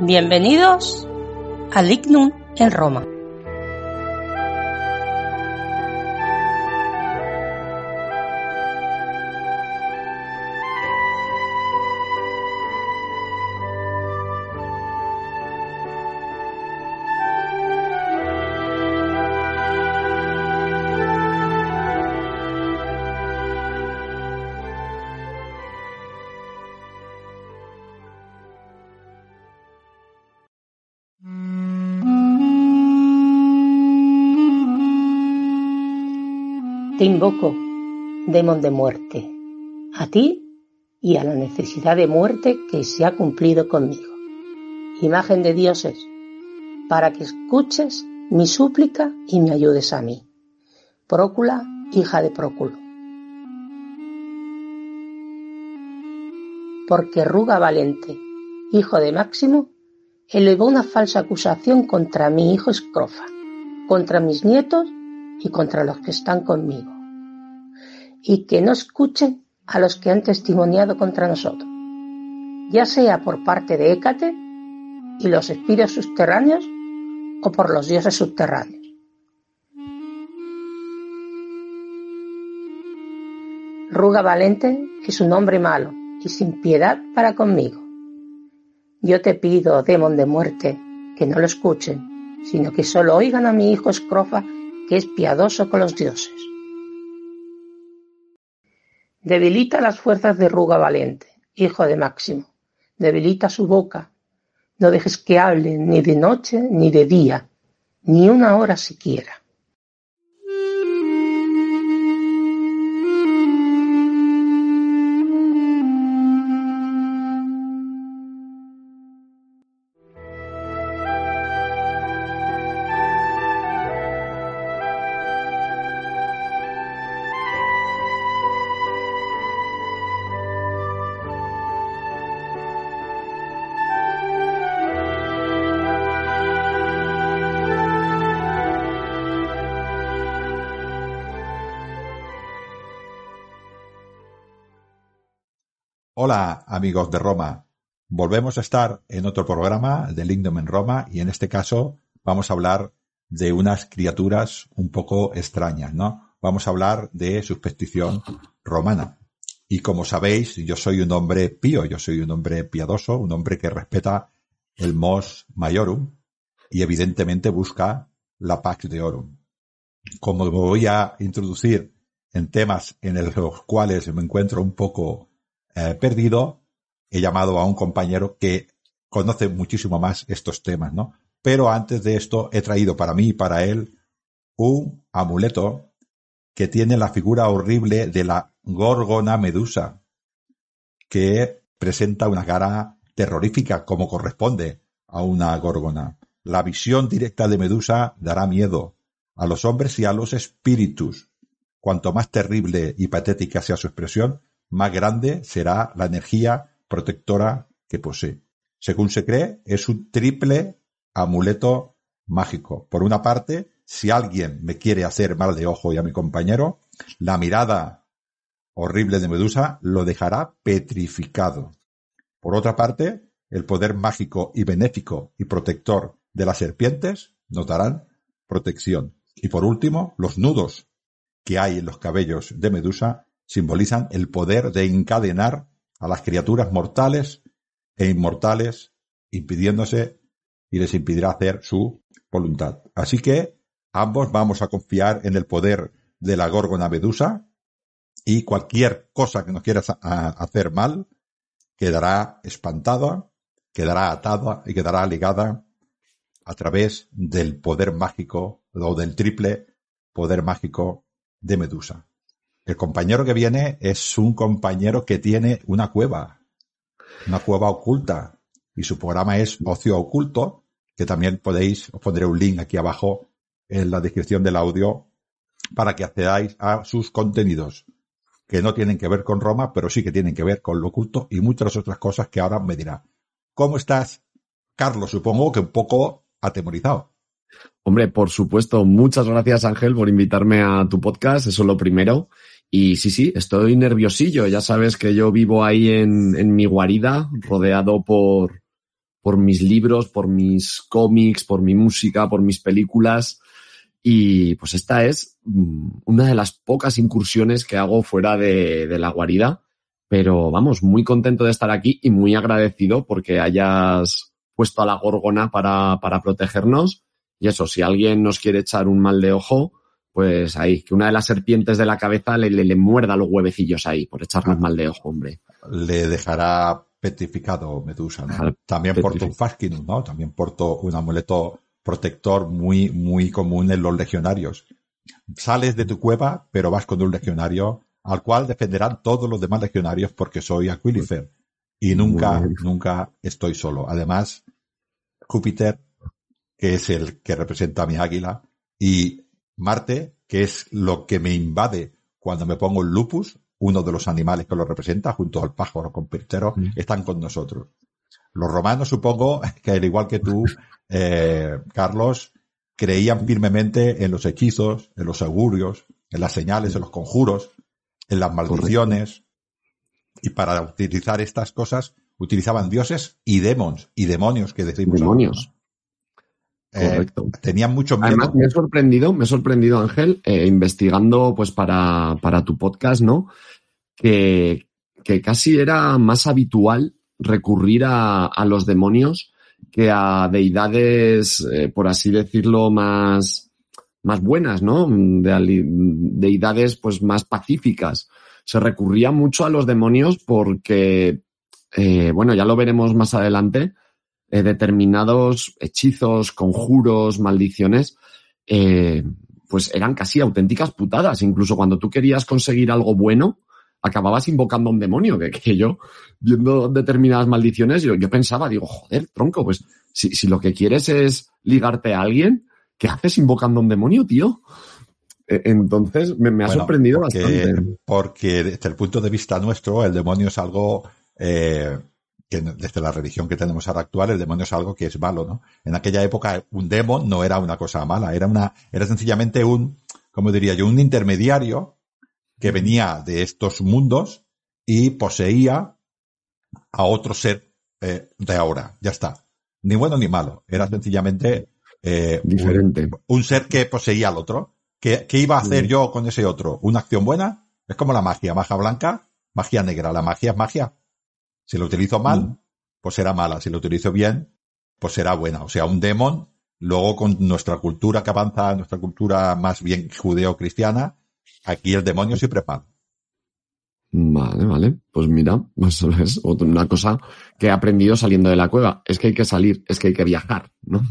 bienvenidos al Ignum en Roma. Invoco, demon de muerte, a ti y a la necesidad de muerte que se ha cumplido conmigo. Imagen de dioses, para que escuches mi súplica y me ayudes a mí. Prócula, hija de Próculo. Porque Ruga Valente, hijo de Máximo, elevó una falsa acusación contra mi hijo Escrofa, contra mis nietos y contra los que están conmigo, y que no escuchen a los que han testimoniado contra nosotros, ya sea por parte de Hécate y los espíritus subterráneos o por los dioses subterráneos. Ruga Valente es un hombre malo y sin piedad para conmigo. Yo te pido, demon de muerte, que no lo escuchen, sino que solo oigan a mi hijo Escrofa que es piadoso con los dioses. Debilita las fuerzas de Ruga Valente, hijo de Máximo. Debilita su boca. No dejes que hable ni de noche ni de día, ni una hora siquiera. Amigos de Roma. Volvemos a estar en otro programa de Lingdom en Roma y en este caso vamos a hablar de unas criaturas un poco extrañas, ¿no? Vamos a hablar de superstición romana. Y como sabéis, yo soy un hombre pío, yo soy un hombre piadoso, un hombre que respeta el mos maiorum y evidentemente busca la pax deorum. Como me voy a introducir en temas en los cuales me encuentro un poco eh, perdido, he llamado a un compañero que conoce muchísimo más estos temas, ¿no? Pero antes de esto he traído para mí y para él un amuleto que tiene la figura horrible de la Gorgona Medusa, que presenta una cara terrorífica como corresponde a una Gorgona. La visión directa de Medusa dará miedo a los hombres y a los espíritus. Cuanto más terrible y patética sea su expresión, más grande será la energía protectora que posee. Según se cree, es un triple amuleto mágico. Por una parte, si alguien me quiere hacer mal de ojo y a mi compañero, la mirada horrible de Medusa lo dejará petrificado. Por otra parte, el poder mágico y benéfico y protector de las serpientes notarán protección. Y por último, los nudos que hay en los cabellos de Medusa simbolizan el poder de encadenar a las criaturas mortales e inmortales, impidiéndose y les impedirá hacer su voluntad. Así que ambos vamos a confiar en el poder de la Gorgona Medusa y cualquier cosa que nos quieras hacer mal quedará espantada, quedará atada y quedará ligada a través del poder mágico o del triple poder mágico de Medusa. El compañero que viene es un compañero que tiene una cueva, una cueva oculta, y su programa es Ocio Oculto, que también podéis, os pondré un link aquí abajo en la descripción del audio para que accedáis a sus contenidos que no tienen que ver con Roma, pero sí que tienen que ver con lo oculto y muchas otras cosas que ahora me dirá. ¿Cómo estás, Carlos? Supongo que un poco atemorizado. Hombre, por supuesto. Muchas gracias, Ángel, por invitarme a tu podcast. Eso es lo primero. Y sí, sí, estoy nerviosillo. Ya sabes que yo vivo ahí en, en mi guarida, rodeado por, por mis libros, por mis cómics, por mi música, por mis películas. Y pues esta es mm, una de las pocas incursiones que hago fuera de, de, la guarida. Pero vamos, muy contento de estar aquí y muy agradecido porque hayas puesto a la gorgona para, para protegernos. Y eso, si alguien nos quiere echar un mal de ojo, pues ahí, que una de las serpientes de la cabeza le, le, le muerda los huevecillos ahí por echarnos mal de ojo, hombre. Le dejará petrificado Medusa, ¿no? También porto un Fascinum, ¿no? También porto un amuleto protector muy, muy común en los legionarios. Sales de tu cueva, pero vas con un legionario al cual defenderán todos los demás legionarios porque soy Aquilifer. Y nunca, nunca estoy solo. Además, Júpiter, que es el que representa a mi águila, y Marte, que es lo que me invade cuando me pongo el lupus, uno de los animales que lo representa, junto al pájaro con Pirtero, mm. están con nosotros. Los romanos, supongo que al igual que tú, eh, Carlos, creían firmemente en los hechizos, en los augurios, en las señales, en los conjuros, en las maldiciones. Y para utilizar estas cosas, utilizaban dioses y demons, y demonios que decimos. Demonios. Eh, Correcto. Tenían mucho miedo. Además, me he sorprendido, me he sorprendido, Ángel, eh, investigando pues para, para tu podcast, ¿no? Que, que casi era más habitual recurrir a, a los demonios que a deidades, eh, por así decirlo, más, más buenas, ¿no? De, deidades pues más pacíficas. Se recurría mucho a los demonios porque, eh, bueno, ya lo veremos más adelante, eh, determinados hechizos, conjuros, maldiciones, eh, pues eran casi auténticas putadas. Incluso cuando tú querías conseguir algo bueno, acababas invocando a un demonio, que, que yo, viendo determinadas maldiciones, yo, yo, pensaba, digo, joder, tronco, pues si, si lo que quieres es ligarte a alguien, ¿qué haces invocando a un demonio, tío? E, entonces, me, me ha bueno, sorprendido porque, bastante. Porque desde el punto de vista nuestro, el demonio es algo eh, que desde la religión que tenemos ahora actual, el demonio es algo que es malo, ¿no? En aquella época, un demon no era una cosa mala, era una, era sencillamente un, como diría yo, un intermediario que venía de estos mundos y poseía a otro ser eh, de ahora. Ya está. Ni bueno ni malo. Era sencillamente eh, diferente. Un, un, ser que poseía al otro. ¿Qué, ¿Qué, iba a hacer yo con ese otro? ¿Una acción buena? Es como la magia. Magia blanca, magia negra. La magia es magia. Si lo utilizo mal, mm. pues será mala. Si lo utilizo bien, pues será buena. O sea, un demon, luego con nuestra cultura que avanza, nuestra cultura más bien judeo-cristiana, Aquí el demonio siempre es malo. Vale, vale. Pues mira, eso es una cosa que he aprendido saliendo de la cueva. Es que hay que salir, es que hay que viajar, ¿no?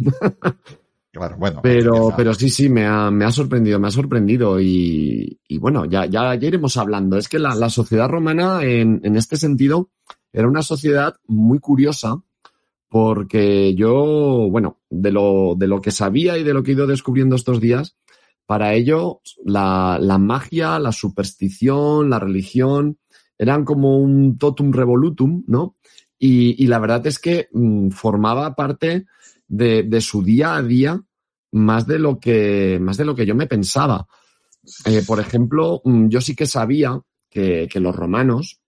Claro, bueno. Pero, pero sí, sí, me ha, me ha sorprendido, me ha sorprendido. Y, y bueno, ya, ya, ya, iremos hablando. Es que la, la sociedad romana, en, en este sentido, era una sociedad muy curiosa, porque yo, bueno, de lo, de lo que sabía y de lo que he ido descubriendo estos días, para ello, la, la, magia, la superstición, la religión, eran como un totum revolutum, ¿no? Y, y la verdad es que mmm, formaba parte de, de, su día a día más de lo que, más de lo que yo me pensaba. Eh, por ejemplo, mmm, yo sí que sabía que, que, los romanos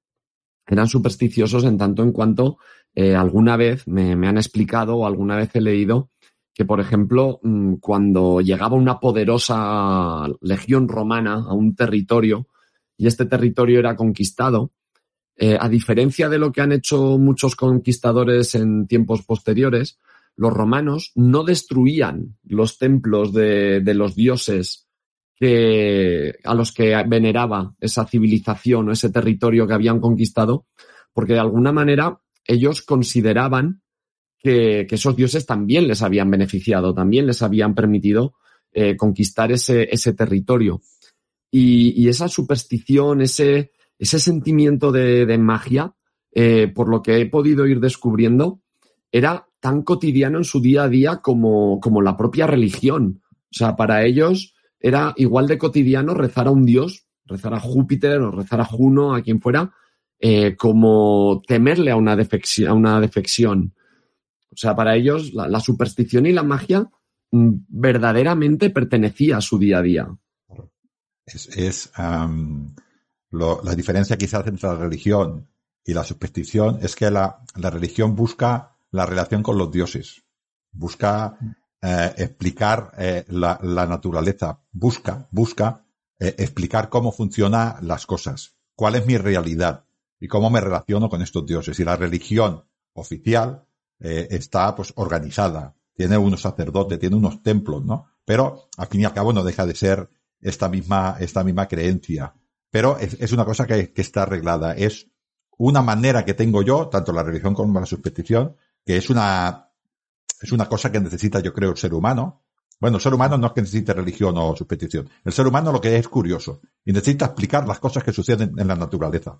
eran supersticiosos en tanto en cuanto eh, alguna vez me, me han explicado o alguna vez he leído que, por ejemplo, mm, cuando llegaba una poderosa legión romana a un territorio y este territorio era conquistado, eh, a diferencia de lo que han hecho muchos conquistadores en tiempos posteriores, los romanos no destruían los templos de, de los dioses que, a los que veneraba esa civilización o ese territorio que habían conquistado, porque de alguna manera ellos consideraban que, esos dioses también les habían beneficiado, también les habían permitido eh, conquistar ese, ese territorio. Y, y, esa superstición, ese, ese sentimiento de, de magia, eh, por lo que he podido ir descubriendo, era tan cotidiano en su día a día como, como la propia religión. O sea, para ellos era igual de cotidiano rezar a un dios, rezar a Júpiter o rezar a Juno, a quien fuera, eh, como temerle a una, defección, a una defección. O sea, para ellos la, superstición y la magia mm, verdaderamente pertenecía a su día a día. Es, la diferencia quizás entre la religión y la superstición es que la, la religión busca la relación con los dioses, busca eh, explicar eh, la, naturaleza, busca, busca eh, explicar cómo funcionan las cosas, cuál es mi realidad y cómo me relaciono con estos dioses. Y la religión oficial está pues organizada, tiene unos sacerdotes, tiene unos templos, ¿no? Pero al fin y al cabo no deja de ser esta misma, esta misma creencia. Pero es, es una cosa que, que, está arreglada. Es una manera que tengo yo, tanto la religión como la superstición, que es una, es una cosa que necesita, yo creo, el ser humano. Bueno, el ser humano no es que necesite religión o superstición. El ser humano lo que es curioso y necesita explicar las cosas que suceden en la naturaleza.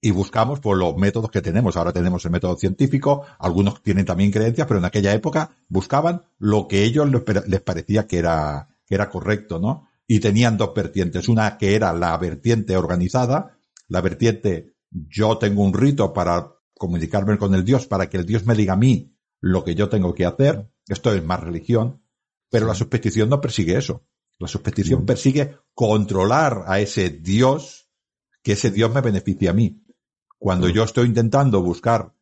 Y buscamos por los métodos que tenemos. Ahora tenemos el método científico, algunos tienen también creencias, pero en aquella época buscaban lo que ellos les parecía que era, que era correcto, ¿no? Y tenían dos vertientes. Una que era la vertiente organizada, la vertiente yo tengo un rito para comunicarme con el Dios, para que el Dios me diga a mí lo que yo tengo que hacer. Esto es más religión. Pero la superstición no persigue eso. La superstición persigue controlar a ese Dios que ese Dios me beneficie a mí. Cuando yo estoy intentando buscar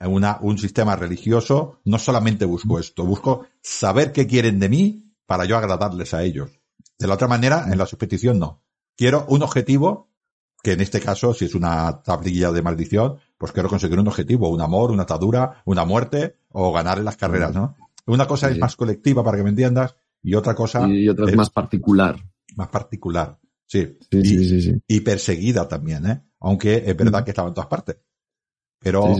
una, un sistema religioso, no solamente busco esto, busco saber qué quieren de mí para yo agradarles a ellos. De la otra manera, en la superstición no. Quiero un objetivo, que en este caso, si es una tablilla de maldición, pues quiero conseguir un objetivo, un amor, una atadura, una muerte o ganar en las carreras, ¿no? Una cosa sí. es más colectiva para que me entiendas y otra cosa. Y otra es, es más particular. Más particular. Sí. Sí, y, sí, sí, y, perseguida también, ¿eh? Aunque es verdad que estaba en todas partes. Pero,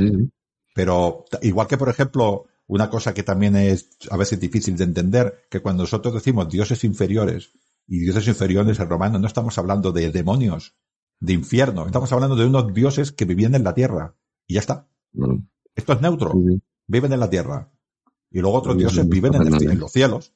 pero igual que, por ejemplo, una cosa que también es a veces difícil de entender, que cuando nosotros decimos dioses inferiores y dioses inferiores en romano, no estamos hablando de demonios, de infierno, estamos hablando de unos dioses que vivían en la tierra. Y ya está. Bueno. Esto es neutro. Viven en la tierra. Y luego otros dioses viven en, el, en, los cielos.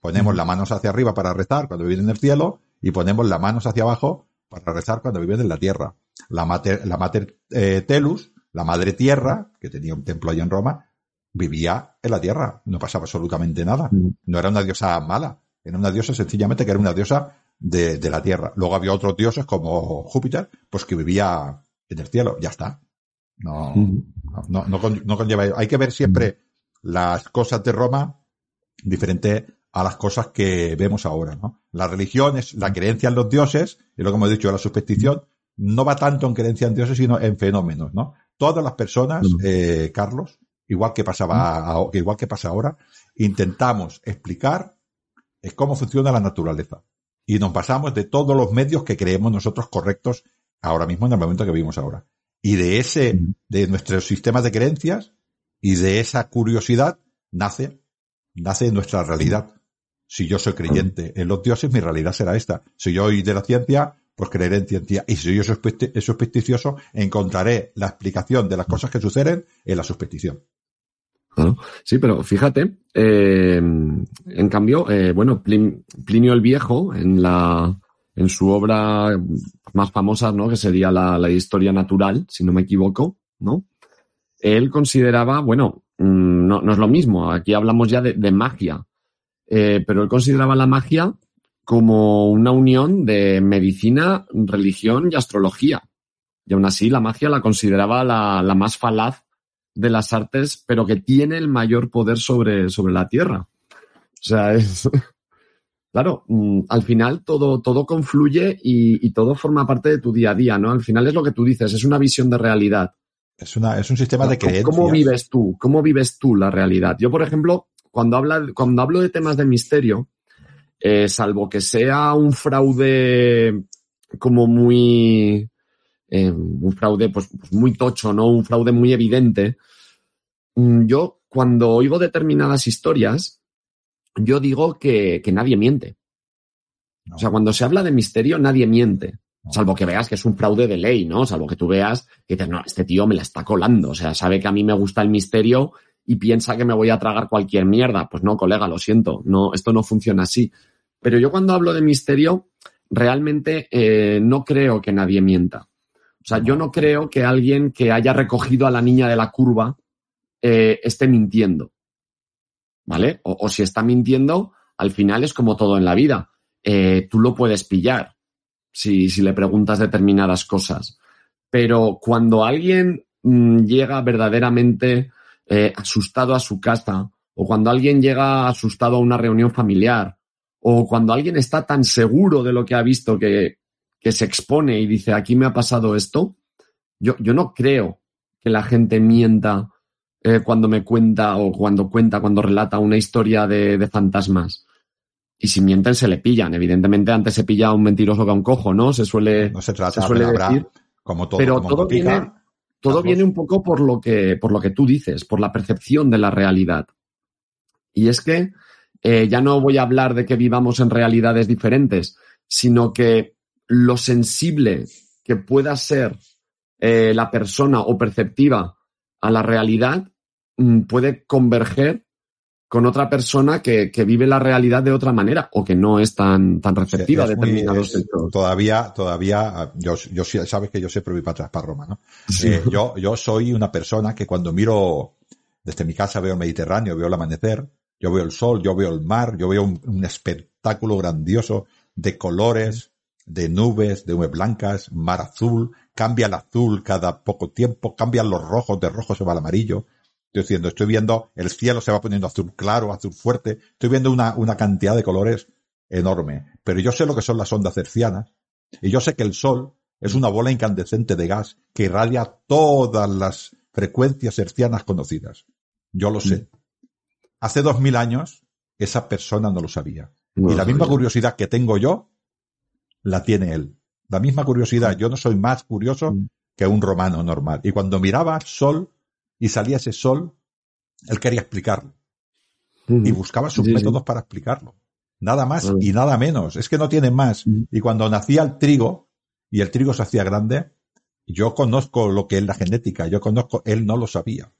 Ponemos las manos hacia arriba para rezar cuando viven en el cielo y ponemos las manos hacia abajo para rezar cuando viven en la tierra. La mater, la mater eh, Telus, la madre tierra, que tenía un templo allá en Roma, vivía en la tierra. No pasaba absolutamente nada. No era una diosa mala. Era una diosa sencillamente que era una diosa de, de la tierra. Luego había otros dioses como Júpiter, pues que vivía en el cielo. Ya está. No, no, no, no, conlleva. Hay que ver siempre las cosas de Roma diferente a las cosas que vemos ahora, ¿no? La religión es la creencia en los dioses, y lo que hemos dicho, la superstición no va tanto en creencia en dioses, sino en fenómenos, ¿no? Todas las personas, eh, Carlos, igual que pasaba, igual que pasa ahora, intentamos explicar eh, cómo funciona la naturaleza. Y nos basamos de todos los medios que creemos nosotros correctos ahora mismo en el momento que vivimos ahora. Y de ese, de nuestros sistemas de creencias y de esa curiosidad nace, nace nuestra realidad. Si yo soy creyente en los dioses, mi realidad será esta. Si yo soy de la ciencia, pues creeré en ciencia. Y si yo soy supersticioso, encontraré la explicación de las cosas que suceden en la superstición. Sí, pero fíjate, eh, en cambio, eh, bueno, Plin, Plinio el Viejo, en la, en su obra más famosa, ¿no? Que sería la, historia natural, si no me equivoco, ¿no? Él consideraba, bueno, mm, no, es lo mismo, aquí hablamos ya de, de magia, eh, pero él consideraba la magia como una unión de medicina, religión y astrología. Y aún así la magia la consideraba la, la más falaz de las artes, pero que tiene el mayor poder sobre, sobre la Tierra. O sea, es... Claro, mm, al final todo, todo confluye y, y, todo forma parte de tu día a día, ¿no? Al final es lo que tú dices, es una visión de realidad. Es, una, es un sistema de creencias. ¿Cómo vives tú? ¿Cómo vives tú la realidad? Yo, por ejemplo, cuando, habla, cuando hablo de temas de misterio, eh, salvo que sea un fraude como muy, eh, un fraude pues, pues, muy tocho, ¿no? Un fraude muy evidente. Mm, yo, cuando oigo determinadas historias, yo digo que, que nadie miente. No. O sea, cuando se habla de misterio, nadie miente. Salvo que veas que es un fraude de ley, ¿no? Salvo que tú veas que dices, no, este tío me la está colando. O sea, sabe que a mí me gusta el misterio y piensa que me voy a tragar cualquier mierda. Pues no, colega, lo siento. No, esto no funciona así. Pero yo cuando hablo de misterio, realmente eh, no creo que nadie mienta. O sea, yo no creo que alguien que haya recogido a la niña de la curva eh, esté mintiendo. ¿Vale? O, si está mintiendo, al final es como todo en la vida. Eh, tú lo puedes pillar si, si, le preguntas determinadas cosas. Pero cuando alguien mm, llega verdaderamente asustado a su casa, o cuando alguien llega asustado a una reunión familiar, o cuando alguien está tan seguro de lo que ha visto que, se expone y dice, aquí me ha pasado esto, yo, yo no creo que la gente mienta eh, cuando me cuenta o cuando cuenta, cuando relata una historia de, fantasmas. Y si mienten, se le pillan. Evidentemente, antes se pilla a un mentiroso que a un cojo, ¿no? Se suele, no se, trata, se suele decir. Como todo, pero todo, viene, todo viene un poco por lo, que, por lo que tú dices, por la percepción de la realidad. Y es que eh, ya no voy a hablar de que vivamos en realidades diferentes, sino que lo sensible que pueda ser eh, la persona o perceptiva a la realidad mm, puede converger con otra persona que, vive la realidad de otra manera o que no es tan, tan receptiva a determinados sectores. Todavía, todavía, yo, yo sabes que yo siempre voy para atrás para Roma, ¿no? Eh, yo, yo soy una persona que cuando miro desde mi casa veo el Mediterráneo, veo el amanecer, yo veo el sol, yo veo el mar, yo veo un, espectáculo grandioso de colores, de nubes, de nubes blancas, mar azul, cambia el azul cada poco tiempo, cambian los rojos, de rojo se va al amarillo. Estoy diciendo, estoy viendo, el cielo se va poniendo azul claro, azul fuerte, estoy viendo una, una cantidad de colores enorme. Pero yo sé lo que son las ondas cercianas, y yo sé que el sol es una bola incandescente de gas que irradia todas las frecuencias hercianas conocidas. Yo lo sé. Mm. Hace dos mil años, esa persona no lo sabía. y la misma curiosidad que tengo yo, la tiene él. La misma curiosidad. Yo no soy más curioso mm. que un romano normal. Y cuando miraba sol y salía ese sol, él quería explicarlo. Y buscaba sus métodos para explicarlo. Nada más y nada menos. Es que no tiene más. Y cuando nacía el trigo y el trigo se hacía grande, yo conozco lo que es la genética. Yo conozco, él no lo sabía.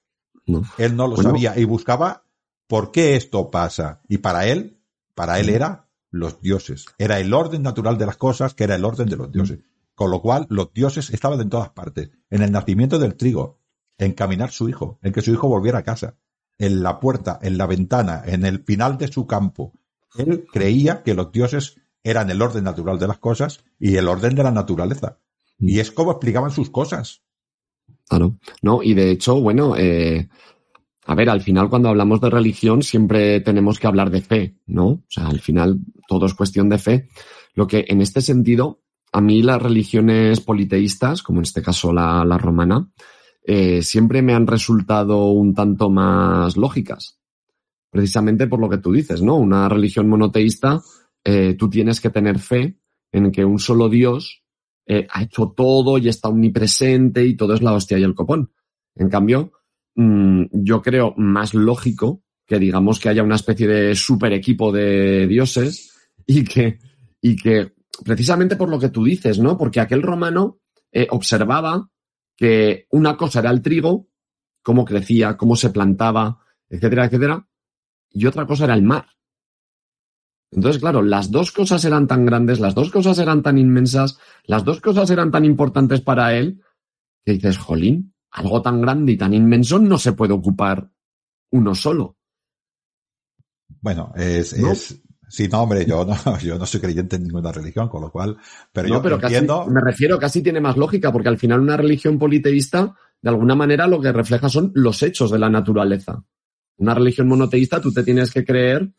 Él no lo sabía y buscaba ¿Por qué esto pasa? Y para él, para él era los dioses. Era el orden natural de las cosas, que era el orden de los dioses. Con lo cual, los dioses estaban en todas partes. En el nacimiento del trigo, en caminar su hijo, en que su hijo volviera a casa, en la puerta, en la ventana, en el final de su campo. Él creía que los dioses eran el orden natural de las cosas y el orden de la naturaleza. Y es como explicaban sus cosas. Claro. No, y de hecho, bueno, eh, a ver, al final cuando hablamos de religión siempre tenemos que hablar de fe, ¿no? O sea, al final todo es cuestión de fe. Lo que en este sentido, a mí las religiones politeístas, como en este caso la, romana, eh, siempre me han resultado un tanto más lógicas. Precisamente por lo que tú dices, ¿no? Una religión monoteísta, eh, tú tienes que tener fe en que un solo Dios eh, ha hecho todo y está omnipresente y todo es la hostia y el copón. En cambio, Mm, yo creo más lógico que digamos que haya una especie de super equipo de dioses y que, y que precisamente por lo que tú dices, ¿no? Porque aquel romano eh, observaba que una cosa era el trigo, cómo crecía, cómo se plantaba, etcétera, etcétera, y otra cosa era el mar. Entonces, claro, las dos cosas eran tan grandes, las dos cosas eran tan inmensas, las dos cosas eran tan importantes para él, que dices, jolín, algo tan grande y tan inmenso no se puede ocupar uno solo. Bueno, es, es sí, no, hombre, yo no, yo no soy creyente en ninguna religión, con lo cual, pero yo pero entiendo. me refiero, casi tiene más lógica, porque al final una religión politeísta, de alguna manera, lo que refleja son los hechos de la naturaleza. Una religión monoteísta, tú te tienes que creer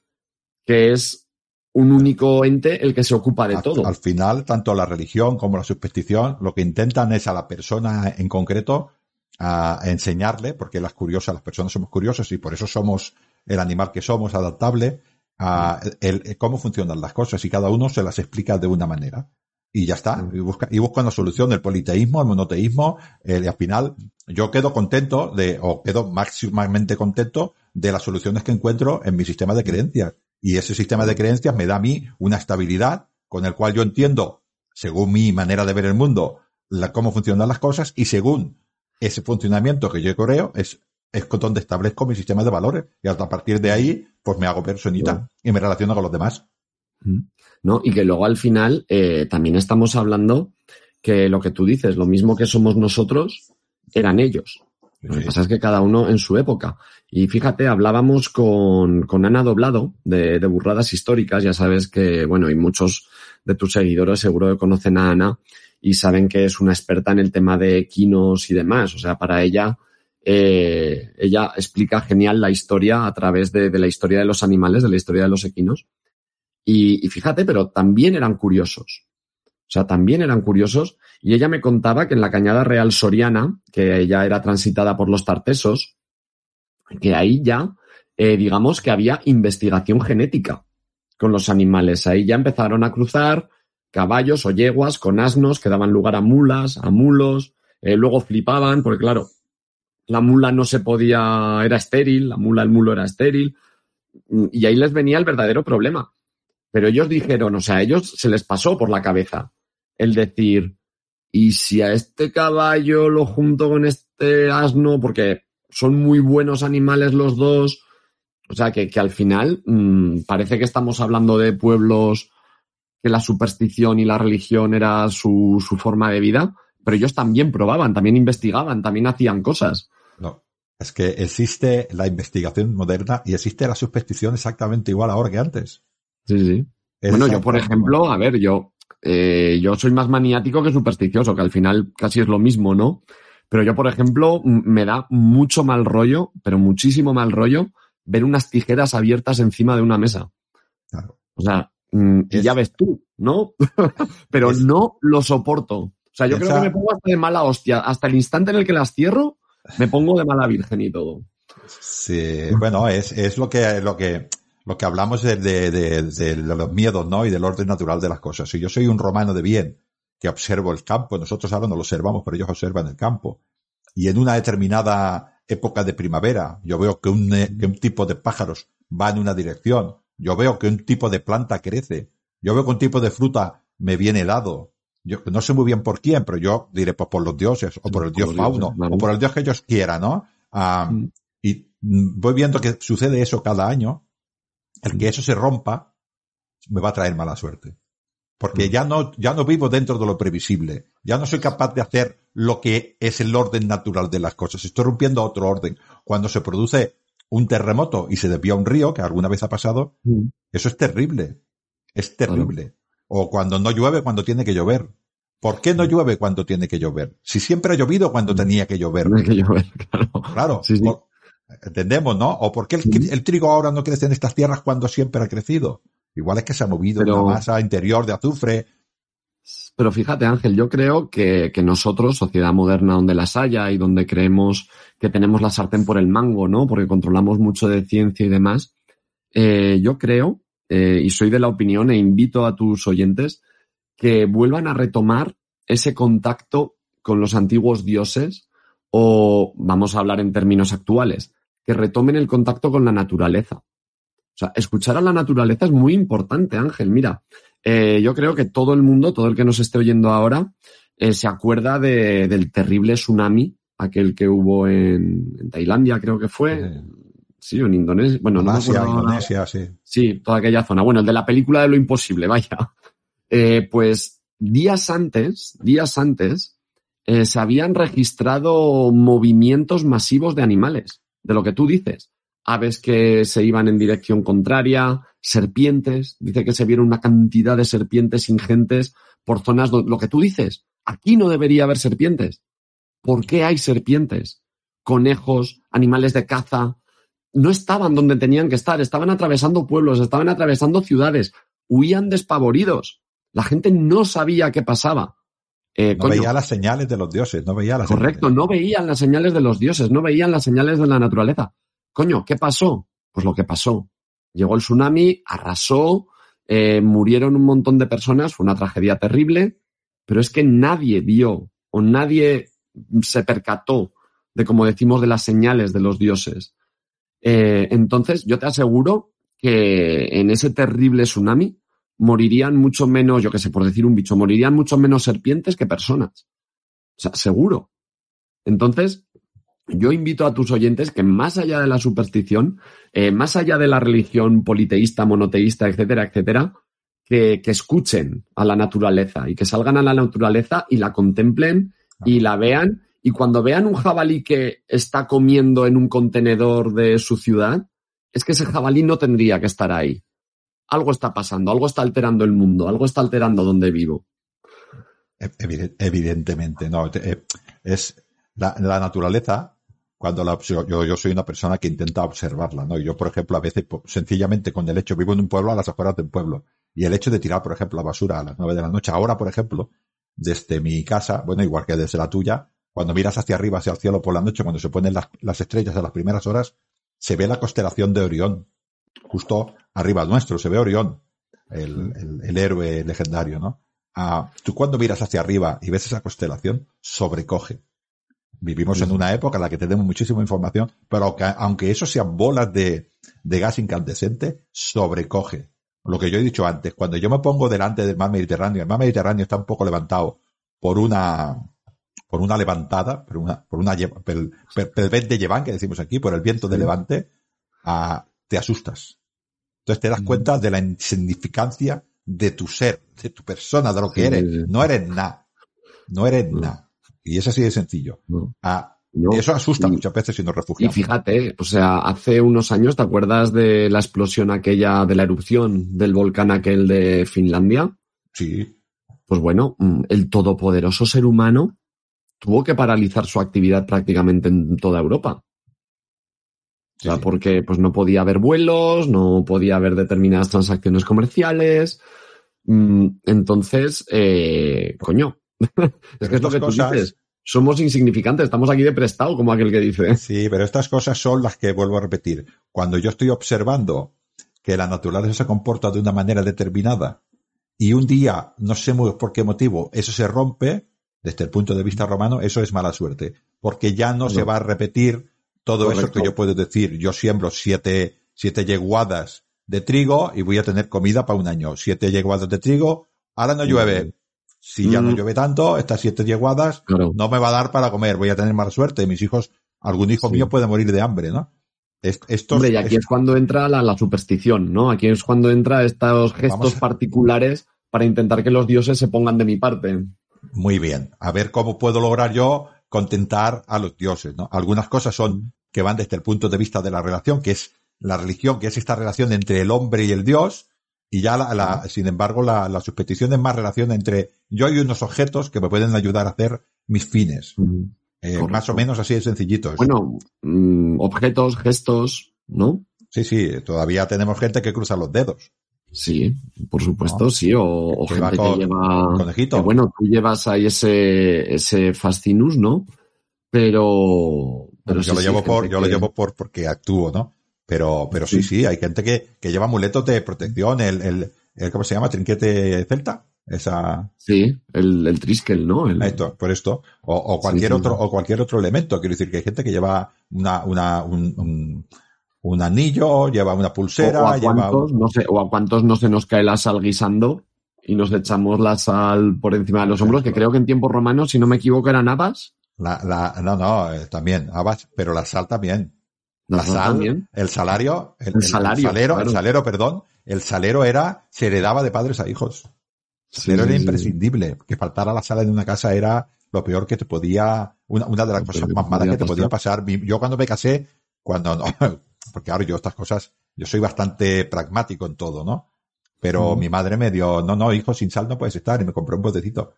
que es un único ente el que se ocupa de todo. Al final, tanto la religión como la superstición, lo que intentan es a la persona en concreto a enseñarle, porque las curiosas, las personas somos curiosas y por eso somos el animal que somos, adaptable, a el, cómo funcionan las cosas y cada uno se las explica de una manera. Y ya está. Y busca, y busca una solución del politeísmo, el monoteísmo, eh, y al final yo quedo contento de, o quedo máximamente contento de las soluciones que encuentro en mi sistema de creencias. Y ese sistema de creencias me da a mí una estabilidad con el cual yo entiendo según mi manera de ver el mundo, la, cómo funcionan las cosas y según ese funcionamiento que yo creo es, es donde establezco mi sistema de valores y hasta a partir de ahí pues me hago personita y me relaciono con los demás. ¿No? Y que luego al final eh, también estamos hablando que lo que tú dices, lo mismo que somos nosotros, eran ellos. Lo que pasa es que cada uno en su época. Y fíjate, hablábamos con, con Ana Doblado de, de, Burradas Históricas. Ya sabes que, bueno, y muchos de tus seguidores seguro que conocen a Ana y saben que es una experta en el tema de equinos y demás. O sea, para ella, eh, ella explica genial la historia a través de, de, la historia de los animales, de la historia de los equinos. Y, y fíjate, pero también eran curiosos. O sea, también eran curiosos. Y ella me contaba que en la Cañada Real Soriana, que ya era transitada por los tartesos, que ahí ya, eh, digamos que había investigación genética con los animales. Ahí ya empezaron a cruzar caballos o yeguas con asnos que daban lugar a mulas, a mulos. Eh, luego flipaban, porque claro, la mula no se podía, era estéril, la mula, el mulo era estéril. Y ahí les venía el verdadero problema. Pero ellos dijeron, o sea, a ellos se les pasó por la cabeza el decir, ¿y si a este caballo lo junto con este asno? Porque son muy buenos animales los dos. O sea, que, que al final mmm, parece que estamos hablando de pueblos que la superstición y la religión era su, su, forma de vida, pero ellos también probaban, también investigaban, también hacían cosas. No, es que existe la investigación moderna y existe la superstición exactamente igual ahora que antes. Sí, sí. Bueno, yo, por ejemplo, a ver, yo, eh, yo soy más maniático que supersticioso, que al final casi es lo mismo, ¿no? Pero yo, por ejemplo, me da mucho mal rollo, pero muchísimo mal rollo, ver unas tijeras abiertas encima de una mesa. Claro. O sea, y ya ves tú, ¿no? pero no lo soporto. O sea, yo Esa... creo que me pongo hasta de mala hostia. Hasta el instante en el que las cierro, me pongo de mala virgen y todo. Sí, bueno, es, es lo que, lo que, lo que hablamos de, de, de, de, los miedos, ¿no? Y del orden natural de las cosas. Si yo soy un romano de bien que observo el campo, nosotros ahora no lo observamos, pero ellos observan el campo. Y en una determinada época de primavera, yo veo que un, que un tipo de pájaros va en una dirección, yo veo que un tipo de planta crece, yo veo que un tipo de fruta me viene dado. Yo no sé muy bien por quién, pero yo diré pues por los dioses, o por el dios fauno, o por el dios que ellos quieran, ¿no? Um, y voy viendo que sucede eso cada año, el que eso se rompa me va a traer mala suerte. Porque ya no, ya no vivo dentro de lo previsible. Ya no soy capaz de hacer lo que es el orden natural de las cosas. Estoy rompiendo otro orden. Cuando se produce un terremoto y se desvía un río, que alguna vez ha pasado, mm. eso es terrible. Es terrible. O cuando no llueve cuando tiene que llover. ¿Por qué no llueve cuando tiene que llover? Si siempre ha llovido cuando tenía que llover. Tiene que llover, claro. Claro. Sí, sí. Entendemos, ¿no? ¿O por qué el, el, trigo ahora no crece en estas tierras cuando siempre ha crecido? Igual es que se ha movido Pero, una masa interior de azufre. Pero fíjate, Ángel, yo creo que, nosotros, sociedad moderna donde las haya y donde creemos que tenemos la sartén por el mango, ¿no? Porque controlamos mucho de ciencia y demás, eh, yo creo, eh, y soy de la opinión e invito a tus oyentes, que vuelvan a retomar ese contacto con los antiguos dioses o, vamos a hablar en términos actuales, que retomen el contacto con la naturaleza. O sea, escuchar a la naturaleza es muy importante, Ángel. Mira, eh, yo creo que todo el mundo, todo el que nos esté oyendo ahora, eh, se acuerda de, del terrible tsunami, aquel que hubo en, en Tailandia, creo que fue. Sí. en Indonesia. Bueno, Malasia, no Indonesia, sí. Sí, toda aquella zona. Bueno, el de la película de lo imposible, vaya. Eh, pues días antes, días antes, eh, se habían registrado movimientos masivos de animales, de lo que tú dices. Aves que se iban en dirección contraria, serpientes, dice que se vieron una cantidad de serpientes ingentes por zonas, lo que tú dices, aquí no debería haber serpientes. ¿Por qué hay serpientes? Conejos, animales de caza, no estaban donde tenían que estar, estaban atravesando pueblos, estaban atravesando ciudades, huían despavoridos. La gente no sabía qué pasaba. Eh, no coño, veía las señales de los dioses, no veía las Correcto, señales. no veían las señales de los dioses, no veían las señales de la naturaleza. Coño, ¿qué pasó? Pues lo que pasó. Llegó el tsunami, arrasó, eh, murieron un montón de personas, fue una tragedia terrible, pero es que nadie vio o nadie se percató de, como decimos, de las señales de los dioses. Eh, entonces, yo te aseguro que en ese terrible tsunami morirían mucho menos, yo qué sé, por decir un bicho, morirían mucho menos serpientes que personas. O sea, seguro. Entonces, yo invito a tus oyentes que más allá de la superstición, eh, más allá de la religión politeísta, monoteísta, etcétera, etcétera, que, que, escuchen a la naturaleza y que salgan a la naturaleza y la contemplen y la vean. Y cuando vean un jabalí que está comiendo en un contenedor de su ciudad, es que ese jabalí no tendría que estar ahí. Algo está pasando, algo está alterando el mundo, algo está alterando donde vivo. Evidentemente, no. Eh, es la, la naturaleza, cuando la, yo, soy una persona que intenta observarla, ¿no? Yo, por ejemplo, a veces, sencillamente con el hecho, vivo en un pueblo a las afueras del pueblo, y el hecho de tirar, por ejemplo, la basura a las nueve de la noche, ahora, por ejemplo, desde mi casa, bueno, igual que desde la tuya, cuando miras hacia arriba, hacia el cielo por la noche, cuando se ponen las, las estrellas a las primeras horas, se ve la constelación de Orión, justo arriba nuestro, se ve Orión, el, el, el héroe legendario, ¿no? Ah, tú cuando miras hacia arriba y ves esa constelación, sobrecoge. Vivimos en una época en la que tenemos muchísima información, pero aunque, aunque eso sean bolas de, de gas incandescente, sobrecoge. Lo que yo he dicho antes, cuando yo me pongo delante del mar Mediterráneo, el mar Mediterráneo está un poco levantado por una, por una levantada, por una, por una, por el, por el de lleván que decimos aquí, por el viento de levante, a, te asustas. Entonces te das cuenta de la insignificancia de tu ser, de tu persona, de lo que eres. No eres nada. No eres nada. Y es así de sencillo. Ah, no. Eso asusta y, muchas veces si nos refugiamos. Y fíjate, o sea, hace unos años, ¿te acuerdas de la explosión aquella, de la erupción del volcán aquel de Finlandia? Sí. Pues bueno, el todopoderoso ser humano tuvo que paralizar su actividad prácticamente en toda Europa. Sí. O sea, porque pues no podía haber vuelos, no podía haber determinadas transacciones comerciales. Entonces, eh, coño, es que es lo que cosas... tú dices somos insignificantes, estamos aquí de prestado, como aquel que dice. Sí, pero estas cosas son las que vuelvo a repetir. Cuando yo estoy observando que la naturaleza se comporta de una manera determinada y un día, no sé muy por qué motivo, eso se rompe, desde el punto de vista romano, eso es mala suerte, porque ya no, no. se va a repetir todo Correcto. eso que yo puedo decir. Yo siembro siete, siete yeguadas de trigo y voy a tener comida para un año. Siete yeguadas de trigo, ahora no llueve. Si ya mm. no llueve tanto, estas siete yeguadas claro. no me va a dar para comer, voy a tener mala suerte. Mis hijos, algún hijo sí. mío puede morir de hambre, ¿no? Estos, Hombre, y aquí es cuando entra la, la, superstición, ¿no? Aquí es cuando entra estos gestos a... particulares para intentar que los dioses se pongan de mi parte. Muy bien. A ver cómo puedo lograr yo contentar a los dioses, ¿no? Algunas cosas son que van desde el punto de vista de la relación, que es la religión, que es esta relación entre el hombre y el dios, y ya la, la, sin embargo la, la superstición es más relación entre yo y unos objetos que me pueden ayudar a hacer mis fines. Mm, eh, más o menos así de sencillitos. Bueno, mmm, objetos, gestos, ¿no? Sí, sí, todavía tenemos gente que cruza los dedos. Sí, por supuesto, ¿no? sí, o, o que gente con, que lleva... Conejito. Que, bueno, tú llevas ahí ese, ese fascinus, ¿no? Pero... pero bueno, sí, yo lo sí, llevo por, yo que... lo llevo por porque actúo, ¿no? Pero, pero sí, sí, sí hay gente que, que lleva amuletos de protección, el, el, el, ¿cómo se llama? Trinquete celta. Esa... Sí, el, el triskel, ¿no? El... Esto, por esto. O, o cualquier sí, otro, o cualquier otro elemento. Quiero decir que hay gente que lleva una, una, un, un, un anillo, lleva una pulsera, o, a lleva. Cuántos, no sé, o a cuántos no se nos cae la sal guisando y nos echamos la sal por encima de los hombros, que creo que en tiempos romanos, si no me equivoco, eran habas. La, la, no, no, eh, también, habas, pero la sal también. La, sal, también. el salario, el, el salario, el salero, claro. el salero, perdón, el salero era, se heredaba de padres a hijos. El salero sí, era imprescindible. Que faltara la sala en una casa era lo peor que te podía, una, una de las cosas más malas que te podía pasar. Yo cuando me casé, cuando no, porque ahora yo estas cosas, yo soy bastante pragmático en todo, ¿no? Pero mm. mi madre me dio, no, no, hijo, sin sal no puedes estar, y me compró un botecito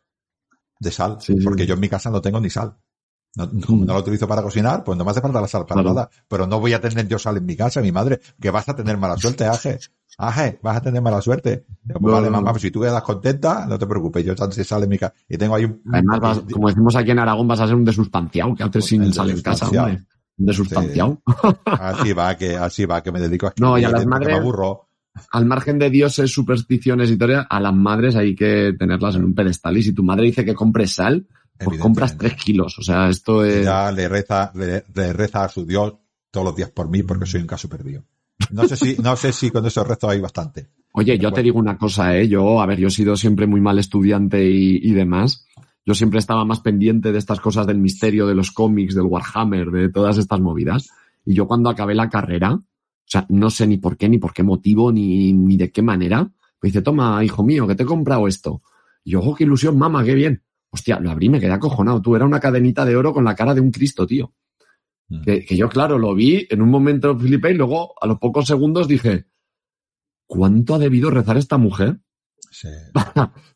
de sal, sí, porque sí. yo en mi casa no tengo ni sal. No, no, no, lo utilizo para cocinar, pues no me hace falta la sal para claro. nada. Pero no voy a tener yo sal en mi casa, mi madre, que vas a tener mala suerte, Aje. Aje, vas a tener mala suerte. Pues no, vale, mamá, pues si tú quedas contenta, no te preocupes, yo tanto sal en mi casa. Y tengo ahí un. Además, vas, como decimos aquí en Aragón, vas a ser un desustanciado, que haces sin sal en casa, hombre. Un desustanciado. Sí. Así va, que, así va, que me dedico a No, y a las madres. Me aburro. Al margen de dioses, supersticiones y todo, a las madres hay que tenerlas en un pedestal. Y si tu madre dice que compres sal, pues compras tres kilos. O sea, esto es. Ya le reza, le, le, reza a su Dios todos los días por mí porque soy un caso perdido. No sé si, no sé si con esos restos hay bastante. Oye, yo te digo una cosa, ¿eh? Yo, a ver, yo he sido siempre muy mal estudiante y, y demás. Yo siempre estaba más pendiente de estas cosas del misterio, de los cómics, del Warhammer, de todas estas movidas. Y yo cuando acabé la carrera, o sea, no sé ni por qué, ni por qué motivo, ni, ni de qué manera, me dice, toma, hijo mío, que te he comprado esto. Y yo, ojo, qué ilusión, mamá, qué bien. Hostia, lo abrí, me quedé acojonado. Tú, era una cadenita de oro con la cara de un Cristo, tío. Mm. Que, que yo, claro, lo vi en un momento flipé y luego, a los pocos segundos, dije, ¿cuánto ha debido rezar esta mujer Sí.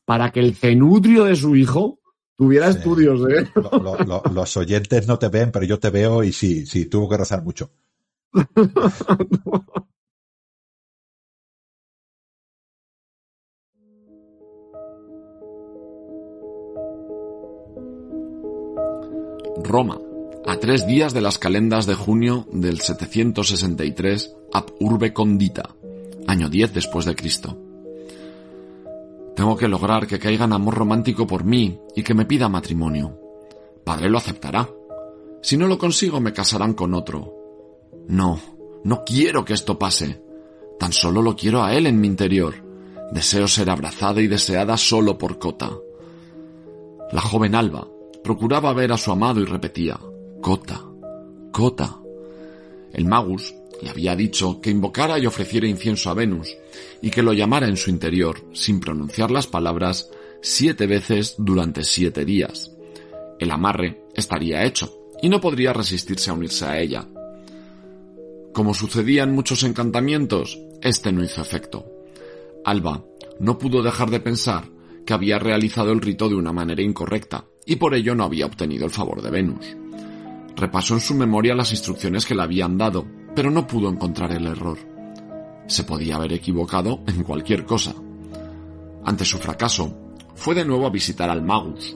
para que el cenutrio de su hijo tuviera Sí. estudios, eh? Lo- lo- lo- los oyentes no te ven, pero yo te veo y sí, sí, tuvo que rezar mucho. Roma, a tres días de las calendas de junio del 763 ab urbe condita, año 10 después de Cristo. Tengo que lograr que caiga en amor romántico por mí y que me pida matrimonio. Padre lo aceptará. Si no lo consigo me casarán con otro. No, no quiero que esto pase. Tan solo lo quiero a él en mi interior. Deseo ser abrazada y deseada solo por Cota. La joven Alba procuraba ver a su amado y repetía, Cota, Cota. El magus le había dicho que invocara y ofreciera incienso a Venus y que lo llamara en su interior, sin pronunciar las palabras, siete veces durante siete días. El amarre estaría hecho y no podría resistirse a unirse a ella. Como sucedía en muchos encantamientos, este no hizo efecto. Alba no pudo dejar de pensar que había realizado el rito de una manera incorrecta y por ello no había obtenido el favor de Venus. Repasó en su memoria las instrucciones que le habían dado, pero no pudo encontrar el error. Se podía haber equivocado en cualquier cosa. Ante su fracaso, fue de nuevo a visitar al Magus.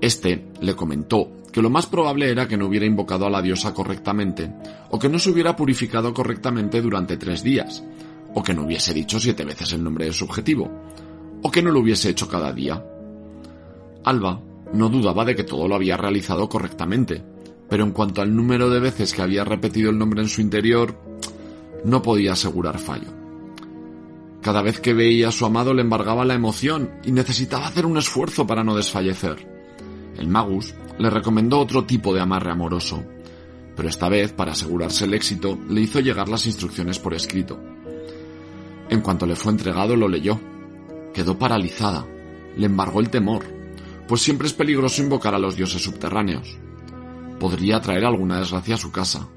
Este le comentó que lo más probable era que no hubiera invocado a la diosa correctamente, o que no se hubiera purificado correctamente durante tres días, o que no hubiese dicho siete veces el nombre de su objetivo, o que no lo hubiese hecho cada día. Alba no dudaba de que todo lo había realizado correctamente, pero en cuanto al número de veces que había repetido el nombre en su interior, no podía asegurar fallo. Cada vez que veía a su amado le embargaba la emoción y necesitaba hacer un esfuerzo para no desfallecer. El magus le recomendó otro tipo de amarre amoroso, pero esta vez, para asegurarse el éxito, le hizo llegar las instrucciones por escrito. En cuanto le fue entregado, lo leyó. Quedó paralizada. Le embargó el temor, pues siempre es peligroso invocar a los dioses subterráneos. Podría traer alguna desgracia a su casa.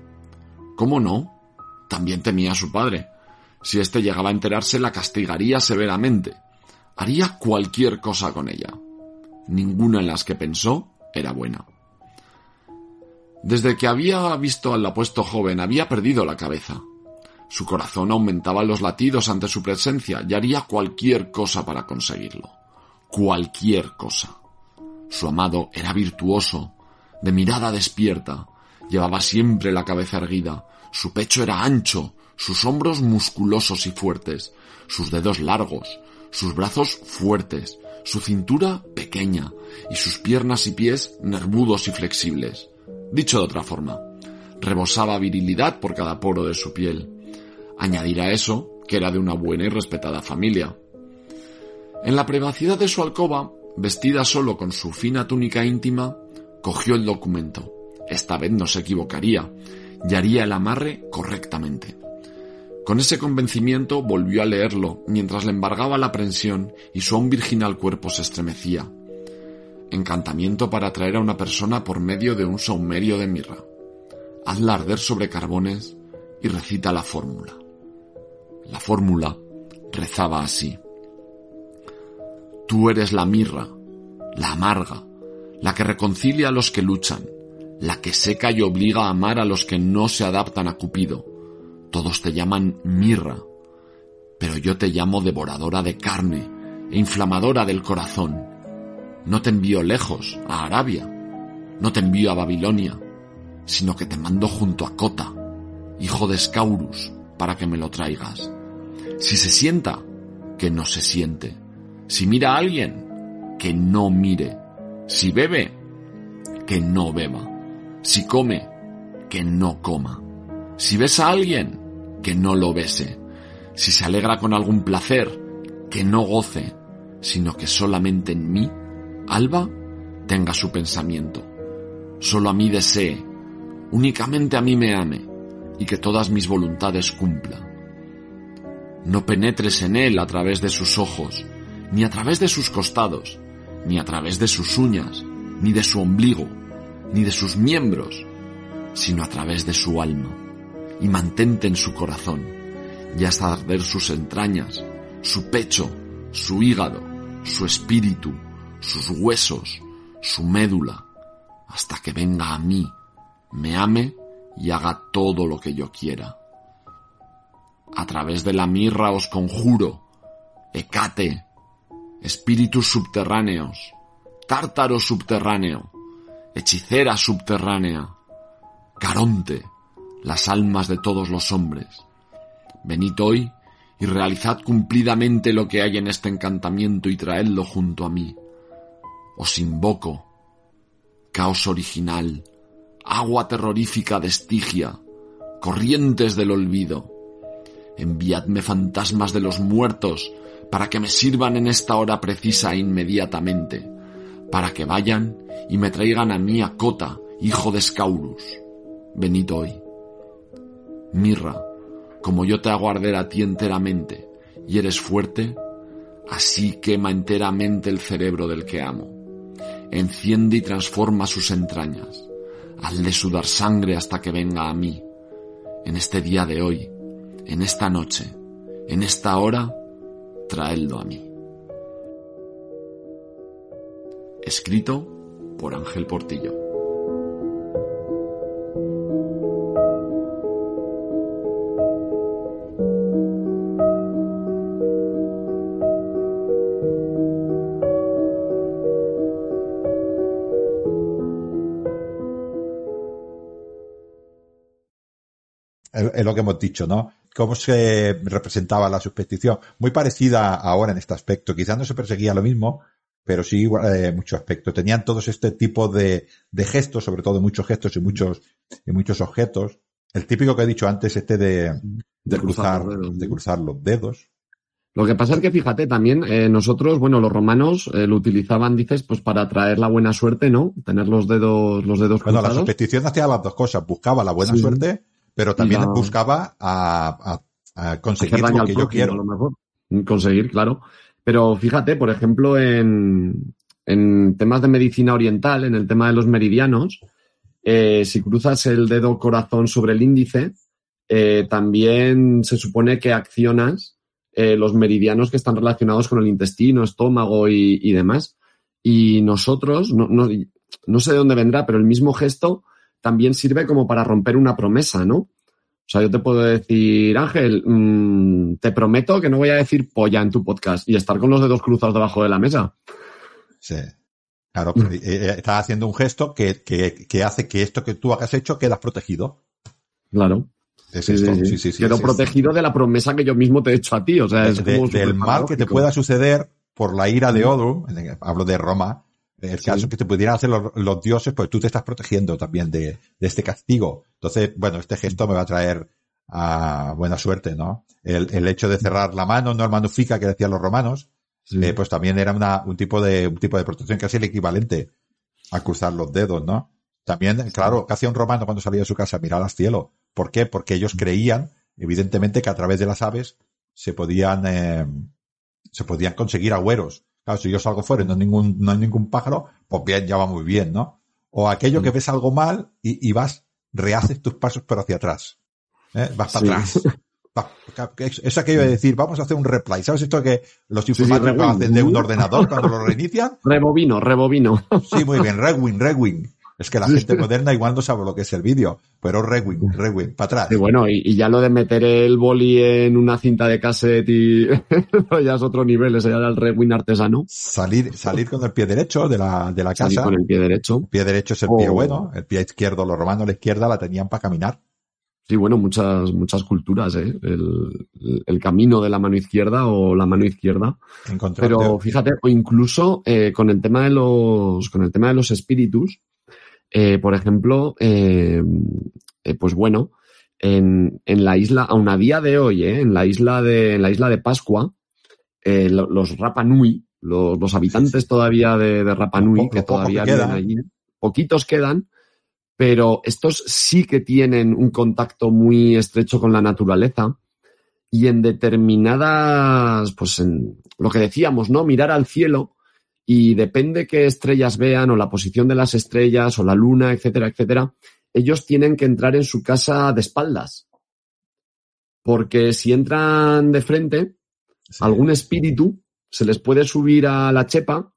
¿Cómo no? También temía a su padre. Si éste llegaba a enterarse, la castigaría severamente. Haría cualquier cosa con ella. Ninguna en las que pensó era buena. Desde que había visto al apuesto joven había perdido la cabeza. Su corazón aumentaba los latidos ante su presencia y haría cualquier cosa para conseguirlo. Cualquier cosa. Su amado era virtuoso, de mirada despierta, llevaba siempre la cabeza erguida, su pecho era ancho, sus hombros musculosos y fuertes, sus dedos largos, sus brazos fuertes, su cintura pequeña y sus piernas y pies nervudos y flexibles. Dicho de otra forma, rebosaba virilidad por cada poro de su piel. Añadir a eso que era de una buena y respetada familia. En la privacidad de su alcoba, vestida solo con su fina túnica íntima, cogió el documento. Esta vez no se equivocaría y haría el amarre correctamente. Con ese convencimiento volvió a leerlo mientras le embargaba la aprensión y su aún virginal cuerpo se estremecía. Encantamiento para atraer a una persona por medio de un saumerio de mirra. Hazla arder sobre carbones y recita la fórmula. La fórmula rezaba así. Tú eres la mirra, la amarga, la que reconcilia a los que luchan, la que seca y obliga a amar a los que no se adaptan a Cupido. Todos te llaman mirra, pero yo te llamo devoradora de carne e inflamadora del corazón. No te envío lejos, a Arabia, no te envío a Babilonia, sino que te mando junto a Cota, hijo de Scaurus, para que me lo traigas. Si se sienta, que no se siente. Si mira a alguien, que no mire. Si bebe, que no beba. Si come, que no coma. Si besa a alguien, que no lo bese. Si se alegra con algún placer, que no goce, sino que solamente en mí, Alba, tenga su pensamiento. Solo a mí desee, únicamente a mí me ame, y que todas mis voluntades cumpla. No penetres en él a través de sus ojos, ni a través de sus costados, ni a través de sus uñas, ni de su ombligo, ni de sus miembros, sino a través de su alma, y mantente en su corazón, y hasta arder sus entrañas, su pecho, su hígado, su espíritu, sus huesos, su médula, hasta que venga a mí, me ame y haga todo lo que yo quiera. A través de la mirra os conjuro, Hecate, espíritus subterráneos, tártaro subterráneo, hechicera subterránea, Caronte, las almas de todos los hombres. Venid hoy y realizad cumplidamente lo que hay en este encantamiento y traedlo junto a mí. Os invoco, caos original, agua terrorífica de Estigia, corrientes del olvido. Enviadme fantasmas de los muertos para que me sirvan en esta hora precisa e inmediatamente, para que vayan y me traigan a mí a Cota, hijo de Scaurus. Venid hoy. Mirra, como yo te hago arder a ti enteramente, y eres fuerte, así quema enteramente el cerebro del que amo. Enciende y transforma sus entrañas. Hazle sudar sangre hasta que venga a mí. En este día de hoy, en esta noche, en esta hora, traedlo a mí. Escrito por Ángel Portillo. es lo que hemos dicho, ¿no? Cómo se representaba la superstición. Muy parecida ahora en este aspecto. Quizás no se perseguía lo mismo, pero sí eh, mucho aspecto. Tenían todos este tipo de, de gestos, sobre todo muchos gestos y muchos, y muchos objetos. El típico que he dicho antes, este de, de, cruzar, de cruzar los dedos. Lo que pasa es que fíjate también, eh, nosotros, bueno, los romanos eh, lo utilizaban, dices, pues para traer la buena suerte, ¿no? Tener los dedos, los dedos Bueno, cruzados. la superstición hacía las dos cosas. Buscaba la buena Sí. suerte, pero también buscaba a, a- a conseguir lo que yo quiero. a lo mejor. Conseguir, claro. Pero fíjate, por ejemplo, en, en temas de medicina oriental, en el tema de los meridianos, eh, si cruzas el dedo corazón sobre el índice, eh, también se supone que accionas eh, los meridianos que están relacionados con el intestino, estómago y, y demás. Y nosotros, no, no, no sé de dónde vendrá, pero el mismo gesto también sirve como para romper una promesa, ¿no? O sea, yo te puedo decir, Ángel, mm, te prometo que no voy a decir polla en tu podcast y estar con los dedos cruzados debajo de la mesa. Sí. Claro, Mm. eh, eh, estás haciendo un gesto que, que, que hace que esto que tú hagas hecho quedas protegido. Claro. Es Sí, esto. sí, sí. Sí, Quedo protegido de la promesa que yo mismo te he hecho a ti. O sea, es de- como del mal que te pueda suceder por la ira de el- hablo de Roma, el Sí. caso que te pudieran hacer los, los dioses, pues tú te estás protegiendo también de, de este castigo. Entonces, bueno, este gesto me va a traer a buena suerte, ¿no? El, el hecho de cerrar la mano, no el manufica que decían los romanos, Sí. eh, pues también era una, un tipo de, un tipo de protección casi el equivalente a cruzar los dedos, ¿no? También, claro, ¿qué hacía un romano cuando salía de su casa? Mirar al cielo. ¿Por qué? Porque ellos creían, evidentemente, que a través de las aves se podían, eh, se podían conseguir agüeros. Claro, si yo salgo fuera y no hay ningún, no hay ningún pájaro, pues bien, ya va muy bien, ¿no? O aquello Mm. que ves algo mal y, y vas, rehaces tus pasos pero hacia atrás. ¿eh? Vas para Sí. atrás. Es aquello de decir, vamos a hacer un replay. ¿Sabes esto que los sí, informáticos rewind. hacen de un ordenador cuando lo reinician? Rebobino, rebobino. Sí, muy bien, rewind, rewind. Es que la gente moderna igual no sabe lo que es el vídeo, pero rewind, rewind, para atrás. Y bueno, y, y ya lo de meter el boli en una cinta de cassette y ya es otro nivel, ese ya era el rewind artesano. Salir, salir con el pie derecho de la, de la Salir casa. con el pie derecho. El pie derecho es el pie Oh. bueno, el pie izquierdo, los romanos la izquierda la tenían para caminar. Sí, bueno, muchas, muchas culturas, ¿eh? El, el- camino de la mano izquierda o la mano izquierda. Pero fíjate, o incluso eh, con el tema de los, con el tema de los espíritus, eh, por ejemplo, eh, eh, pues bueno, en, en la isla, aún a día de hoy, en la isla de, en la isla de Pascua, lo- los Rapa Nui, los, los habitantes todavía de, de Rapa Nui, Lo que todavía viven queda. allí, poquitos quedan, pero estos sí que tienen un contacto muy estrecho con la naturaleza y en determinadas, pues en lo que decíamos, ¿no? Mirar al cielo y depende qué estrellas vean o la posición de las estrellas o la luna, etcétera, etcétera, ellos tienen que entrar en su casa de espaldas. Porque si entran de frente, Sí. algún espíritu se les puede subir a la chepa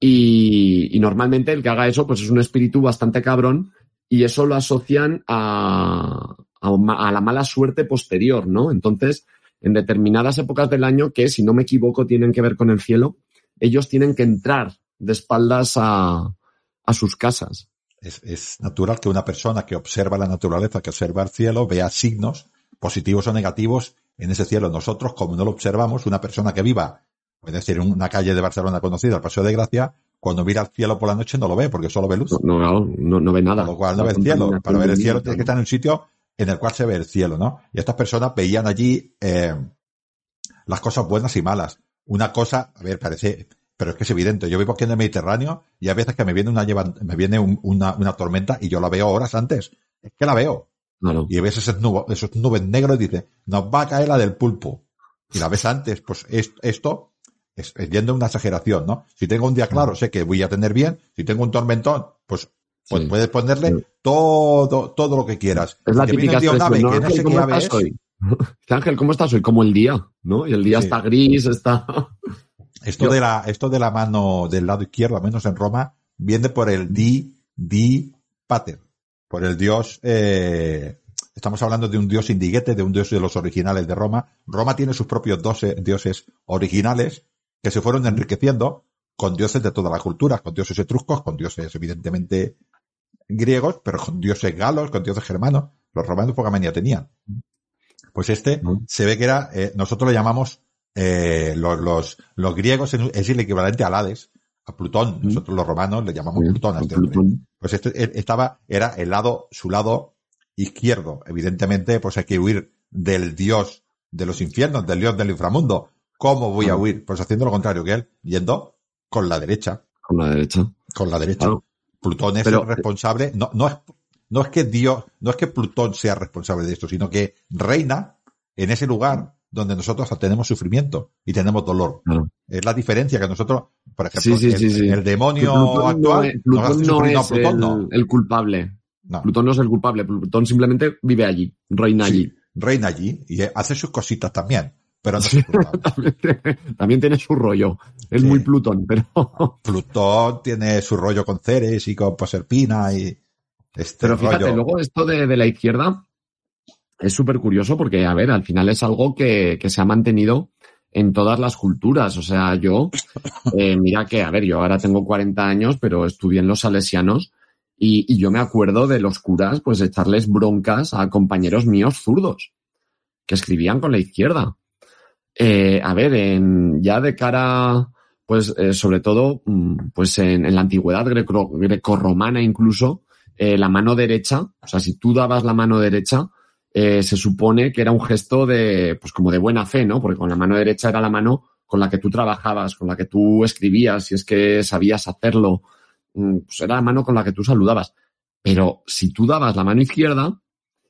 y, y normalmente el que haga eso pues es un espíritu bastante cabrón y eso lo asocian a, a la mala suerte posterior, ¿no? Entonces, en determinadas épocas del año que, si no me equivoco, tienen que ver con el cielo, ellos tienen que entrar de espaldas a, a sus casas. Es, es natural que una persona que observa la naturaleza, que observa el cielo, vea signos positivos o negativos en ese cielo. Nosotros, como no lo observamos, una persona que viva, es decir, en una calle de Barcelona conocida, el Paseo de Gracia, cuando mira al cielo por la noche no lo ve porque solo ve luz. No, no, no, no ve nada. Con lo cual no ve el cielo. Para ver el cielo tienes que estar en un sitio en el cual se ve el cielo, ¿no? Y estas personas veían allí eh, las cosas buenas y malas. Una cosa, a ver, parece, pero es que es evidente. Yo vivo aquí en el Mediterráneo y hay veces que me viene una me viene un- una, una tormenta y yo la veo horas antes. Es que la veo. Claro. Y ves esos, nubo- esos nubes negros y dices, nos va a caer la del pulpo. Y la ves antes. Pues es- esto es, es yendo a una exageración, ¿no? Si tengo un día claro, sé que voy a tener bien. Si tengo un tormentón, pues, pues Sí. puedes ponerle Sí. todo, todo lo que quieras. Es la Que. Ángel, ¿cómo estás hoy? Como el día, ¿no? Y el día Sí. está gris, está... Esto de la, esto de la mano del lado izquierdo, al menos en Roma, viene por el di, di, pater. Por el dios, eh, estamos hablando de un dios indiguete, de un dios de los originales de Roma. Roma tiene sus propios dose- dioses originales que se fueron enriqueciendo con dioses de todas las culturas, con dioses etruscos, con dioses evidentemente griegos, pero con dioses galos, con dioses germanos. Los romanos poca manía tenían. Pues este se ve que era, eh, nosotros le llamamos, eh, los, los, los griegos es el equivalente al Hades, a Plutón. Mm. Nosotros los romanos le llamamos Sí, Plutón a este. Plutón. Pues este él estaba, era el lado, su lado izquierdo. Evidentemente, pues hay que huir del dios de los infiernos, del dios del inframundo. ¿Cómo voy a huir? Pues haciendo lo contrario que él, yendo con la derecha, Con la derecha. con la derecha. Claro. Plutón es Pero- el responsable, no, no es, no es que Dios, no es que Plutón sea responsable de esto, sino que reina en ese lugar donde nosotros tenemos sufrimiento y tenemos dolor. Claro. Es la diferencia que nosotros, por ejemplo, Sí, sí, el, sí, sí. el demonio Plutón no actual es, nos Plutón no no, es Plutón el, no. el culpable. No, Plutón no es el culpable. Plutón simplemente vive allí, reina allí. reina allí y hace sus cositas también, pero no culpable. También tiene- También tiene su rollo. Es muy Plutón, pero... Plutón tiene su rollo con Ceres y con Proserpina y este Pero fíjate, rollo. luego esto de, de la izquierda es súper curioso porque, a ver, al final es algo que, que se ha mantenido en todas las culturas. O sea, yo, eh, mira que, a ver, yo ahora tengo 40 años, pero estudié en los salesianos y, y yo me acuerdo de los curas, pues, echarles broncas a compañeros míos zurdos que escribían con la izquierda. Eh, a ver, en, ya de cara, pues, eh, sobre todo, mm, pues en, en la antigüedad greco- grecorromana incluso, eh, la mano derecha, o sea, si tú dabas la mano derecha, eh, se supone que era un gesto de, pues como de buena fe, ¿no? Porque con la mano derecha era la mano con la que tú trabajabas, con la que tú escribías, si es que sabías hacerlo, mm, pues era la mano con la que tú saludabas. Pero si tú dabas la mano izquierda,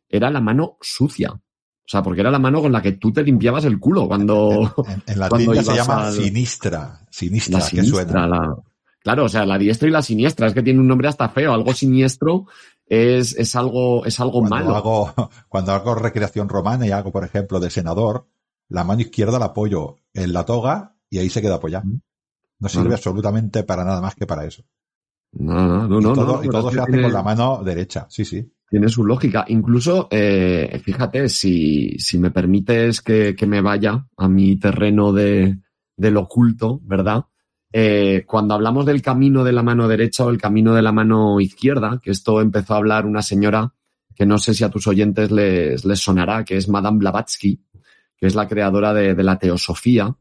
era la mano sucia. O sea, porque era la mano con la que tú te limpiabas el culo cuando En, en latín cuando se llama al- sinistra, sinistra, la que siniestra, suena. la- Claro, o sea, la diestra y la siniestra, es que tiene un nombre hasta feo. Algo siniestro es, es algo, es algo Cuando malo. hago, cuando hago recreación romana y hago, por ejemplo, de senador, la mano izquierda la apoyo en la toga y ahí se queda apoyada. Mm. No sirve Claro. absolutamente para nada más que para eso. No, no, no, y no. todo, no, y todo se hace tiene, con la mano derecha. Sí, sí. tiene su lógica. Incluso, eh, fíjate, si, si me permites que, que me vaya a mi terreno de, del oculto, ¿verdad? Eh, cuando hablamos del camino de la mano derecha o el camino de la mano izquierda, que esto empezó a hablar una señora que no sé si a tus oyentes les, les sonará, que es Madame Blavatsky, que es la creadora de, la teosofía,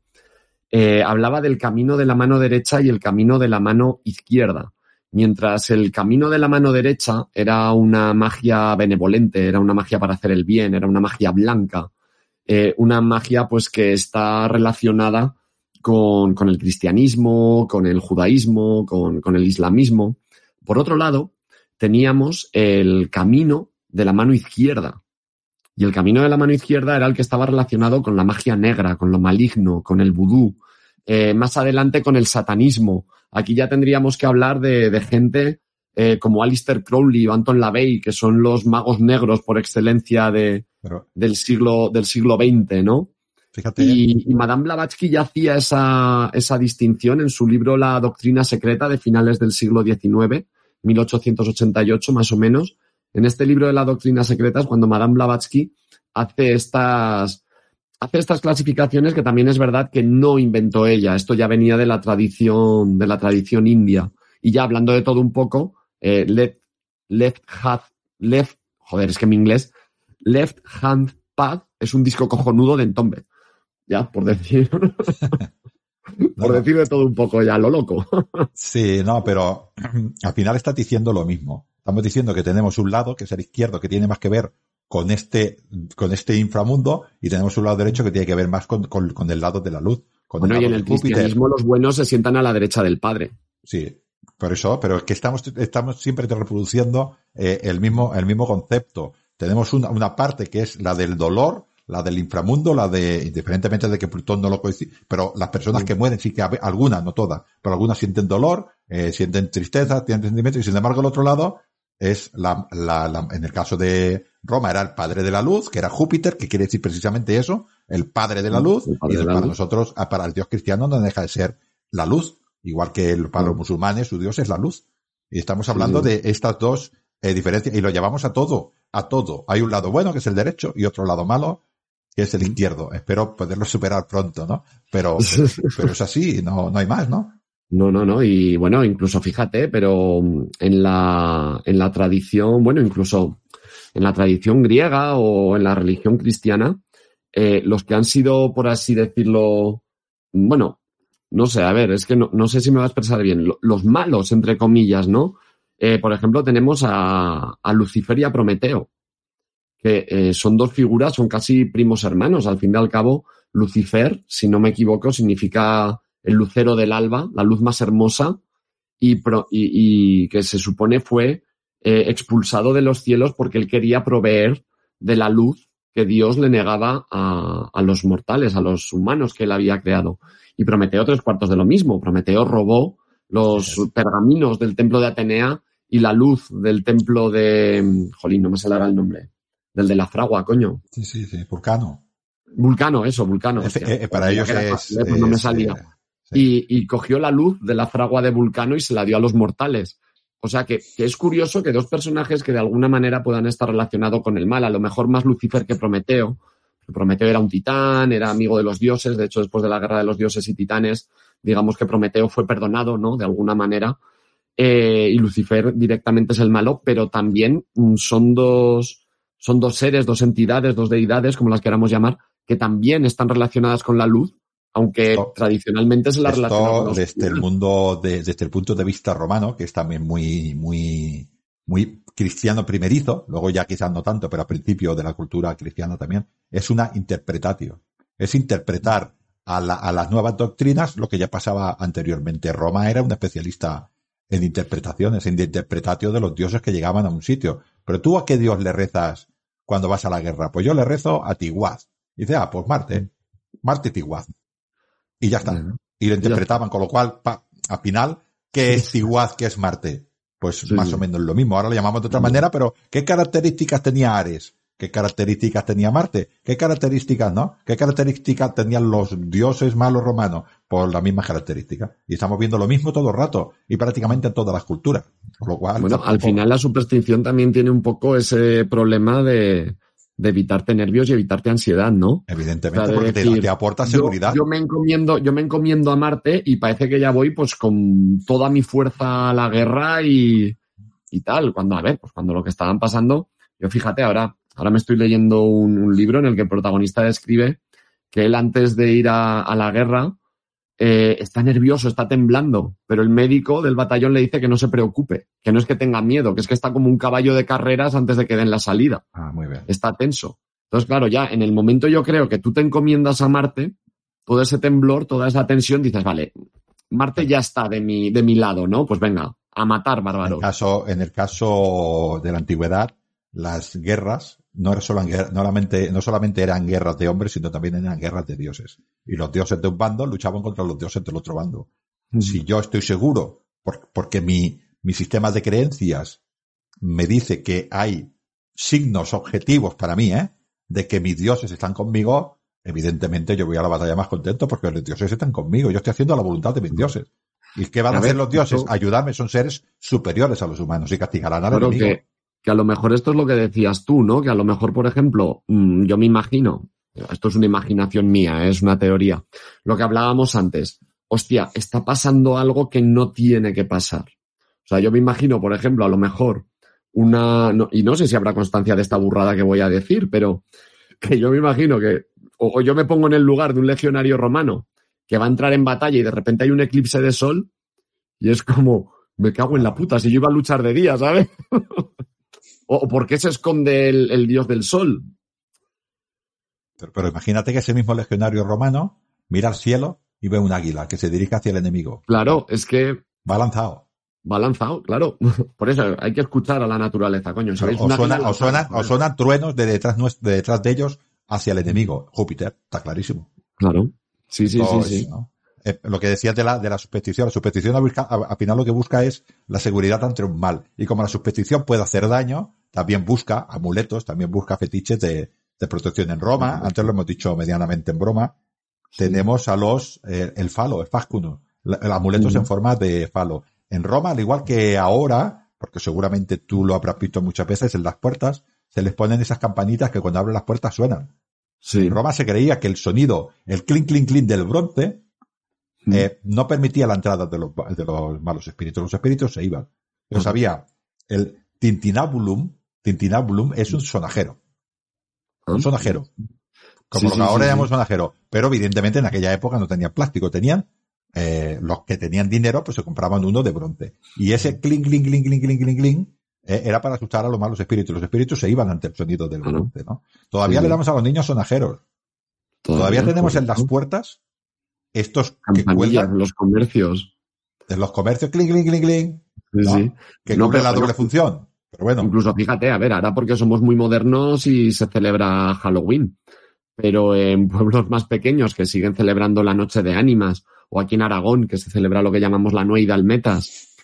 eh, hablaba del camino de la mano derecha y el camino de la mano izquierda. Mientras el camino de la mano derecha era una magia benevolente, era una magia para hacer el bien, era una magia blanca, eh, una magia pues que está relacionada con, con, el cristianismo, con el judaísmo, con, con el islamismo. Por otro lado, teníamos el camino de la mano izquierda. Y el camino de la mano izquierda era el que estaba relacionado con la magia negra, con lo maligno, con el vudú, eh, más adelante con el satanismo. Aquí ya tendríamos que hablar de, de gente eh, como Alistair Crowley o Anton LaVey, que son los magos negros por excelencia de, Pero, del siglo del siglo XX, ¿no? Fíjate, Y, Madame Blavatsky ya hacía esa, esa distinción en su libro La doctrina secreta de finales del siglo XIX, 1888 más o menos. En este libro de la doctrina secreta es cuando Madame Blavatsky hace estas, hace estas clasificaciones que también es verdad que no inventó ella. Esto ya venía de la tradición, de la tradición india. Y ya hablando de todo un poco, eh, left, left, hand, left, joder, es que en inglés, Left Hand Path es un disco cojonudo de Entombe. Ya, por decir, por decir de todo un poco ya, lo loco. Sí, no, pero al final estás diciendo lo mismo. Estamos diciendo que tenemos un lado, que es el izquierdo, que tiene más que ver con este, con este inframundo, y tenemos un lado derecho que tiene que ver más con, con, con el lado de la luz. Con Bueno, el y en el Júpiter. cristianismo los buenos se sientan a la derecha del padre. Sí, por eso, pero es que estamos, estamos siempre reproduciendo eh, el mismo, el mismo concepto. Tenemos una, una parte que es la del dolor, la del inframundo, la de, indiferentemente de que Plutón no lo coincide, pero las personas Sí. que mueren sí que, algunas, no todas, pero algunas sienten dolor, eh, sienten tristeza, tienen sentimientos, y sin embargo el otro lado es la, la, la- en el caso de Roma era el padre de la luz, que era Júpiter, que quiere decir precisamente eso, el padre de la luz, y para luz. nosotros, ah, para el Dios cristiano no deja de ser la luz, igual que el- para los musulmanes su Dios es la luz. Y estamos hablando sí. de estas dos eh, diferencias, y lo llevamos a todo, a todo. Hay un lado bueno, que es el derecho, y otro lado malo, que es el izquierdo. Espero poderlo superar pronto, ¿no? Pero, pero es así, no, no hay más, ¿no? No, no, no. Y bueno, incluso fíjate, pero en la, en la tradición, bueno, incluso en la tradición griega o en la religión cristiana, eh, los que han sido, por así decirlo, bueno, no sé, a ver, es que no, no sé si me va a expresar bien, lo- los malos, entre comillas, ¿no? Eh, por ejemplo, tenemos a, a Lucifer y a Prometeo, que eh, son dos figuras, son casi primos hermanos. Al fin y al cabo, Lucifer, si no me equivoco, significa el lucero del alba, la luz más hermosa, y, pro- y- y que se supone fue eh, expulsado de los cielos porque él quería proveer de la luz que Dios le negaba a, a los mortales, a los humanos que él había creado. Y Prometeo tres cuartos de lo mismo. Prometeo robó los Sí, pergaminos del templo de Atenea y la luz del templo de... Jolín, no me saldrá el nombre. Del de la fragua, coño. Sí, sí, sí, Vulcano. Vulcano, eso, Vulcano. Hostia. eh, para ellos es, fácil, pues no me es, salía. eh, sí. y, y cogió la luz de la fragua de Vulcano y se la dio a los mortales. O sea que, que es curioso que dos personajes que de alguna manera puedan estar relacionados con el mal, a lo mejor más Lucifer que Prometeo. Prometeo era un titán, era amigo de los dioses, de hecho después de la guerra de los dioses y titanes, digamos que Prometeo fue perdonado, ¿no? De alguna manera. Eh, y Lucifer directamente es el malo, pero también son dos, son dos seres, dos entidades, dos deidades, como las queramos llamar, que también están relacionadas con la luz, aunque Esto- tradicionalmente se la desde oscuridad. el mundo, de- desde el punto de vista romano, que es también muy, muy, muy cristiano primerizo, luego ya quizás no tanto, pero al principio de la cultura cristiana también, es una interpretatio. Es interpretar a, la- a las nuevas doctrinas lo que ya pasaba anteriormente. Roma era un especialista en interpretaciones, en interpretatio de los dioses que llegaban a un sitio. Pero tú a qué dios le rezas cuando vas a la guerra? Pues yo le rezo a Tiguaz. Y dice, ah, pues Marte. Marte Tiguaz. Y ya está y lo interpretaban, con lo cual, pa, al final, ¿qué es Tiguaz, qué es Marte? Pues Sí, más o menos lo mismo. Ahora lo llamamos de otra Sí. manera, pero ¿qué características tenía Ares? ¿Qué características tenía Marte? ¿Qué características, no? ¿Qué características tenían los dioses malos romanos? Por las mismas características. Y estamos viendo lo mismo todo el rato, y prácticamente en todas las culturas. Con lo cual, Bueno, al final la superstición también tiene un poco ese problema de, de evitarte nervios y evitarte ansiedad, ¿no? evidentemente, O sea, de porque te- decir, te, aporta Yo- seguridad. Yo, me encomiendo, yo me encomiendo a Marte y parece que ya voy pues con toda mi fuerza a la guerra y, y tal. Cuando, a ver, pues cuando lo que estaban pasando, yo fíjate, ahora, ahora me estoy leyendo un, un libro en el que el protagonista describe que él antes de ir a, a la guerra eh, está nervioso, está temblando, pero el médico del batallón le dice que no se preocupe, que no es que tenga miedo, que es que está como un caballo de carreras antes de que den la salida. Ah, muy bien. Está tenso. Entonces, claro, ya en el momento yo creo que tú te encomiendas a Marte, todo ese temblor, toda esa tensión, dices, vale, Marte ya está de mi, de mi lado, ¿no? Pues venga, a matar En bárbaros. el caso, en el caso de la antigüedad, las guerras no, era solo, no, solamente, no solamente eran guerras de hombres, sino también eran guerras de dioses. Y los dioses de un bando luchaban contra los dioses del otro bando. Mm. Si yo estoy seguro, por- porque mi, mi sistema de creencias me dice que hay signos objetivos para mí, ¿eh? De que mis dioses están conmigo, evidentemente yo voy a la batalla más contento porque los dioses están conmigo. Yo estoy haciendo la voluntad de mis dioses. ¿Y qué van a, A hacer ver, los dioses? Ayudarme, son seres superiores a los humanos y castigarán al enemigo. que, a lo mejor esto es lo que decías tú, ¿no? Que a lo mejor, por ejemplo, mm, yo me imagino, esto es una imaginación mía, ¿eh? es una teoría, lo que hablábamos antes, hostia, está pasando algo que no tiene que pasar. O sea, yo me imagino, por ejemplo, a lo mejor una, y no sé si habrá constancia de esta burrada que voy a decir, pero que yo me imagino que, o, o yo me pongo en el lugar de un legionario romano que va a entrar en batalla y de repente hay un eclipse de sol y es como, me cago en la puta, si yo iba a luchar de día, ¿sabes? o, por qué se esconde el, el dios del sol. Pero, pero imagínate que ese mismo legionario romano mira al cielo y ve un águila que se dirige hacia el enemigo. Claro, es que Va lanzado. va lanzado, claro. Por eso hay que escuchar a la naturaleza, coño. ¿sabéis? O águila o, lanzada, o suenan truenos de detrás, de detrás de ellos hacia el enemigo. Júpiter, está clarísimo. Claro. Sí, sí, Todo sí, sí. ¿no? Eh, lo que decías de la, de la superstición, la superstición al, busca- al- al final lo que busca es la seguridad ante un mal. Y como la superstición puede hacer daño, también busca amuletos, también busca fetiches de, de protección en Roma. Antes lo hemos dicho medianamente en broma. Tenemos a los, eh, el falo, el el amuletos Ujú. en forma de falo. En Roma, al igual que ahora, porque seguramente tú lo habrás visto muchas veces en las puertas, se les ponen esas campanitas que cuando abren las puertas suenan. Sí. En Roma se creía que el sonido, el clink, clink, clink del bronce, Mm. eh, no permitía la entrada de los, de los malos espíritus. Los espíritus se iban. Yo sabía, el tintinabulum, tintinabulum es un sonajero. Un sonajero. Como Sí, lo que sí, ahora sí, llamamos sonajero. Pero evidentemente en aquella época no tenían plástico, tenían, eh, los que tenían dinero, pues se compraban uno de bronce. Y ese clink, clink, clink, clink, clink, clink, clink, eh, era para asustar a los malos espíritus. Los espíritus se iban ante el sonido del bronce, ¿no? Todavía le damos a los niños sonajeros. Todavía tenemos en las puertas estos que cuelgan los comercios. de los comercios, clink, clink, clink, clink, Sí, No. sí. que No, pero- la doble función. Pero bueno, Incluso fíjate, a ver, ahora porque somos muy modernos y se celebra Halloween, pero en pueblos más pequeños que siguen celebrando la Noche de Ánimas, o aquí en Aragón, que se celebra lo que llamamos la Nuey Dalmetas,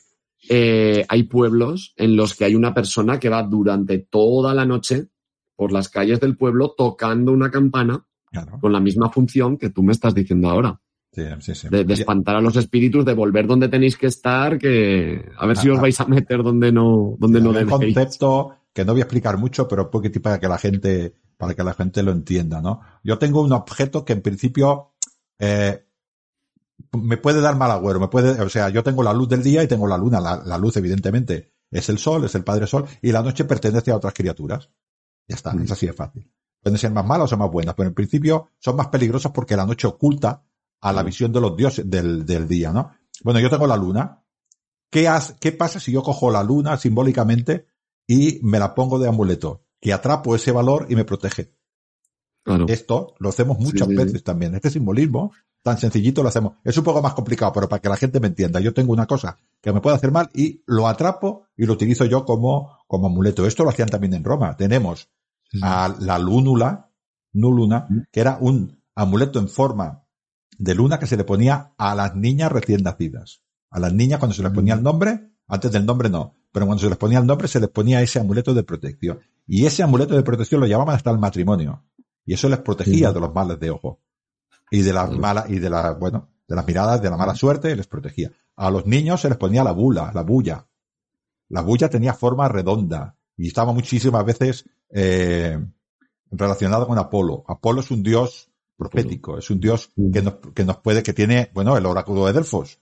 eh, hay pueblos en los que hay una persona que va durante toda la noche por las calles del pueblo tocando una campana claro. con la misma función que tú me estás diciendo ahora, Sí, sí, sí. de, de espantar a los espíritus, de volver donde tenéis que estar, que a ver si Ah, os ah. vais a meter donde no, donde no Hay un concepto que no voy a explicar mucho, pero un poquito para que la gente, para que la gente lo entienda, ¿no? Yo tengo un objeto que en principio, eh, me puede dar mal agüero, me puede, o sea, yo tengo la luz del día y tengo la luna. La, la luz, evidentemente, es el sol, es el padre sol, y la noche pertenece a otras criaturas. Ya está, Mm. es así de fácil. Pueden ser más malas o más buenas, pero en principio son más peligrosas porque la noche oculta a la visión de los dioses del, del día, ¿no? Bueno, yo tengo la luna. ¿Qué, hace- ¿Qué pasa si yo cojo la luna simbólicamente y me la pongo de amuleto? Que atrapo ese valor y me protege. Claro. Esto lo hacemos muchas sí, sí. veces también. Este simbolismo tan sencillito lo hacemos. Es un poco más complicado, pero para que la gente me entienda. Yo tengo una cosa que me puede hacer mal y lo atrapo y lo utilizo yo como, como amuleto. Esto lo hacían también en Roma. Tenemos a la lúnula, nuluna, que era un amuleto en forma de luna que se le ponía a las niñas recién nacidas. A las niñas cuando se les ponía el nombre, antes del nombre no, pero cuando se les ponía el nombre se les ponía ese amuleto de protección. Y ese amuleto de protección lo llamaban hasta el matrimonio. Y eso les protegía de los males de ojo. Y de las malas, y de las, bueno, de las miradas, de la mala suerte, les protegía. A los niños se les ponía la bula, la bulla. La bulla tenía forma redonda y estaba muchísimas veces eh, relacionado con Apolo. Apolo es un dios profético, es un dios que nos, que nos puede, que tiene, bueno, el oráculo de Delfos.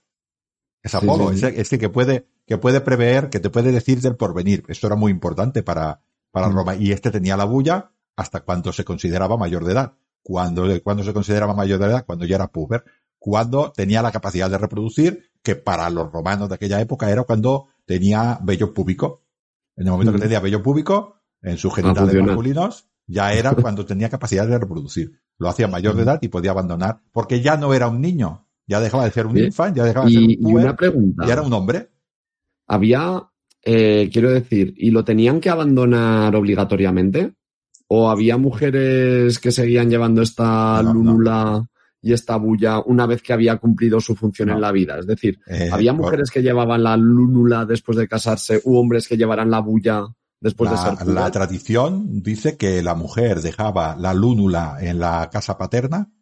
Es Apolo, sí, sí. ese, ese que puede, que puede prever, que te puede decir del porvenir. Esto era muy importante para, para Mm. Roma. Y este tenía la bulla hasta cuando se consideraba mayor de edad. Cuando, cuando se consideraba mayor de edad, cuando ya era puber. cuando tenía la capacidad de reproducir, que para los romanos de aquella época era cuando tenía vello púbico. En el momento que Mm. tenía vello púbico, en sus genitales masculinos, ya era cuando tenía capacidad de reproducir. Lo hacía mayor de edad y podía abandonar, porque ya no era un niño, ya dejaba de ser un Sí. infant, ya dejaba de ser Y, un y puber, una pregunta. y era un hombre. Había, eh, quiero decir, ¿y lo tenían que abandonar obligatoriamente? ¿O había mujeres que seguían llevando esta No, no. lúnula y esta bulla una vez que había cumplido su función No. en la vida? Es decir, Eh, ¿había por- mujeres que llevaban la lúnula después de casarse u hombres que llevaran la bulla después de ser la, tradición dice que la mujer dejaba la lúnula en la casa paterna,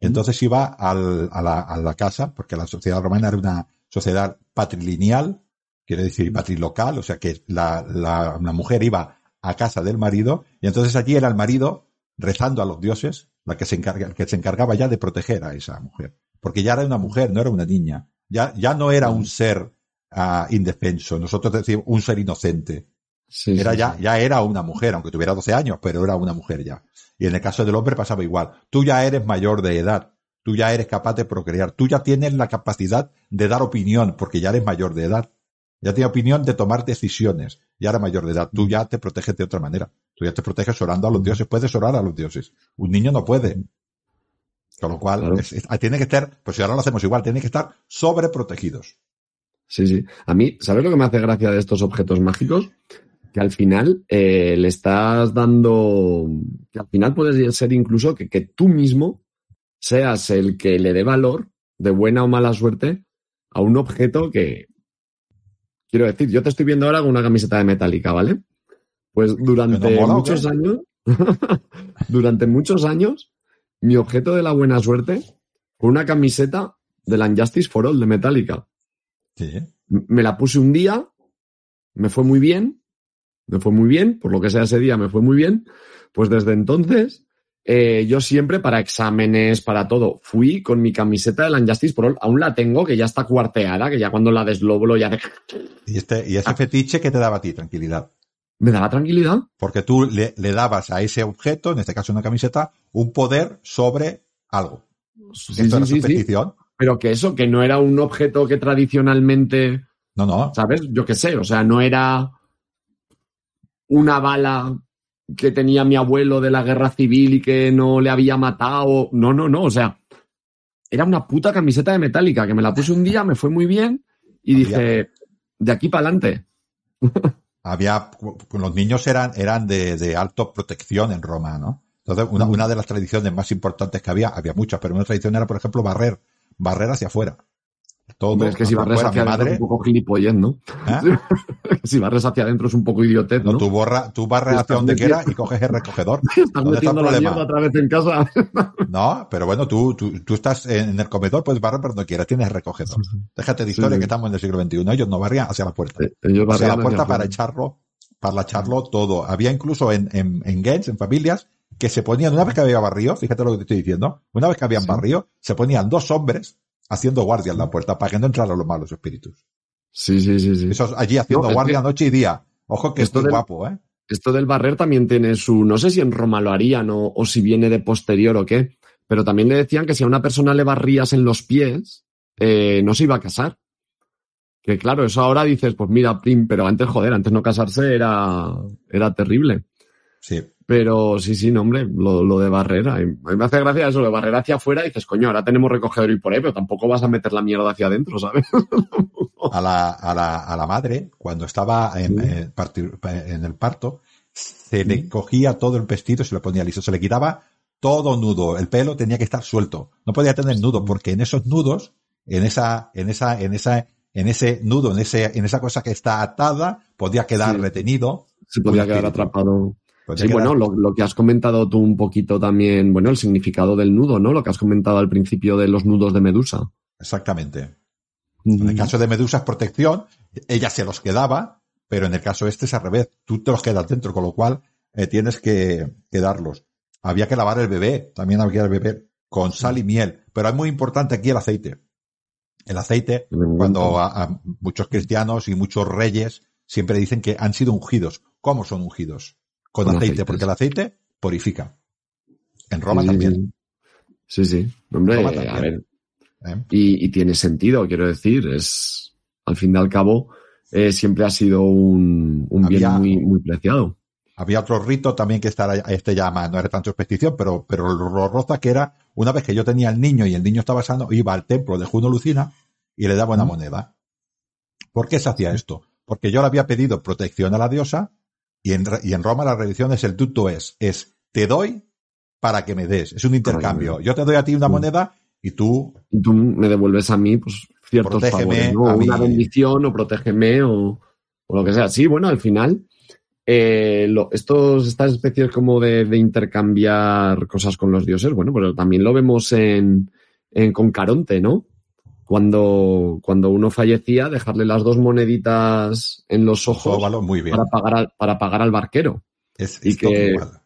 entonces iba al- a, la, a la casa, porque la sociedad romana era una sociedad patrilineal, quiere decir patrilocal, o sea que la, la, la mujer iba a casa del marido, y entonces allí era el marido rezando a los dioses, la que se encarga, que se encargaba ya de proteger a esa mujer. Porque ya era una mujer, no era una niña. Ya, ya no era un ser ah, indefenso. Nosotros decimos un ser inocente. Sí, Era sí, ya, sí. ya era una mujer, aunque tuviera 12 años, pero era una mujer ya. Y en el caso del hombre pasaba igual. Tú ya eres mayor de edad. Tú ya eres capaz de procrear. Tú ya tienes la capacidad de dar opinión, porque ya eres mayor de edad. Ya tienes opinión de tomar decisiones. Ya eres mayor de edad. Tú ya te proteges de otra manera. Tú ya te proteges orando a los dioses. Puedes orar a los dioses. Un niño no puede. Con lo cual, Claro. es- es- tiene que estar, pues si ahora lo hacemos igual, tiene que estar sobreprotegidos. Sí, sí. A mí, ¿sabes lo que me hace gracia de estos objetos mágicos? Que al final eh, le estás dando. Que al final puede ser incluso que, que tú mismo seas el que le dé valor, de buena o mala suerte, a un objeto que. Quiero decir, yo te estoy viendo ahora con una camiseta de metálica, ¿vale? Pues durante ¿Que no mola o muchos años. durante muchos años, mi objeto de la buena suerte fue una camiseta de la Injustice for All de Metallica Sí. me la puse un día, me fue muy bien, me fue muy bien, por lo que sea ese día me fue muy bien, pues desde entonces eh, yo siempre para exámenes, para todo, fui con mi camiseta de la Injustice for All, aún la tengo, que ya está cuarteada, que ya cuando la desdoblo ya de- Y este, y Ah. ese fetiche que te daba a ti, tranquilidad. me daba tranquilidad. Porque tú le, le dabas a ese objeto, en este caso una camiseta, un poder sobre algo. Sí, Esto era sí, sí, sí. superstición. Pero que eso, que no era un objeto que tradicionalmente No, no. ¿sabes? Yo qué sé, o sea, no era una bala que tenía mi abuelo de la guerra civil y que no le había matado. No, no, no, o sea, era una puta camiseta de metálica que me la puse un día, me fue muy bien y Había- dije, de aquí para adelante. Había, los niños eran, eran de, de alta protección en Roma, ¿no? Entonces, una, una de las tradiciones más importantes que había, había muchas, pero una tradición era, por ejemplo, barrer, barrer hacia afuera. Todo, Hombre, es que si barres hacia adentro madre, es un poco gilipollez, ¿no? ¿eh? si barres hacia adentro es un poco idiotez, ¿no? No, tú, borra, tú barres hacia donde metiendo- quieras y coges el recogedor. Estás ¿Dónde está el metiendo la problema? mierda otra vez en casa. No, pero bueno, tú, tú, tú estás en el comedor, puedes barrer por donde quieras, tienes el recogedor. Déjate de historia sí. que estamos en el siglo XXI. Ellos no barrían hacia la puerta. Ellos hacia la puerta para echarlo, para echarlo todo. Había incluso en, en, en Gens, en familias, que se ponían, una vez que había barrio, fíjate lo que te estoy diciendo, una vez que habían barrio, se ponían dos hombres haciendo guardia en la puerta para que no entraran los malos espíritus. Sí, sí, sí, sí. Esos allí haciendo No, guardia que- noche y día. Ojo que Esto esto es del- guapo, ¿eh? Esto del barrer también tiene su, no sé si en Roma lo harían o, o si viene de posterior o qué, pero también le decían que si a una persona le barrías en los pies, eh, no se iba a casar. Que claro, eso ahora dices, pues mira, prim, pero antes, joder, antes no casarse era, era terrible. Sí. Pero sí, sí, no, hombre, lo, lo de barrer. A mí me hace gracia eso, de barrer hacia afuera, y dices, coño, ahora tenemos recogedor y por ahí, pero tampoco vas a meter la mierda hacia adentro, ¿sabes? A la, a la, a la madre, cuando estaba en, Sí. eh, partir- en el parto, se le cogía todo el vestido y se lo ponía liso. Se le quitaba todo nudo. El pelo tenía que estar suelto. No podía tener nudo porque en esos nudos, en esa, en esa, en esa, en ese nudo, en ese, en esa cosa que está atada, podía quedar Sí. retenido. Se podía quedar atrapado. Podía Sí, bueno, lo, lo que has comentado tú un poquito también, bueno, el significado del nudo, ¿no? Lo que has comentado al principio de los nudos de Medusa. Exactamente. En el caso de Medusa es protección, ella se los quedaba, pero en el caso este es al revés. Tú te los quedas dentro, con lo cual eh, tienes que, que darlos. Había que lavar el bebé, también había que lavar el bebé con sal y miel, pero es muy importante aquí el aceite. El aceite, cuando a, a muchos cristianos y muchos reyes siempre dicen que han sido ungidos. ¿Cómo son ungidos? Con, Con aceite, aceites. porque el aceite purifica. En Roma Sí, también. Sí, sí. Hombre, Roma a también. ver, ¿eh? Y, y tiene sentido, quiero decir, es, al fin y al cabo, eh, siempre ha sido un, un bien muy, muy preciado. Había otro rito también que esta, este ya más, no era tan superstición, pero, pero lo roza que era, una vez que yo tenía al niño y el niño estaba sano, iba al templo de Juno Lucina y le daba una moneda. ¿Por qué se hacía esto? Porque yo le había pedido protección a la diosa y en, y en Roma la religión es el tuto es, es te doy para que me des. Es un intercambio. Yo te doy a ti una Sí. moneda y tú Y tú me devuelves a mí, pues, ciertos Protégeme favores, ¿no? Una bendición, o protégeme, o, o lo que sea. Sí, bueno, al final, eh, lo- estos, estas especies como de, de intercambiar cosas con los dioses, bueno, pero también lo vemos en, en con Caronte, ¿no? Cuando, cuando uno fallecía, dejarle las dos moneditas en los ojos óvalo muy bien. para pagar, al, para pagar al barquero. Es, y es todo igual.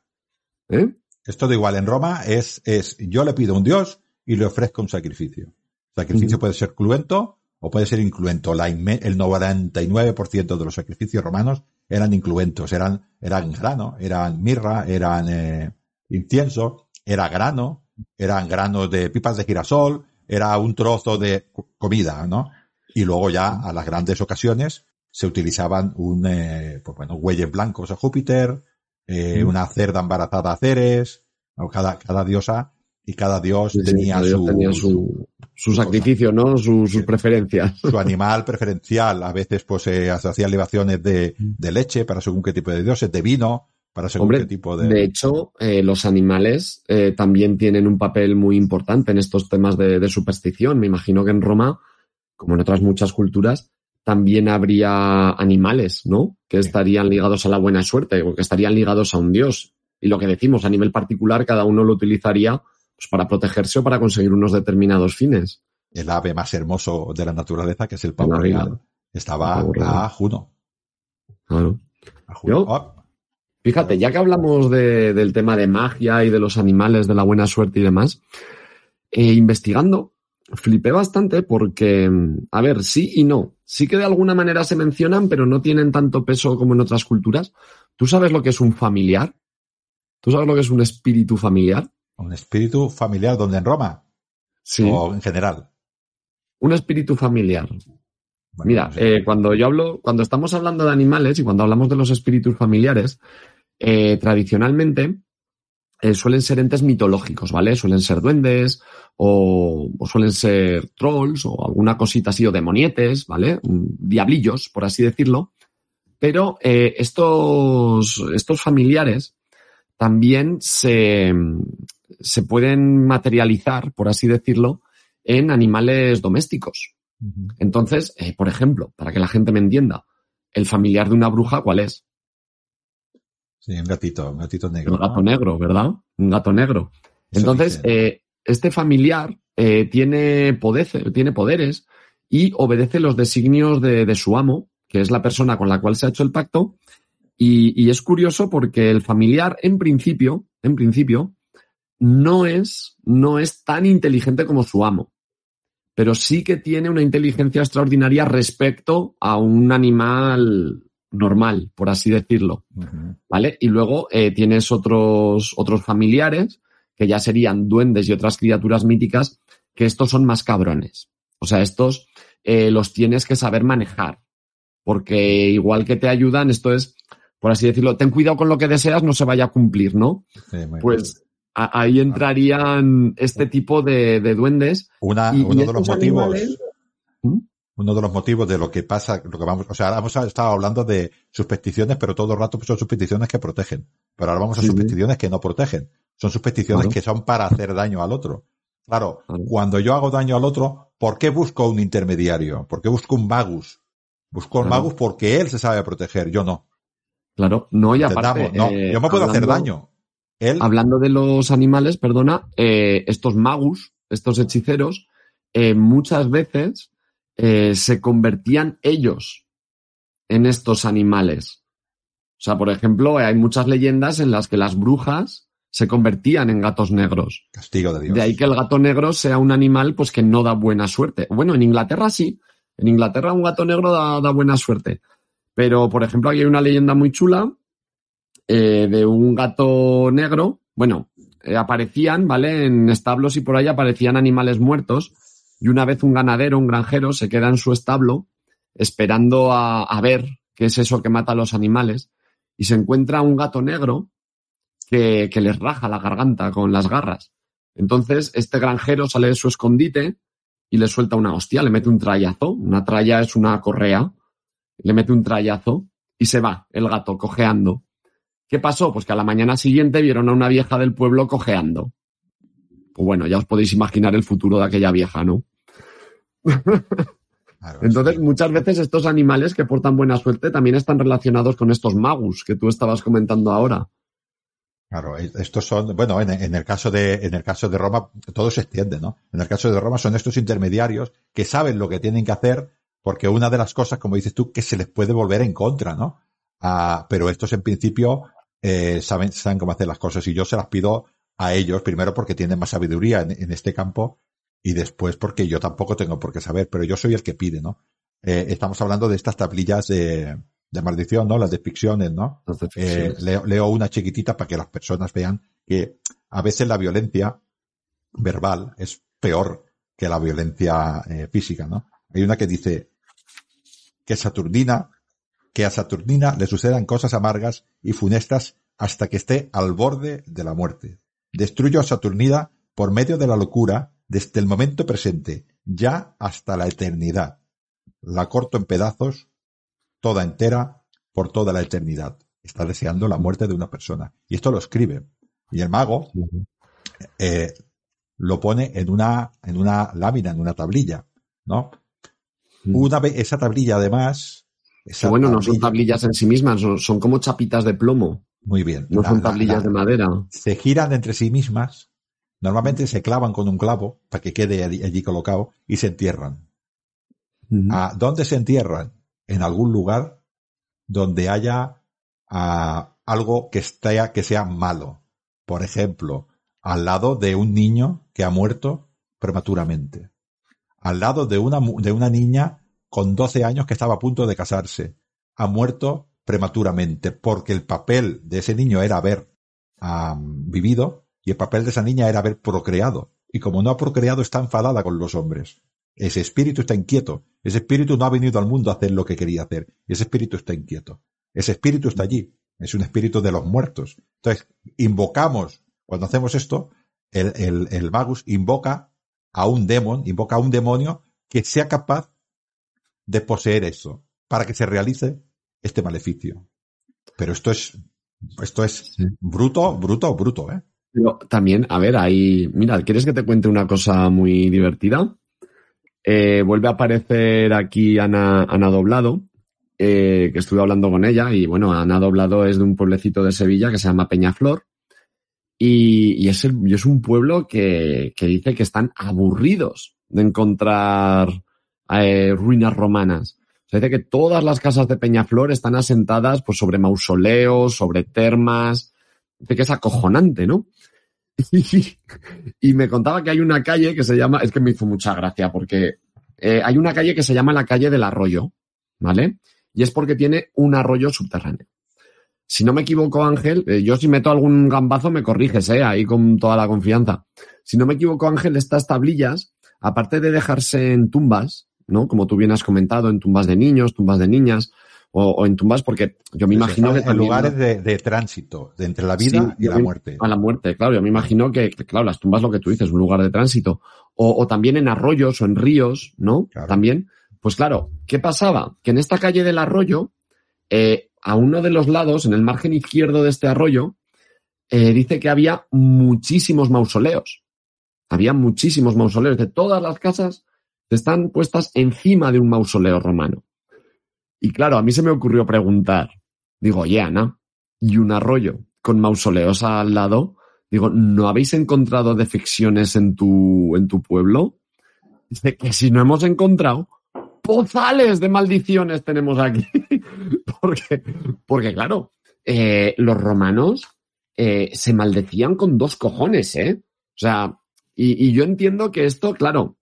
¿eh? Es todo igual. En Roma es, es, yo le pido a un dios y le ofrezco un sacrificio. El sacrificio puede ser cruento o puede ser incluento. La el 99% de los sacrificios romanos eran incluentos, eran, eran grano, eran mirra, eran eh, incienso, era grano, eran granos de pipas de girasol, era un trozo de co- comida, ¿no? Y luego ya a las grandes ocasiones se utilizaban un, eh, pues bueno, bueyes blancos a Júpiter, eh, Mm. una cerda embarazada a Ceres, ¿no? cada, cada diosa y cada dios Sí, tenía, cada dios su, tenía su, su cosa. sacrificio, ¿no? Su- sus preferencias. su animal preferencial. A veces pues eh, se hacían libaciones de, Mm. de leche para según qué tipo de dioses, de vino para según Hombre, qué tipo de... De hecho, eh, los animales eh, también tienen un papel muy importante en estos temas de, de superstición. Me imagino que en Roma, como en otras muchas culturas, también habría animales, ¿no? Que Sí. estarían ligados a la buena suerte o que estarían ligados a un dios. Y lo que decimos, a nivel particular, cada uno lo utilizaría pues, para protegerse o para conseguir unos determinados fines. el ave más hermoso de la naturaleza, que es el pavo real, estaba a Juno. Claro. A Juno. Yo- Oh, Fíjate, ya que hablamos de- del tema de magia y de los animales, de la buena suerte y demás, eh, investigando, flipé bastante porque, a ver, sí y no. Sí que de alguna manera se mencionan, pero no tienen tanto peso como en otras culturas. ¿Tú sabes lo que es un familiar? ¿Tú sabes lo que es un espíritu familiar? un espíritu familiar, donde en Roma Sí. o en general. Un espíritu familiar. Bueno, Mira, no sé. eh, cuando yo hablo, cuando estamos hablando de animales y cuando hablamos de los espíritus familiares, eh, tradicionalmente eh, suelen ser entes mitológicos, ¿vale? Suelen ser duendes o, o suelen ser trolls o alguna cosita así o demonietes, ¿vale? Diablillos, por así decirlo. Pero eh, estos, estos familiares también se, se pueden materializar, por así decirlo, en animales domésticos. Entonces, eh, por ejemplo, para que la gente me entienda, el familiar de una bruja, ¿cuál es? Sí, un gatito, un gatito negro. El gato ¿no? negro, ¿verdad? Un gato negro. Eso Entonces, eh, este familiar eh, tiene, tiene poderes y obedece los designios de, de su amo, que es la persona con la cual se ha hecho el pacto. Y, y es curioso porque el familiar, en principio, en principio, no es, no es tan inteligente como su amo. Pero sí que tiene una inteligencia extraordinaria respecto a un animal normal, por así decirlo. ¿vale? Y luego eh, tienes otros, otros familiares, que ya serían duendes y otras criaturas míticas, que estos son más cabrones. O sea, estos eh, los tienes que saber manejar, porque igual que te ayudan, esto es, por así decirlo, ten cuidado con lo que deseas, no se vaya a cumplir, ¿no? Sí. Pues a- ahí entrarían este tipo de, de duendes. Una, y- y uno de los motivos, animales- ¿Mm? Uno de los motivos de lo que pasa, lo que vamos, o sea, ahora hemos estado hablando de supersticiones, pero todo el rato son supersticiones que protegen. Pero ahora vamos a Sí, sí. supersticiones que no protegen. Son supersticiones Claro. que son para hacer daño al otro. Claro, Claro. cuando yo hago daño al otro, ¿por qué busco un intermediario? ¿Por qué busco un magus? Busco un Claro. magus porque él se sabe proteger, yo no. Claro, no, y aparte. No, eh, yo me puedo hacer daño. Él, Hablando de los animales, perdona, eh, estos magus, estos hechiceros, eh, muchas veces eh, se convertían ellos en estos animales. O sea, por ejemplo, hay muchas leyendas en las que las brujas se convertían en gatos negros. castigo de Dios. De ahí que el gato negro sea un animal pues que no da buena suerte. Bueno, en Inglaterra sí. En Inglaterra un gato negro da, da buena suerte. Pero, por ejemplo, aquí hay una leyenda muy chula eh, de un gato negro. Bueno, eh, aparecían, ¿vale? En establos y por ahí aparecían animales muertos y una vez un ganadero, un granjero, se queda en su establo esperando a, ver qué es eso que mata a los animales y se encuentra un gato negro que, que les raja la garganta con las garras. Entonces, este granjero sale de su escondite y le suelta una hostia, le mete un trayazo, una tralla es una correa, le mete un trayazo y se va el gato cojeando. ¿Qué pasó? Pues que a la mañana siguiente vieron a una vieja del pueblo cojeando. Pues bueno, ya os podéis imaginar el futuro de aquella vieja, ¿no? Claro, Entonces, sí. muchas veces estos animales que portan buena suerte también están relacionados con estos magus que tú estabas comentando ahora. Claro, e- estos son, bueno, en, en el caso de, en el caso de Roma, todo se extiende, ¿no? En el caso de Roma son estos intermediarios que saben lo que tienen que hacer, porque una de las cosas, como dices tú, que se les puede volver en contra, ¿no? Ah, pero estos en principio eh, saben, saben cómo hacer las cosas y yo se las pido a ellos, primero porque tienen más sabiduría en, en este campo y después porque yo tampoco tengo por qué saber, pero yo soy el que pide, ¿no? Eh, estamos hablando de estas tablillas de, de maldición, ¿no? Las de ficciones, ¿no? Las de Eh, leo, leo una chiquitita para que las personas vean que a veces la violencia verbal es peor que la violencia eh, física, ¿no? Hay una que dice que Saturnina, que a Saturnina le sucedan cosas amargas y funestas hasta que esté al borde de la muerte. Destruyo a Saturnida por medio de la locura desde el momento presente, ya hasta la eternidad. La corto en pedazos, toda entera, por toda la eternidad. Está deseando la muerte de una persona. Y esto lo escribe. Y el mago eh, lo pone en una, en una lámina, en una tablilla, ¿no? Mm. Una vez, esa tablilla además, esa bueno, no son tablilla- tablillas en sí mismas, son, son como chapitas de plomo, muy bien. no La- son la- tablillas la- de madera. se giran entre sí mismas, normalmente se clavan con un clavo para que quede allí, allí colocado y se entierran. ¿A dónde se entierran? En algún lugar donde haya ah, algo que, esté, que sea malo. Por ejemplo, al lado de un niño que ha muerto prematuramente. Al lado de una, de una niña con 12 años que estaba a punto de casarse. Ha muerto prematuramente porque el papel de ese niño era haber vivido y el papel de esa niña era haber procreado. Y como no ha procreado está enfadada con los hombres. Ese espíritu está inquieto. Ese espíritu no ha venido al mundo a hacer lo que quería hacer. Ese espíritu está inquieto. Ese espíritu está allí. Es un espíritu de los muertos. Entonces, invocamos, cuando hacemos esto, el, el, el magus invoca a un demon, invoca a un demonio que sea capaz de poseer eso, para que se realice este maleficio. Pero esto es, esto es bruto, bruto, bruto, ¿eh? Pero también, a ver, ahí, mira, ¿quieres que te cuente una cosa muy divertida? Eh, vuelve a aparecer aquí Ana, Ana Doblado, eh, que estuve hablando con ella, y bueno, Ana Doblado es de un pueblecito de Sevilla que se llama Peñaflor, y, es, es un pueblo que, que dice que están aburridos de encontrar eh, ruinas romanas. O sea, dice que todas las casas de Peñaflor están asentadas pues, sobre mausoleos, sobre termas, que es acojonante, ¿no? Y, y me contaba que hay una calle que se llama, es que me hizo mucha gracia porque eh, hay una calle que se llama la calle del arroyo, ¿vale? Y es porque tiene un arroyo subterráneo. Si no me equivoco, Ángel, eh, yo si meto algún gambazo me corriges, ¿eh? Ahí con toda la confianza. Si no me equivoco, Ángel, estas tablillas, aparte de dejarse en tumbas, ¿no? Como tú bien has comentado, en tumbas de niños, tumbas de niñas, o, o en tumbas, porque yo me imagino que en lugares de, de tránsito, de entre la vida Sí, y la muerte. A la muerte, claro. Yo me imagino que, que, claro, las tumbas, lo que tú dices, un lugar de tránsito. O, o también en arroyos o en ríos, ¿no? Claro. También. Pues claro, ¿qué pasaba? Que en esta calle del arroyo, eh, a uno de los lados, en el margen izquierdo de este arroyo, eh, dice que había muchísimos mausoleos. Había muchísimos mausoleos. De todas las casas están puestas encima de un mausoleo romano. Y claro, a mí se me ocurrió preguntar, digo, oye, Ana, y un arroyo con mausoleos al lado, digo, ¿no habéis encontrado defecciones en tu, en tu pueblo? Dice que si no hemos encontrado, pozales de maldiciones tenemos aquí. porque, porque, claro, eh, los romanos eh, se maldecían con dos cojones, ¿eh? O sea, y, y yo entiendo que esto, claro,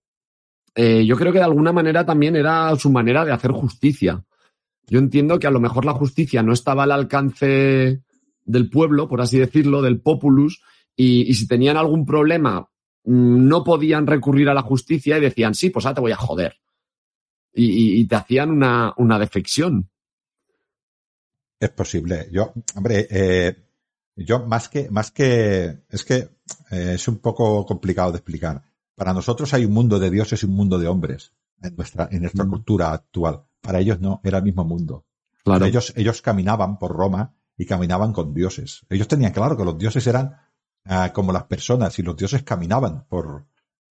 eh, yo creo que de alguna manera también era su manera de hacer justicia. Yo entiendo que a lo mejor la justicia no estaba al alcance del pueblo, por así decirlo, del populus, y, y si tenían algún problema mm, no podían recurrir a la justicia y decían, sí, pues ahora te voy a joder. Y, y te hacían una, una defección. Es posible. Yo, hombre, eh, yo más que, más que, es que eh, es un poco complicado de explicar. Para nosotros hay un mundo de dioses y un mundo de hombres en nuestra, en nuestra Mm. cultura actual. Para ellos no, era el mismo mundo. Claro. Ellos, ellos caminaban por Roma y caminaban con dioses. Ellos tenían claro que los dioses eran ah, como las personas y los dioses caminaban por,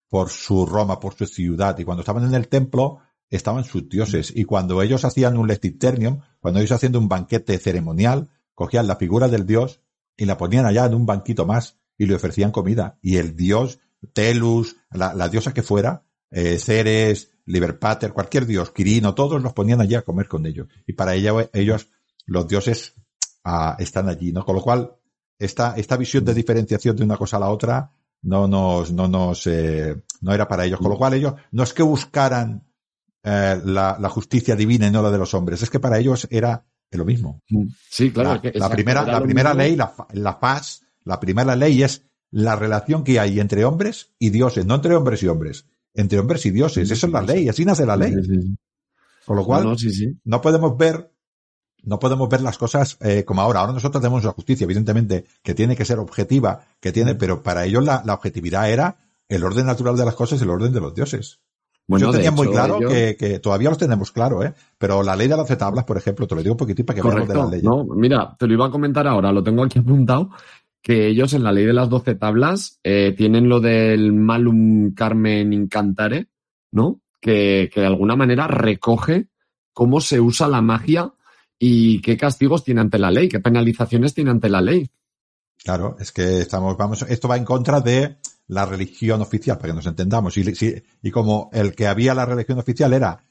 por su Roma, por su ciudad. Y cuando estaban en el templo, estaban sus dioses. Y cuando ellos hacían un lectiternium, cuando ellos haciendo un banquete ceremonial, cogían la figura del dios y la ponían allá en un banquito más y le ofrecían comida. Y el dios, Telus, la, la diosa que fuera, eh, Ceres, Liverpater, cualquier dios, Quirino, todos los ponían allí a comer con ellos. Y para ella, ellos, los dioses, ah, están allí, ¿no? Con lo cual, esta, esta visión de diferenciación de una cosa a la otra no nos, no nos, eh, no era para ellos. Con lo cual ellos, no es que buscaran eh, la, la justicia divina y no la de los hombres, es que para ellos era lo mismo. Sí, claro. La, que- la primera, era la primera mismo. ley, la, la paz, la primera ley es la relación que hay entre hombres y dioses, no entre hombres y hombres, entre hombres y dioses. Eso es la ley, así nace la ley. Con lo cual, No, no, sí, sí. no podemos ver no podemos ver las cosas eh, como ahora. Ahora nosotros tenemos la justicia, evidentemente, que tiene que ser objetiva, que tiene, pero para ellos la, la objetividad era el orden natural de las cosas y el orden de los dioses. Bueno, Yo tenía muy claro que, que todavía los tenemos claro, ¿eh? Pero la ley de las tablas, por ejemplo, te lo digo un poquitín para que veamos de Correcto. la ley. No, mira, te lo iba a comentar ahora, lo tengo aquí apuntado, que ellos en la ley de las doce tablas eh, tienen lo del malum carmen incantare, ¿no? Que, que de alguna manera recoge cómo se usa la magia y qué castigos tiene ante la ley, qué penalizaciones tiene ante la ley. Claro, es que estamos, vamos, esto va en contra de la religión oficial, para que nos entendamos. Y, y como el que había la religión oficial era,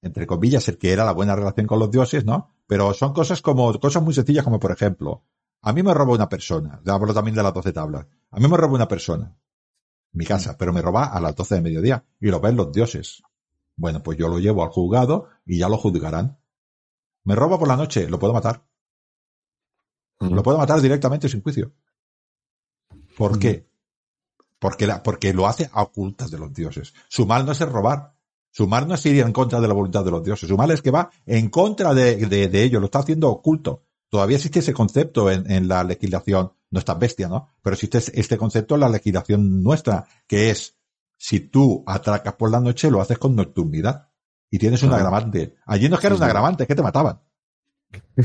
entre comillas, el que era la buena relación con los dioses, ¿no? Pero son cosas como, cosas muy sencillas como, por ejemplo, a mí me roba una persona, hablo también de las doce tablas, a mí me roba una persona, mi casa, pero me roba a las doce de mediodía, y lo ven los dioses. Bueno, pues yo lo llevo al juzgado y ya lo juzgarán. Me roba por la noche, lo puedo matar. Lo puedo matar directamente sin juicio. ¿Por qué? Porque, la, porque lo hace a ocultas de los dioses. Su mal no es el robar. Su mal no es ir en contra de la voluntad de los dioses. Su mal es que va en contra de, de, de ellos. Lo está haciendo oculto. Todavía existe ese concepto en, en la legislación. No es tan bestia, ¿no? Pero existe este concepto en la legislación nuestra, que es, si tú atracas por la noche, lo haces con nocturnidad. Y tienes un Ah. agravante. Allí no es que era un agravante, es que te mataban.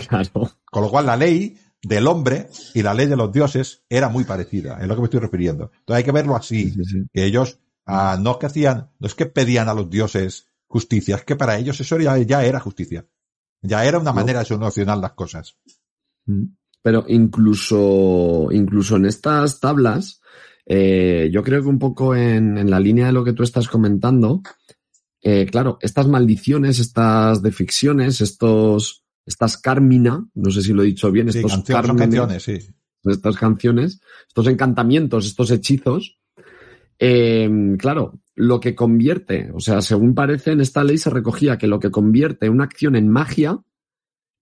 Claro. Con lo cual la ley del hombre y la ley de los dioses era muy parecida, es lo que me estoy refiriendo. Entonces hay que verlo así, Sí, sí. que ellos ah, no es que hacían, no es que pedían a los dioses justicia, es que para ellos eso ya, ya era justicia. Ya era una No. manera de solucionar las cosas. Mm. Pero incluso, incluso en estas tablas, eh, yo creo que un poco en, en la línea de lo que tú estás comentando, eh, claro, estas maldiciones, estas deficciones, estos, estas carmina, no sé si lo he dicho bien, Sí, estos canción- son cármenes, canciones, sí. estas canciones, estos encantamientos, estos hechizos, eh, claro, lo que convierte, o sea, según parece en esta ley se recogía que lo que convierte una acción en magia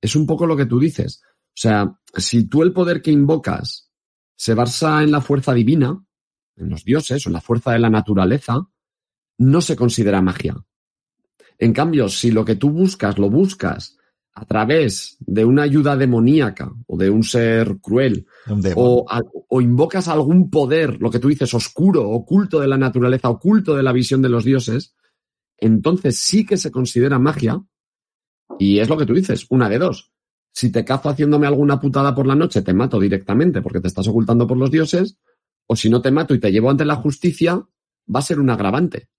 es un poco lo que tú dices. O sea, si tú el poder que invocas se basa en la fuerza divina, en los dioses o en la fuerza de la naturaleza, no se considera magia. En cambio, si lo que tú buscas lo buscas a través de una ayuda demoníaca o de un ser cruel o, o invocas algún poder, lo que tú dices, oscuro, oculto de la naturaleza, oculto de la visión de los dioses, entonces sí que se considera magia. Y es lo que tú dices, una de dos. Si te cazo haciéndome alguna putada por la noche, te mato directamente porque te estás ocultando por los dioses, o si no te mato y te llevo ante la justicia, va a ser un agravante.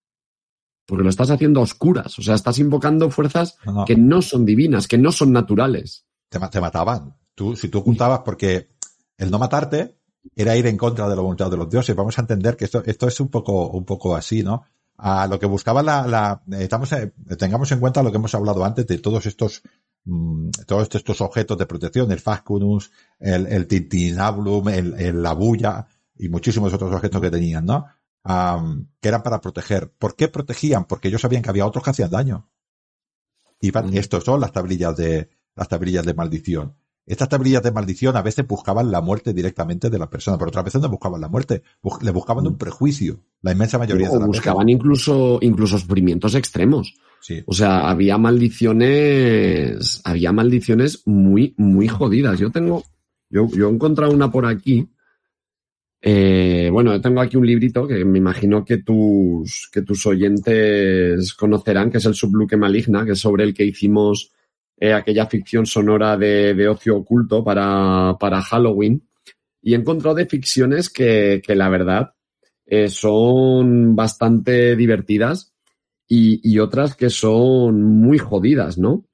Porque lo estás haciendo a oscuras, o sea, estás invocando fuerzas No, no, que no son divinas, que no son naturales. te, te mataban. Tú, si tú ocultabas, porque el no matarte era ir en contra de la voluntad de los dioses. Vamos a entender que esto, esto es un poco, un poco así, ¿no? A lo que buscaba la, la estamos, eh, tengamos en cuenta lo que hemos hablado antes de todos estos, mm, todos estos objetos de protección, el Fascunus, el, el Tintinabulum, el, el, la bulla y muchísimos otros objetos que tenían, ¿no? Que eran para proteger. ¿Por qué protegían? Porque ellos sabían que había otros que hacían daño. Y van- Mm. estos son las tablillas de, las tablillas de maldición. Estas tablillas de maldición a veces buscaban la muerte directamente de la persona, pero otras veces no buscaban la muerte, le buscaban un prejuicio, la inmensa mayoría o de buscaban incluso, incluso sufrimientos extremos. Sí. O sea, había maldiciones, había maldiciones muy, muy jodidas. Yo tengo, yo, yo he encontrado una por aquí. Eh, bueno, yo tengo aquí un librito que me imagino que tus, que tus oyentes conocerán, que es el Subluque Maligna, que es sobre el que hicimos eh, aquella ficción sonora de, ocio oculto para, para, Halloween. Y he encontrado de ficciones que, que la verdad eh, son bastante divertidas y, otras que son muy jodidas, ¿no?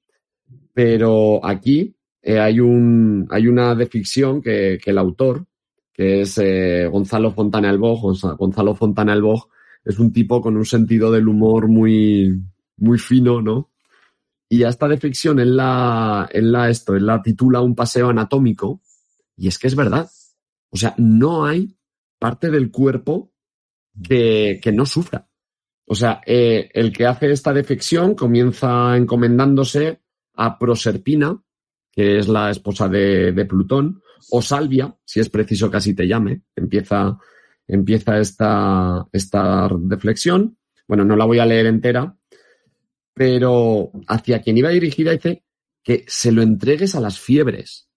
Pero aquí eh, hay, un, hay una de ficción que, el autor, que es Gonzalo Fontana el Boj, Gonzalo Fontana es un tipo con un sentido del humor muy, muy fino, ¿no? Y a esta de ficción él la, él la, esto, él la titula Un paseo anatómico, y es que es verdad. O sea, no hay parte del cuerpo que, que no sufra. O sea, eh, el que hace esta defección comienza encomendándose a Proserpina, que es la esposa de, Plutón, o Salvia, si es preciso que así te llame. Empieza, empieza esta, esta deflexión. Bueno, no la voy a leer entera, pero hacia quien iba dirigida dice que se lo entregues a las fiebres,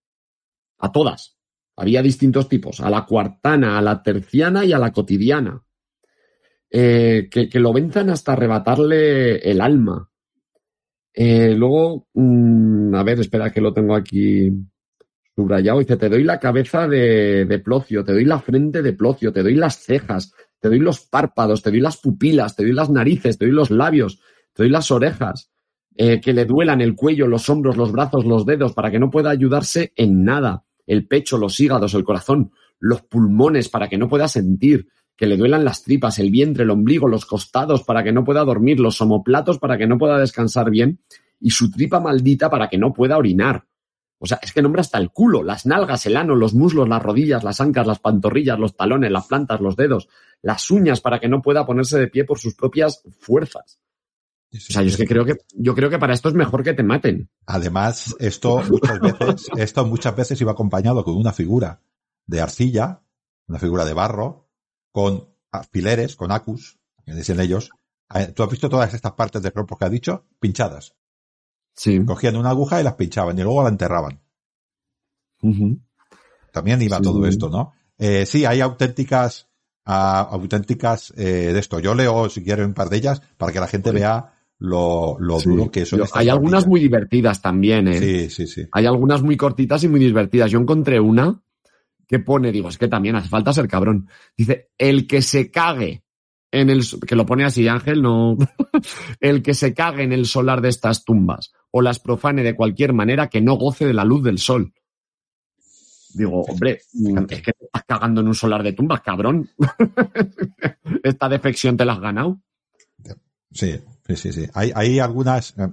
a todas. Había distintos tipos, a la cuartana, a la terciana y a la cotidiana. Eh, que, lo venzan hasta arrebatarle el alma. Eh, luego, mm, a ver, espera que lo tengo aquí subrayado. Dice, te doy la cabeza de, de, Plocio, te doy la frente de Plocio, te doy las cejas, te doy los párpados, te doy las pupilas, te doy las narices, te doy los labios, te doy las orejas, eh, que le duelan el cuello, los hombros, los brazos, los dedos, para que no pueda ayudarse en nada, el pecho, los hígados, el corazón, los pulmones, para que no pueda sentir, que le duelan las tripas, el vientre, el ombligo, los costados para que no pueda dormir, los omoplatos para que no pueda descansar bien y su tripa maldita para que no pueda orinar. O sea, es que nombra hasta el culo, las nalgas, el ano, los muslos, las rodillas, las ancas, las pantorrillas, los talones, las plantas, los dedos, las uñas para que no pueda ponerse de pie por sus propias fuerzas. O sea, yo es que creo que, yo creo que para esto es mejor que te maten. Además, esto muchas veces, esto muchas veces iba acompañado con una figura de arcilla, una figura de barro, con alfileres, con acus, que dicen ellos. Tú has visto todas estas partes del cuerpo que ha dicho, pinchadas. Sí. Cogían una aguja y las pinchaban y luego la enterraban. También iba todo esto, ¿no? Eh, sí, hay auténticas, uh, auténticas eh, de esto. Yo leo, si quiero, un par de ellas para que la gente vea lo, lo duro que son. hay algunas muy divertidas también, ¿eh? Sí, sí, sí. Hay algunas muy cortitas y muy divertidas. Yo encontré una que pone, digo, es que también hace falta ser cabrón. Dice, el que se cague en el, que lo pone así Ángel, no, el que se cague en el solar de estas tumbas o las profane de cualquier manera que no goce de la luz del sol. Digo, hombre, es que te estás cagando en un solar de tumbas, cabrón. Esta defección te la has ganado. Sí, sí, sí, sí. Hay, hay algunas, eh,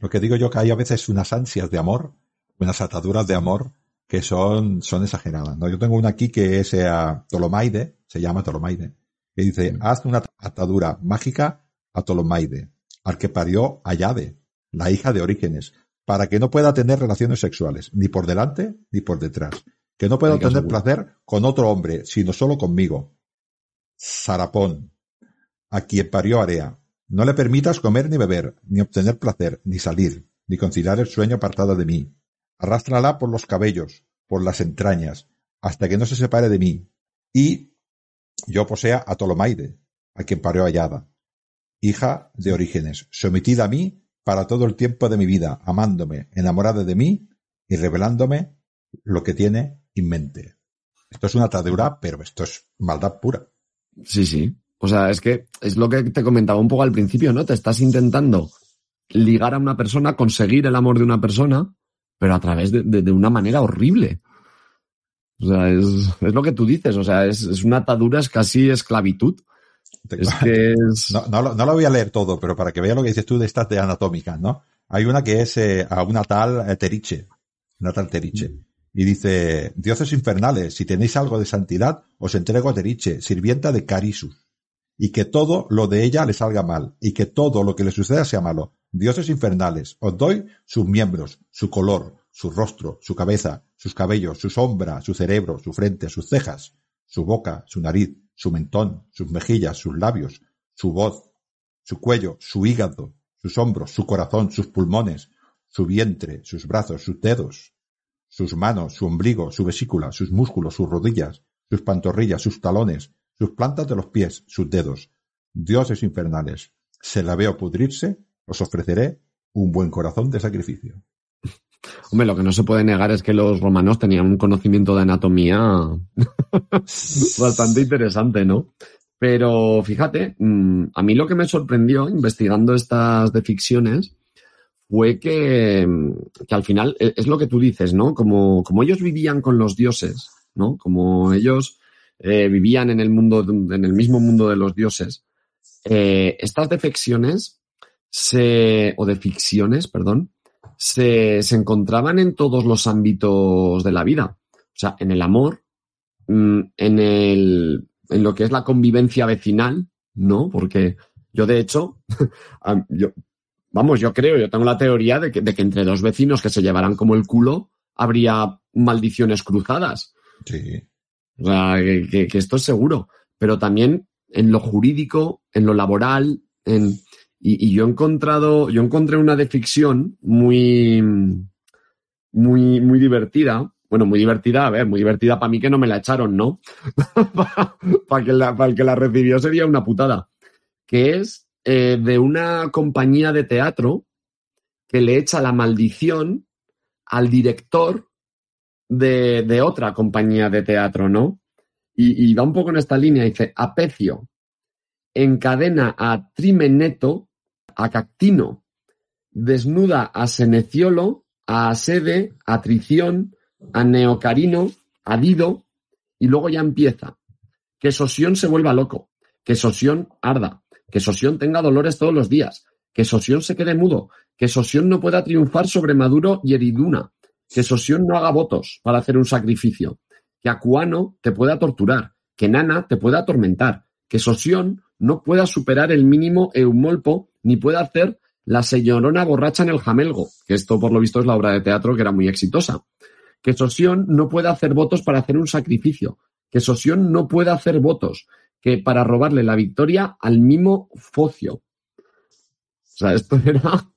lo que digo yo que hay a veces unas ansias de amor, unas ataduras de amor que son, son exageradas. ¿no? Yo tengo una aquí que es eh, Tolomaide, se llama Tolomaide, que dice, mm. haz una atadura mágica a Tolomaide, al que parió a Yade, la hija de Orígenes, para que no pueda tener relaciones sexuales, ni por delante ni por detrás, que no pueda tener placer con otro hombre, sino solo conmigo. Sarapón, a quien parió Area, no le permitas comer ni beber, ni obtener placer, ni salir, ni conciliar el sueño apartado de mí, Arrástrala por los cabellos, por las entrañas, hasta que no se separe de mí. Y yo posea a Tolomaide, a quien parió hallada, hija de Orígenes, sometida a mí para todo el tiempo de mi vida, amándome, enamorada de mí y revelándome lo que tiene en mente. Esto es una atadura, pero esto es maldad pura. Sí, sí. O sea, es que es lo que te comentaba un poco al principio, ¿no? Te estás intentando ligar a una persona, conseguir el amor de una persona, pero a través de, una manera horrible. O sea, es, lo que tú dices, o sea, es, una atadura, es casi esclavitud. Es que No, lo, voy a leer todo, pero para que vea lo que dices tú de estas de anatómicas, ¿no? Hay una que es eh, a una tal eh, Teriche, una tal Teriche. Y dice, dioses infernales, si tenéis algo de santidad, os entrego a Teriche, sirvienta de Carisus. Y que todo lo de ella le salga mal, y que todo lo que le suceda sea malo. Dioses infernales, os doy sus miembros, su color, su rostro, su cabeza, sus cabellos, su sombra, su cerebro, su frente, sus cejas, su boca, su nariz, su mentón, sus mejillas, sus labios, su voz, su cuello, su hígado, sus hombros, su corazón, sus pulmones, su vientre, sus brazos, sus dedos, sus manos, su ombligo, su vesícula, sus músculos, sus rodillas, sus pantorrillas, sus talones, sus plantas de los pies, sus dedos. Dioses infernales, se la veo pudrirse, os ofreceré un buen corazón de sacrificio. Hombre, lo que no se puede negar es que los romanos tenían un conocimiento de anatomía bastante interesante, ¿no? Pero fíjate, mm, a mí lo que me sorprendió investigando estas de ficciones fue que, mm, que al final e, es lo que tú dices, ¿no? Como, como ellos vivían con los dioses, ¿no? Como ellos eh, vivían en el mundo, en el mismo mundo de los dioses, eh, estas defecciones se, o de ficciones, perdón, se, se, encontraban en todos los ámbitos de la vida. O sea, en el amor, mm, en el, en lo que es la convivencia vecinal, ¿no? Porque yo, de hecho, yo, vamos, yo creo, yo tengo la teoría de que, de que entre dos vecinos que se llevaran como el culo, habría maldiciones cruzadas. Sí. O sea, que, esto es seguro. Pero también en lo jurídico, en lo laboral, en, y, yo he encontrado, yo encontré una de ficción muy, muy, muy divertida. Bueno, muy divertida, a ver, muy divertida para mí que no me la echaron, ¿no? para, que la, el que la recibió sería una putada. Que es eh, de una compañía de teatro que le echa la maldición al director de, otra compañía de teatro, ¿no? Y, y, va un poco en esta línea, dice, Apecio encadena a Trimeneto, a Cactino, desnuda a Seneciolo, a Asede, a Trición, a Neocarino, a Dido, y luego ya empieza. Que Sosión se vuelva loco, que Sosión arda, que Sosión tenga dolores todos los días, que Sosión se quede mudo, que Sosión no pueda triunfar sobre Maduro y Eriduna, que Sosión no haga votos para hacer un sacrificio, que Acuano te pueda torturar, que Nana te pueda atormentar, que Sosión no pueda superar el mínimo eumolpo ni pueda hacer la señorona borracha en el jamelgo, que esto por lo visto es la obra de teatro que era muy exitosa. Que Sosión no pueda hacer votos para hacer un sacrificio, que Sosión no pueda hacer votos, que para robarle la victoria al mimo Focio. O sea, esto era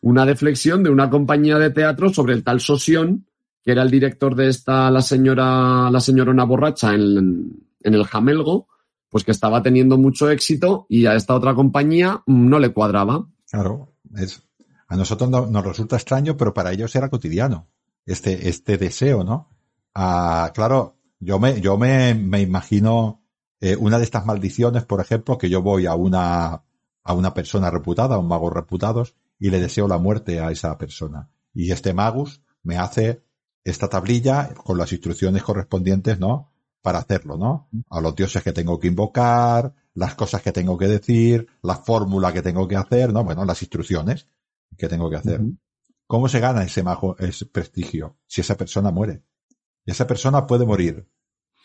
una deflexión de una compañía de teatro sobre el tal Sosión, que era el director de esta, la señora, la señorona borracha en, en el Jamelgo, pues que estaba teniendo mucho éxito y a esta otra compañía no le cuadraba. Claro, es, a nosotros no, nos resulta extraño, pero para ellos era cotidiano, este, este deseo, ¿no? Ah, claro, yo me, yo me, me imagino eh, una de estas maldiciones, por ejemplo, que yo voy a una, a una persona reputada, a un mago reputados, y le deseo la muerte a esa persona. Y este magus me hace esta tablilla con las instrucciones correspondientes, ¿no? Para hacerlo, ¿no? A los dioses que tengo que invocar, las cosas que tengo que decir, la fórmula que tengo que hacer, ¿no? Bueno, las instrucciones que tengo que hacer. Uh -huh. ¿Cómo se gana ese mago, ese prestigio? Si esa persona muere. Y esa persona puede morir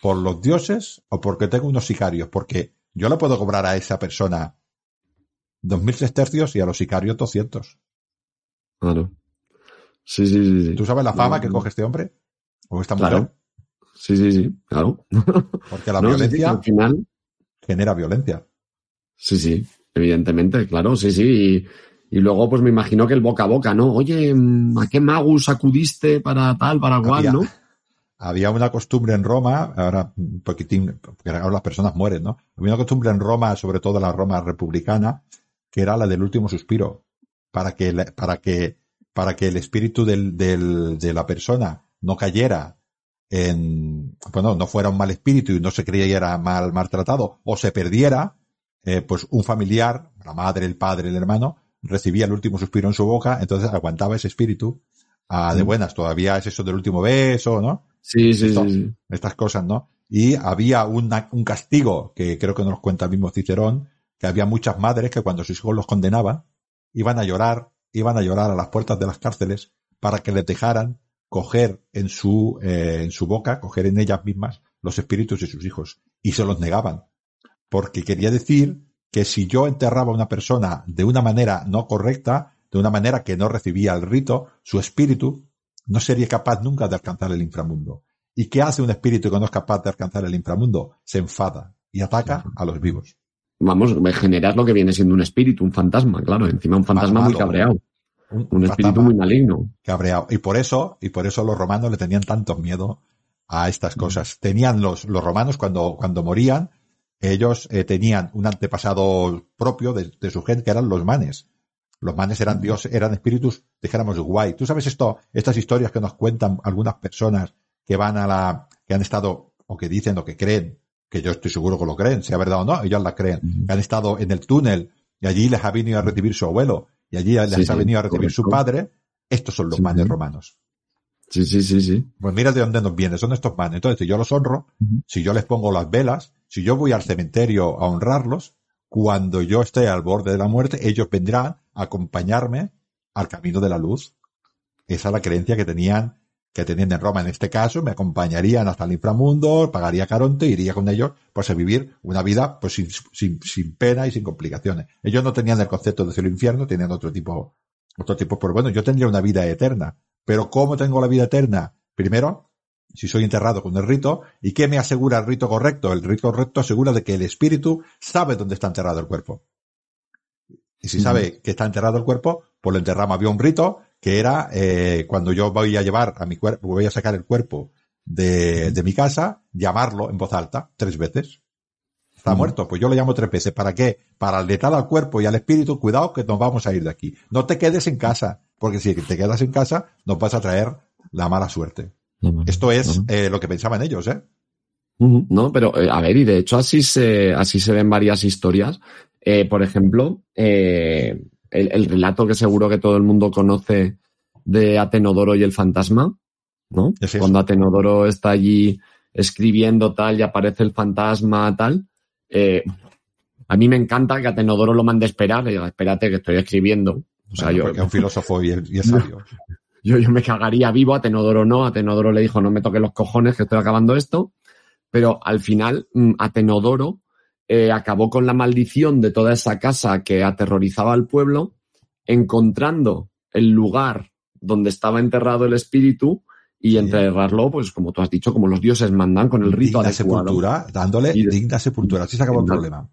por los dioses o porque tengo unos sicarios, porque yo le puedo cobrar a esa persona dos mil sestercios y a los sicarios doscientos. Claro. Sí, sí, sí, sí. ¿Tú sabes la fama no, que coge este hombre? ¿O esta mujer? Claro. Sí, sí, sí, claro. Porque la no, violencia sí, al final genera violencia. Sí, sí, evidentemente, claro, sí, sí. Y, y, luego, pues me imagino que el boca a boca, ¿no? Oye, ¿a qué magus acudiste para tal, para cual, no? Había una costumbre en Roma, ahora un poquitín, porque ahora las personas mueren, ¿no? Había una costumbre en Roma, sobre todo la Roma republicana, que era la del último suspiro, para que, para que, para que el espíritu del, del, de la persona no cayera en, bueno, no fuera un mal espíritu y no se creyera mal maltratado o se perdiera, eh, pues un familiar, la madre, el padre, el hermano, recibía el último suspiro en su boca, entonces aguantaba ese espíritu ah, de buenas. Todavía es eso del último beso, ¿no? Sí, sí, Esto, sí, Estas cosas, ¿no? Y había una, un castigo que creo que nos cuenta el mismo Cicerón, que había muchas madres que cuando sus hijos los condenaban, iban a llorar, iban a llorar a las puertas de las cárceles para que les dejaran coger en su, eh, en su boca, coger en ellas mismas los espíritus de sus hijos. Y se los negaban. Porque quería decir que si yo enterraba a una persona de una manera no correcta, de una manera que no recibía el rito, su espíritu no sería capaz nunca de alcanzar el inframundo. ¿Y qué hace un espíritu que no es capaz de alcanzar el inframundo? Se enfada y ataca a los vivos. Vamos, generar lo que viene siendo un espíritu, un fantasma, claro, encima un fantasma muy cabreado. Un, espíritu muy maligno. Cabreado. Y por eso, y por eso los romanos le tenían tanto miedo a estas cosas. Tenían los, los romanos cuando, cuando morían, ellos eh, tenían un antepasado propio de, de, su gente que eran los manes. Los manes eran dioses, eran espíritus, dijéramos, guay. ¿Tú sabes esto, estas historias que nos cuentan algunas personas que van a la, que han estado, o que dicen o que creen, que yo estoy seguro que lo creen, sea verdad o no, ellos la creen, que han estado en el túnel y allí les ha venido a recibir su abuelo y allí les ha venido a recibir su padre, estos son los manes romanos. Sí, sí, sí, sí. Pues mira de dónde nos vienen, son estos manes. Entonces, si yo los honro, si yo les pongo las velas, si yo voy al cementerio a honrarlos, cuando yo esté al borde de la muerte, ellos vendrán a acompañarme al camino de la luz. Esa es la creencia que tenían, que tenían en Roma. En este caso, me acompañarían hasta el inframundo, pagaría Caronte, iría con ellos, pues a vivir una vida, pues sin, sin, sin pena y sin complicaciones. Ellos no tenían el concepto de cielo e infierno, tenían otro tipo, otro tipo, pero bueno, yo tendría una vida eterna. Pero ¿cómo tengo la vida eterna? Primero, si soy enterrado con el rito, ¿y qué me asegura el rito correcto? El rito correcto asegura de que el espíritu sabe dónde está enterrado el cuerpo. Y si sabe que está enterrado el cuerpo, pues lo enterramos. Había un rito que era eh, cuando yo voy a llevar a mi cuerpo, voy a sacar el cuerpo de, de mi casa, llamarlo en voz alta tres veces. Está muerto, pues yo lo llamo tres veces. ¿Para qué? Para alertar al cuerpo y al espíritu, cuidado que nos vamos a ir de aquí. No te quedes en casa, porque si te quedas en casa, nos vas a traer la mala suerte. Esto es eh, lo que pensaban ellos, ¿eh? No, pero eh, a ver, y de hecho así se, así se ven varias historias. Eh, por ejemplo, el, el, relato que seguro que todo el mundo conoce de Atenodoro y el fantasma, ¿no? Cuando Atenodoro está allí escribiendo tal y aparece el fantasma tal. a mí me encanta que Atenodoro lo mande a esperar, y diga, espérate que estoy escribiendo. O sea, yo, porque es un filósofo y es, sabio. Yo, yo me cagaría vivo, a Tenodoro no, a Tenodoro le dijo no me toques los cojones que estoy acabando esto, pero al final mm, a Tenodoro eh, acabó con la maldición de toda esa casa que aterrorizaba al pueblo, encontrando el lugar donde estaba enterrado el espíritu y enterrarlo, pues como tú has dicho, como los dioses mandan con el rito digna sepultura, dándole digna sepultura. Así se acabó el problema.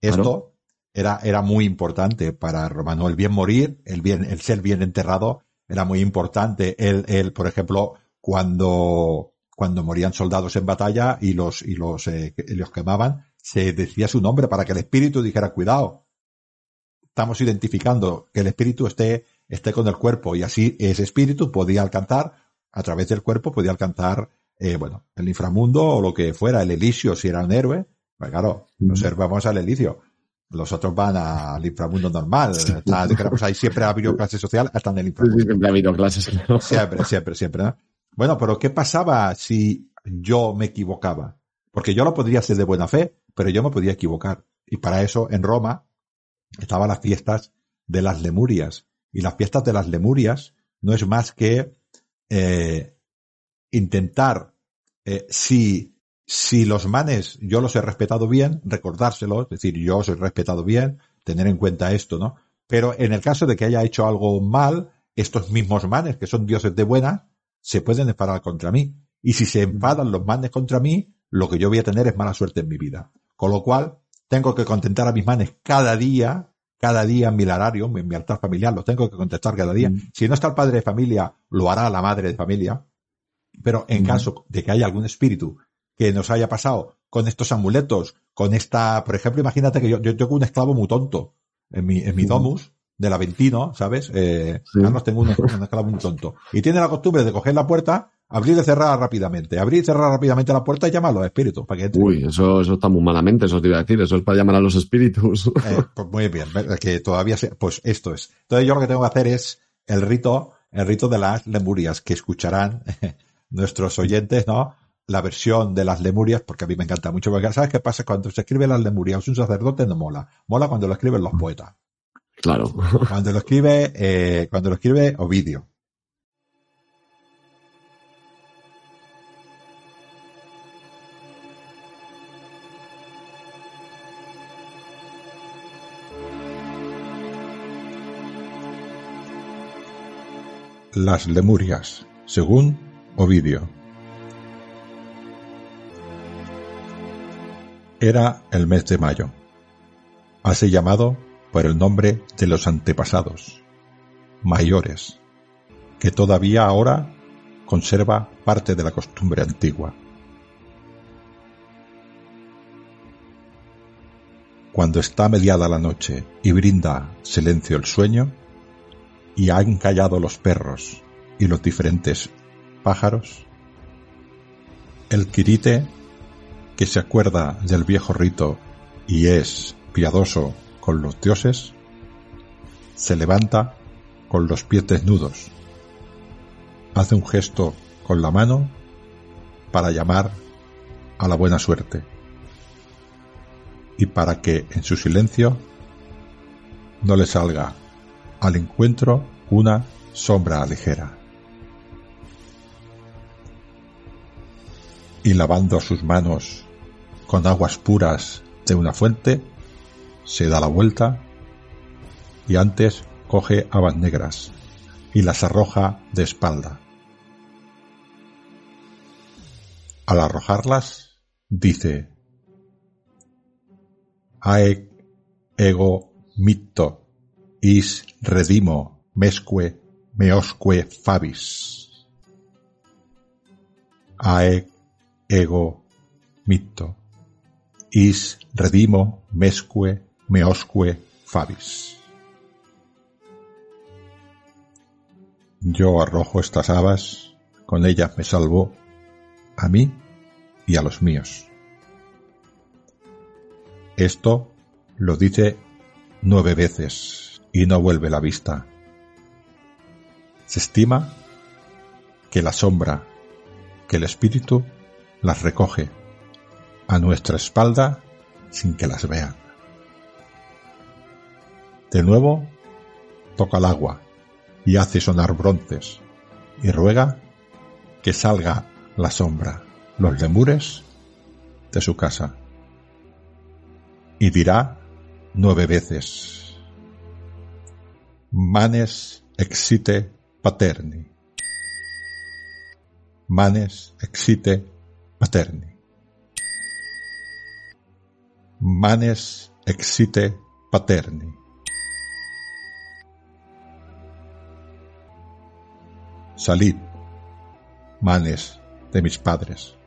Esto era, era muy importante para Romano, el bien morir, el bien, el ser bien enterrado era muy importante. Él, él, por ejemplo, cuando, cuando morían soldados en batalla y los, y los, eh, los quemaban, se decía su nombre para que el espíritu dijera cuidado. Estamos identificando que el espíritu esté, esté con el cuerpo y así ese espíritu podía alcanzar, a través del cuerpo podía alcanzar, eh, bueno, el inframundo o lo que fuera, el Elisio si era un héroe. Pues claro, nos vamos al Elisio los otros van al inframundo normal. ahí siempre ha habido clase social hasta en el inframundo. siempre ha habido clases. Siempre, siempre, siempre. Bueno, pero ¿qué pasaba si yo me equivocaba? Porque yo lo podría hacer de buena fe, pero yo me podía equivocar. Y para eso en Roma estaban las fiestas de las Lemurias. Y las fiestas de las Lemurias no es más que eh, intentar, eh, si si los manes yo los he respetado bien, recordárselo, es decir, yo os he respetado bien, tener en cuenta esto, ¿no? Pero en el caso de que haya hecho algo mal, estos mismos manes, que son dioses de buena, se pueden enfadar contra mí. Y si se enfadan los manes contra mí, lo que yo voy a tener es mala suerte en mi vida. Con lo cual, tengo que contentar a mis manes cada día, cada día en mi horario, en mi altar familiar, los tengo que contestar cada día. Si no está el padre de familia, lo hará la madre de familia. Pero en caso de que haya algún espíritu que nos haya pasado con estos amuletos, con esta, por ejemplo, imagínate que yo, yo tengo un esclavo muy tonto en mi, en mi domus del Aventino, ¿sabes? Eh, tengo un, esclavo muy tonto. Y tiene la costumbre de coger la puerta, abrir y cerrar rápidamente, abrir y cerrar rápidamente la puerta y llamar a los espíritus para que Uy, eso, eso está muy malamente, eso te iba a decir, eso es para llamar a los espíritus. Eh, pues muy bien, que todavía se, pues esto es. Entonces yo lo que tengo que hacer es el rito, el rito de las lemurias que escucharán nuestros oyentes, ¿no? la versión de las lemurias, porque a mí me encanta mucho, porque ¿sabes qué pasa? Cuando se escribe las lemurias, un sacerdote no mola, mola cuando lo escriben los poetas. Claro. Cuando lo escribe, eh, cuando lo escribe Ovidio. Las Lemurias según Ovidio. Era el mes de mayo, así llamado por el nombre de los antepasados, mayores, que todavía ahora conserva parte de la costumbre antigua. Cuando está mediada la noche y brinda silencio el sueño, y han callado los perros y los diferentes pájaros, el quirite, que se acuerda del viejo rito y es piadoso con los dioses, se levanta con los pies desnudos, hace un gesto con la mano para llamar a la buena suerte. Y para que en su silencio no le salga al encuentro una sombra ligera. Y lavando sus manos con aguas puras de una fuente, se da la vuelta y antes coge habas negras y las arroja de espalda. Al arrojarlas, dice aec ego mitto is redimo mesque meosque fabis. Aec ego mitto is redimo mesque meosque fabis. Yo arrojo estas habas, con ellas me salvo a mí y a los míos. Esto lo dice nueve veces y no vuelve la vista. Se estima que la sombra, que el espíritu las recoge a nuestra espalda sin que las vean. De nuevo, toca el agua y hace sonar bronces y ruega que salga la sombra, los lemures de su casa y dirá nueve veces, Manes exite paterni. Manes exite paterni. Manes exite paterni. Salid, manes de mis padres.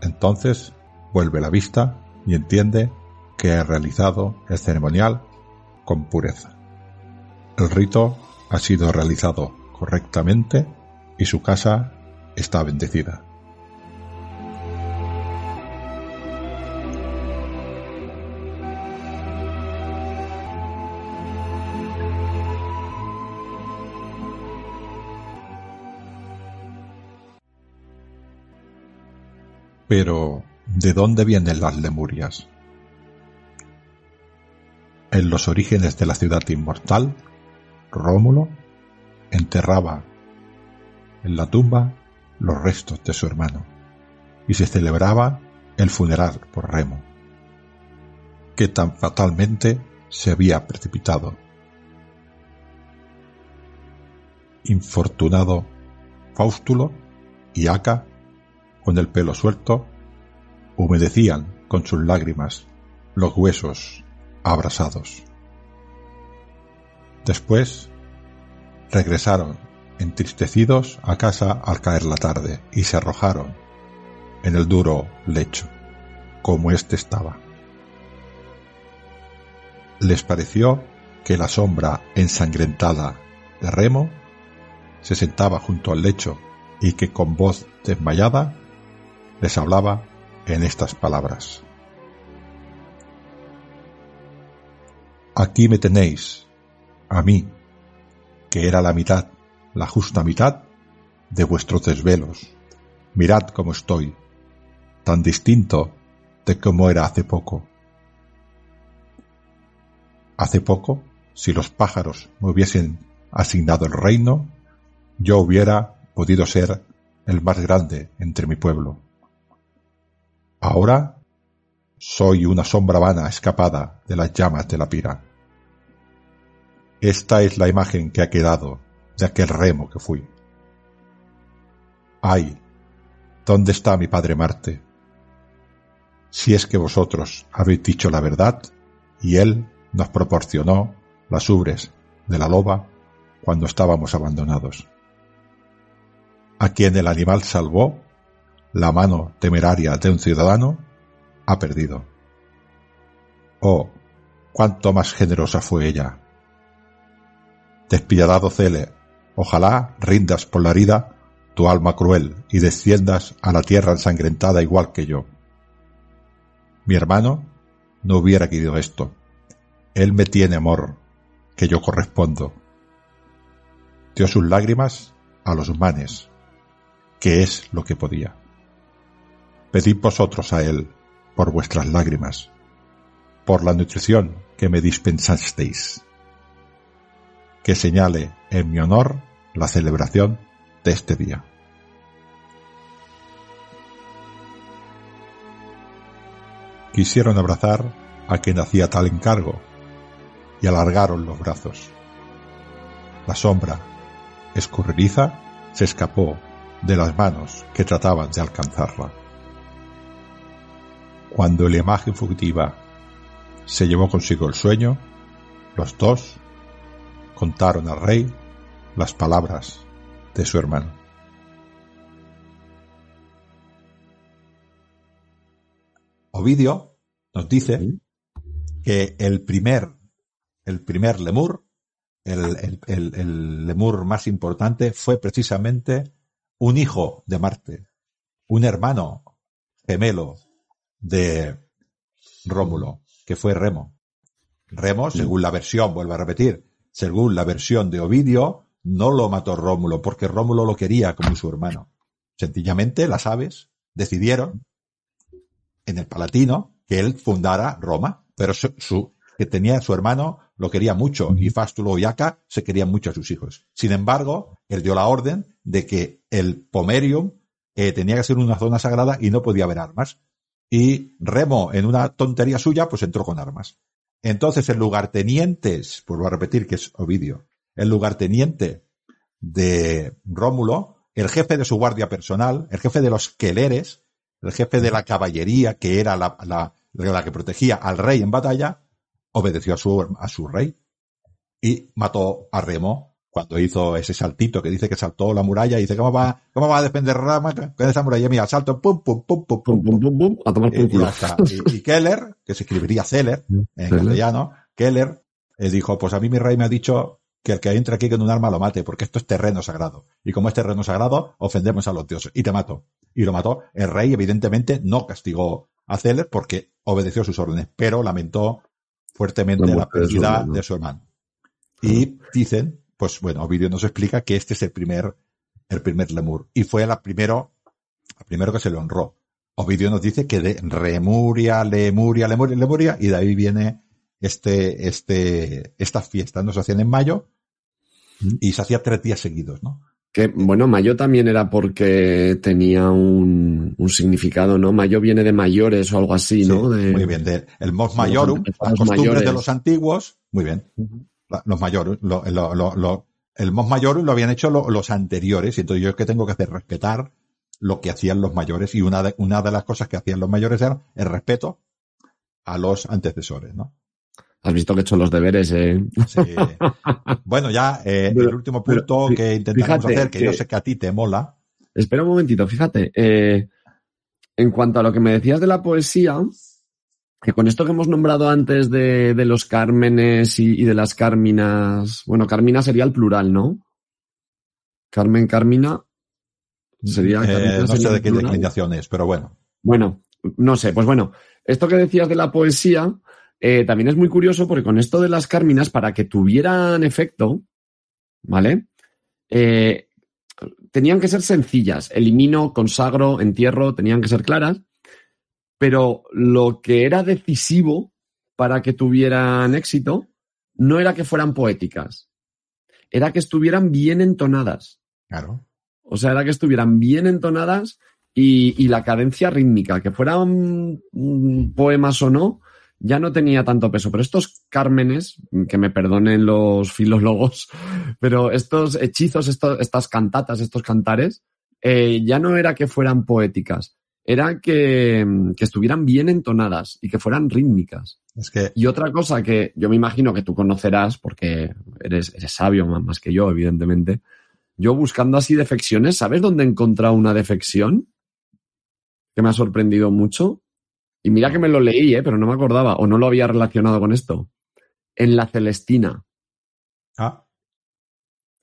Entonces vuelve la vista y entiende que ha realizado el ceremonial con pureza. El rito ha sido realizado correctamente y su casa está bendecida. Pero, ¿De dónde vienen las Lemurias? En los orígenes de la ciudad inmortal, Rómulo enterraba en la tumba los restos de su hermano y se celebraba el funeral por Remo, que tan fatalmente se había precipitado. Infortunado Faustulo y Aca, con el pelo suelto, humedecían con sus lágrimas los huesos abrasados. Después regresaron entristecidos a casa al caer la tarde y se arrojaron en el duro lecho, como éste estaba. Les pareció que la sombra ensangrentada de Remo se sentaba junto al lecho y que con voz desmayada les hablaba en estas palabras. Aquí me tenéis, a mí, que era la mitad, la justa mitad de vuestros desvelos. Mirad cómo estoy, tan distinto de cómo era hace poco. Hace poco, si los pájaros me hubiesen asignado el reino, yo hubiera podido ser el más grande entre mi pueblo. Ahora soy una sombra vana escapada de las llamas de la pira. Esta es la imagen que ha quedado de aquel remo que fui, Ay, ¿dónde está mi padre Marte? Si es que vosotros habéis dicho la verdad y él nos proporcionó las ubres de la loba cuando estábamos abandonados. A quien el animal salvó, la mano temeraria de un ciudadano ha perdido. Oh, cuánto más generosa fue ella. Despiadado Cele, ojalá rindas por la herida tu alma cruel y desciendas a la tierra ensangrentada igual que yo. Mi hermano no hubiera querido esto. Él me tiene amor, que yo correspondo. Dio sus lágrimas a los manes, que es lo que podía. Pedid vosotros a él por vuestras lágrimas, por la nutrición que me dispensasteis, que señale en mi honor la celebración de este día. Quisieron abrazar a quien hacía tal encargo y alargaron los brazos. La sombra, escurridiza, se escapó de las manos que trataban de alcanzarla. Cuando la imagen fugitiva se llevó consigo el sueño, los dos contaron al rey las palabras de su hermano. Ovidio nos dice que el primer, el primer lemur, el, el lemur más importante, fue precisamente un hijo de Marte, un hermano gemelo de Rómulo, que fue Remo. Remo, según la versión, vuelvo a repetir, según la versión de Ovidio, no lo mató Rómulo, porque Rómulo lo quería como su hermano. Sencillamente las aves decidieron en el Palatino que él fundara Roma, pero su, que tenía su hermano lo quería mucho y Fástulo y Aca se querían mucho a sus hijos. Sin embargo, él dio la orden de que el Pomerium eh, tenía que ser una zona sagrada y no podía haber armas. Y Remo, en una tontería suya, pues entró con armas. Entonces el lugartenientes, vuelvo a repetir que es Ovidio, el lugarteniente de Rómulo, el jefe de su guardia personal, el jefe de los queleres, el jefe de la caballería, que era la, la, la que protegía al rey en batalla, obedeció a su, a su rey y mató a Remo cuando hizo ese saltito que dice que saltó la muralla y dice, ¿cómo va, cómo va a defender Rama con esa muralla? Mira, salto, pum, pum, pum, pum, pum, pum, pum, pum, a tomar y, y, Keller, que se escribiría Zeller en castellano, Keller, él dijo, pues a mí mi rey me ha dicho que el que entre aquí con un arma lo mate, porque esto es terreno sagrado. Y como es terreno sagrado, ofendemos a los dioses. Y te mato. Y lo mató. El rey, evidentemente, no castigó a Zeller porque obedeció sus órdenes, pero lamentó fuertemente la pérdida de su hermano. Y dicen pues bueno, Ovidio nos explica que este es el primer, el primer lemur. Y fue la primero, el primero que se le honró. Ovidio nos dice que de Remuria, Lemuria, Lemuria, Lemuria, y de ahí viene este, este, estas fiestas, ¿no? Se hacían en mayo y se hacía tres días seguidos, ¿no? Que, bueno, mayo también era porque tenía un, un, significado, ¿no? Mayo viene de mayores o algo así, ¿no? muy bien, de, el mos mayorum, las costumbres de los antiguos, muy bien los mayores, el Mos Mayor lo habían hecho los anteriores, y entonces yo es que tengo que hacer respetar lo que hacían los mayores, y una de, una de las cosas que hacían los mayores era el respeto a los antecesores, ¿no? Has visto que he hecho los deberes, ¿eh? Sí. Bueno, ya eh, el último punto que intentamos hacer, que, yo sé que a ti te mola. Espera un momentito, fíjate. Eh, en cuanto a lo que me decías de la poesía, que con esto que hemos nombrado antes de, de los Cármenes y, de las Cárminas, bueno, Carmina sería el plural, ¿no? Carmen, Carmina, sería... Eh, no sé de qué declinación es, pero bueno. Bueno, no sé, pues bueno, esto que decías de la poesía eh, también es muy curioso porque con esto de las Cárminas, para que tuvieran efecto, ¿vale? Eh, tenían que ser sencillas. Elimino, consagro, entierro, tenían que ser claras pero lo que era decisivo para que tuvieran éxito no era que fueran poéticas, era que estuvieran bien entonadas. Claro. O sea, era que estuvieran bien entonadas y, la cadencia rítmica, que fueran poemas o no, ya no tenía tanto peso. Pero estos cármenes, que me perdonen los filólogos, pero estos hechizos, estas cantatas, estos cantares, eh, ya no era que fueran poéticas, era que, que estuvieran bien entonadas y que fueran rítmicas. Es que, Y otra cosa que yo me imagino que tú conocerás, porque eres, eres sabio más, más que yo, evidentemente. Yo buscando así defecciones, ¿sabes dónde he encontrado una defección? Que me ha sorprendido mucho. Y mira que me lo leí, ¿eh? pero no me acordaba, o no lo había relacionado con esto. En la Celestina. ah,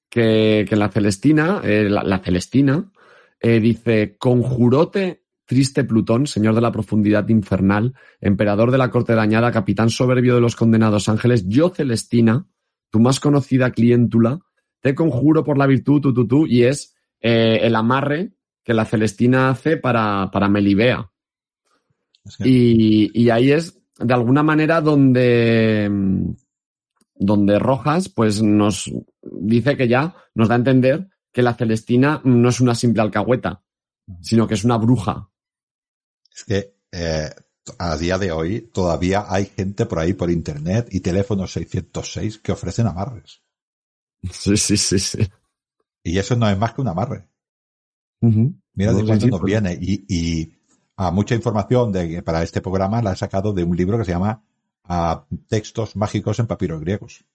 Que, que en la Celestina, eh, la, la Celestina, eh, dice, conjurote triste Plutón, señor de la profundidad infernal, emperador de la corte dañada, capitán soberbio de los condenados ángeles, yo Celestina, tu más conocida cliéntula, te conjuro por la virtud, tu, tu, tu, y es eh, el amarre que la Celestina hace para, para Melibea. Y, y ahí es, de alguna manera, donde, donde Rojas, pues, nos dice que ya nos da a entender que la Celestina no es una simple alcahueta, sino que es una bruja. Es que eh, a día de hoy todavía hay gente por ahí por internet y teléfonos 606 que ofrecen amarres. Sí, sí, sí, sí. Y eso no es más que un amarre. Mira de No, cuánto sí, nos viene. Y, y a mucha información de, para este programa la he sacado de un libro que se llama ah, Textos mágicos en papiros griegos.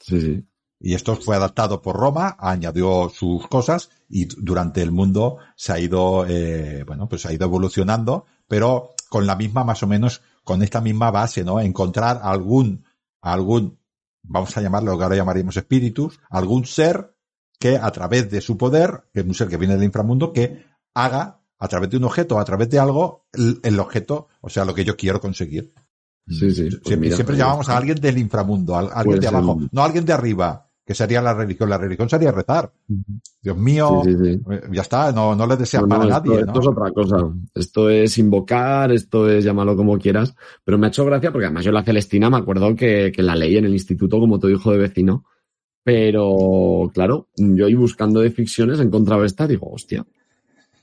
Sí, sí. Y esto fue adaptado por Roma, añadió sus cosas y durante el mundo se ha ido, eh, bueno, pues ha ido evolucionando, pero con la misma, más o menos, con esta misma base, ¿no? Encontrar algún, algún, vamos a llamarlo, lo que ahora llamaríamos espíritus, algún ser que a través de su poder, que es un ser que viene del inframundo, que haga a través de un objeto, a través de algo, el, el objeto, o sea, lo que yo quiero conseguir. Sí, sí. Pues Siempre, mira, siempre ahí llamamos a alguien del inframundo, a alguien de abajo, no a alguien de arriba, que sería la religión. La religión sería rezar. Dios mío, Sí, sí, sí. eh, ya está, no, no le deseas No, mal no, a esto, nadie, esto es otra cosa. Esto es invocar, esto es llamarlo como quieras. Pero me ha hecho gracia porque además yo la Celestina me acuerdo que, que la leí en el instituto como tu hijo de vecino. Pero claro, yo ahí buscando de ficciones he encontrado esta, digo, hostia.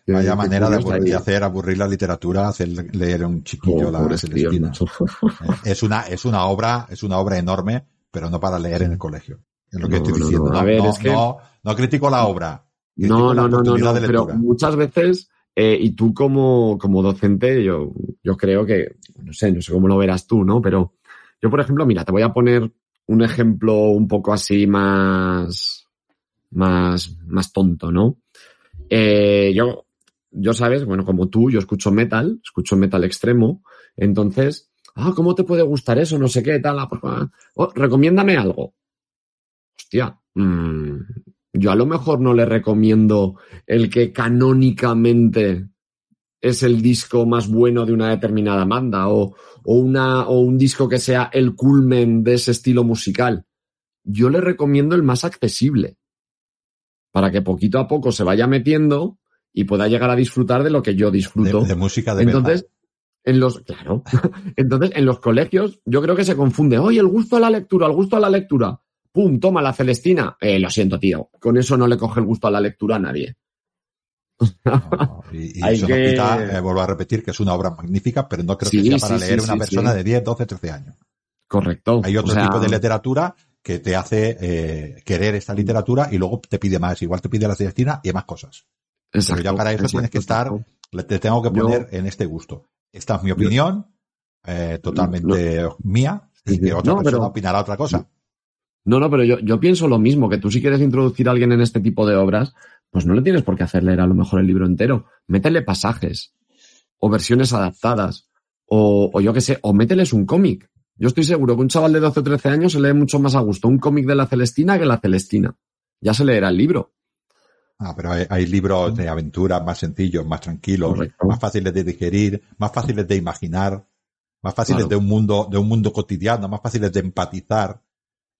qué- Vaya qué manera de, aburrir- hacer aburrir la literatura, hacer leer a un chiquillo Oh, la Celestina. Eh, Es una, es una obra, es una obra enorme, pero no para leer en el colegio. Es lo que No, estoy diciendo. no. No, A ver, no, es que- no, no critico la obra. No, no, no, no, pero muchas veces, eh, y tú como, como docente, yo, yo creo que, no sé, no sé cómo lo verás tú, ¿no? Pero yo, por ejemplo, mira, te voy a poner un ejemplo un poco así más, más, más tonto, ¿no? Eh, yo, yo sabes, bueno, como tú, yo escucho metal, escucho metal extremo, entonces, ah, ¿cómo te puede gustar eso? No sé qué, tal, ah, pues, ah, oh, recomiéndame algo. Hostia, mm, yo a lo mejor no le recomiendo el que canónicamente es el disco más bueno de una determinada banda o, o, una, o un disco que sea el culmen de ese estilo musical. Yo le recomiendo el más accesible para que poquito a poco se vaya metiendo y pueda llegar a disfrutar de lo que yo disfruto. de, de música de Entonces, verdad. en los, claro, entonces en los colegios yo creo que se confunde, oye, el gusto a la lectura, el gusto a la lectura. Pum, toma la Celestina. Eh, lo siento, tío. Con eso no le coge el gusto a la lectura a nadie. No, y y hay eso que- no quita, eh, vuelvo a repetir, que es una obra magnífica, pero no creo Sí, que sea para sí, leer sí, una persona de 10, 12, 13 años. Correcto. Hay otro O sea, tipo de literatura que te hace eh, querer esta literatura y luego te pide más. Igual te pide la Celestina y más cosas. exacto, Pero ya para eso exacto, tienes que estar, exacto. te tengo que Yo- poner en este gusto. Esta es mi opinión, eh, totalmente mía, y que otra No, persona pero- opinará otra cosa. No, no, pero yo, yo pienso lo mismo, que tú si quieres introducir a alguien en este tipo de obras, pues no le tienes por qué hacer leer a lo mejor el libro entero. Métele pasajes, o versiones adaptadas, o, o yo qué sé, o mételes un cómic. Yo estoy seguro que un chaval de 12 o 13 años se lee mucho más a gusto un cómic de la Celestina que la Celestina. Ya se leerá el libro. Ah, pero hay, hay libros de aventura más sencillos, más tranquilos, Correcto. más fáciles de digerir, más fáciles de imaginar, más fáciles Claro. de un mundo, de un mundo cotidiano, más fáciles de empatizar,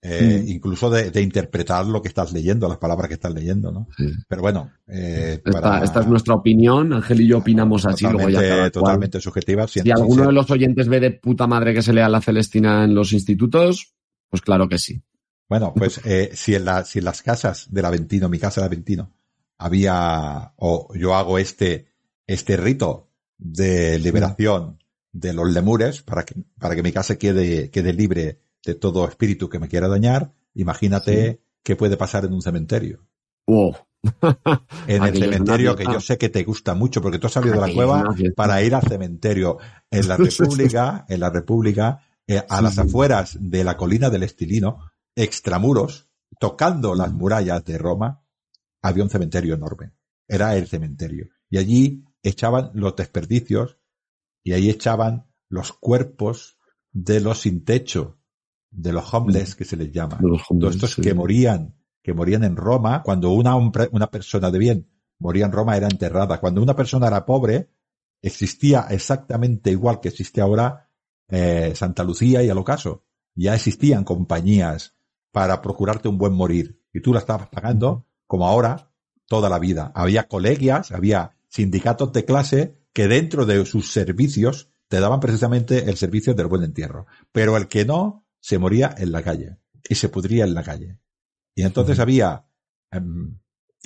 eh, Mm. incluso de, de interpretar lo que estás leyendo, las palabras que estás leyendo, ¿no? Sí. Pero bueno, eh, Esta, para- esta es nuestra opinión, Ángel y yo opinamos así, luego ya totalmente, cual. subjetiva. Si alguno de los oyentes ve de puta madre que se lea la Celestina en los institutos, pues claro que sí. Bueno, pues eh, si, en la, si en las casas del Aventino, mi casa del Aventino, había, o yo hago este, este rito de liberación de los lemures para que, para que mi casa quede, quede libre de todo espíritu que me quiera dañar, imagínate qué puede pasar en un cementerio. Wow, en el cementerio que yo sé que te gusta mucho porque tú has salido de la cueva para ir al cementerio. En la República, en la República, eh, a Sí, las sí. afueras de la colina del Estilino, extramuros, tocando las murallas de Roma, había un cementerio enorme. Era el cementerio. Y allí echaban los desperdicios y ahí echaban los cuerpos de los sin techo, de los homeless que se les llama. De los Todos hombres, estos sí. que morían, que morían en Roma, cuando una, una persona de bien moría en Roma era enterrada. Cuando una persona era pobre, existía exactamente igual que existe ahora eh, Santa Lucía y el ocaso. Ya existían compañías para procurarte un buen morir. Y tú la estabas pagando, como ahora, toda la vida. Había colegias, había sindicatos de clase que dentro de sus servicios te daban precisamente el servicio del buen entierro. Pero el que no, se moría en la calle. Y se pudría en la calle. Y entonces había em,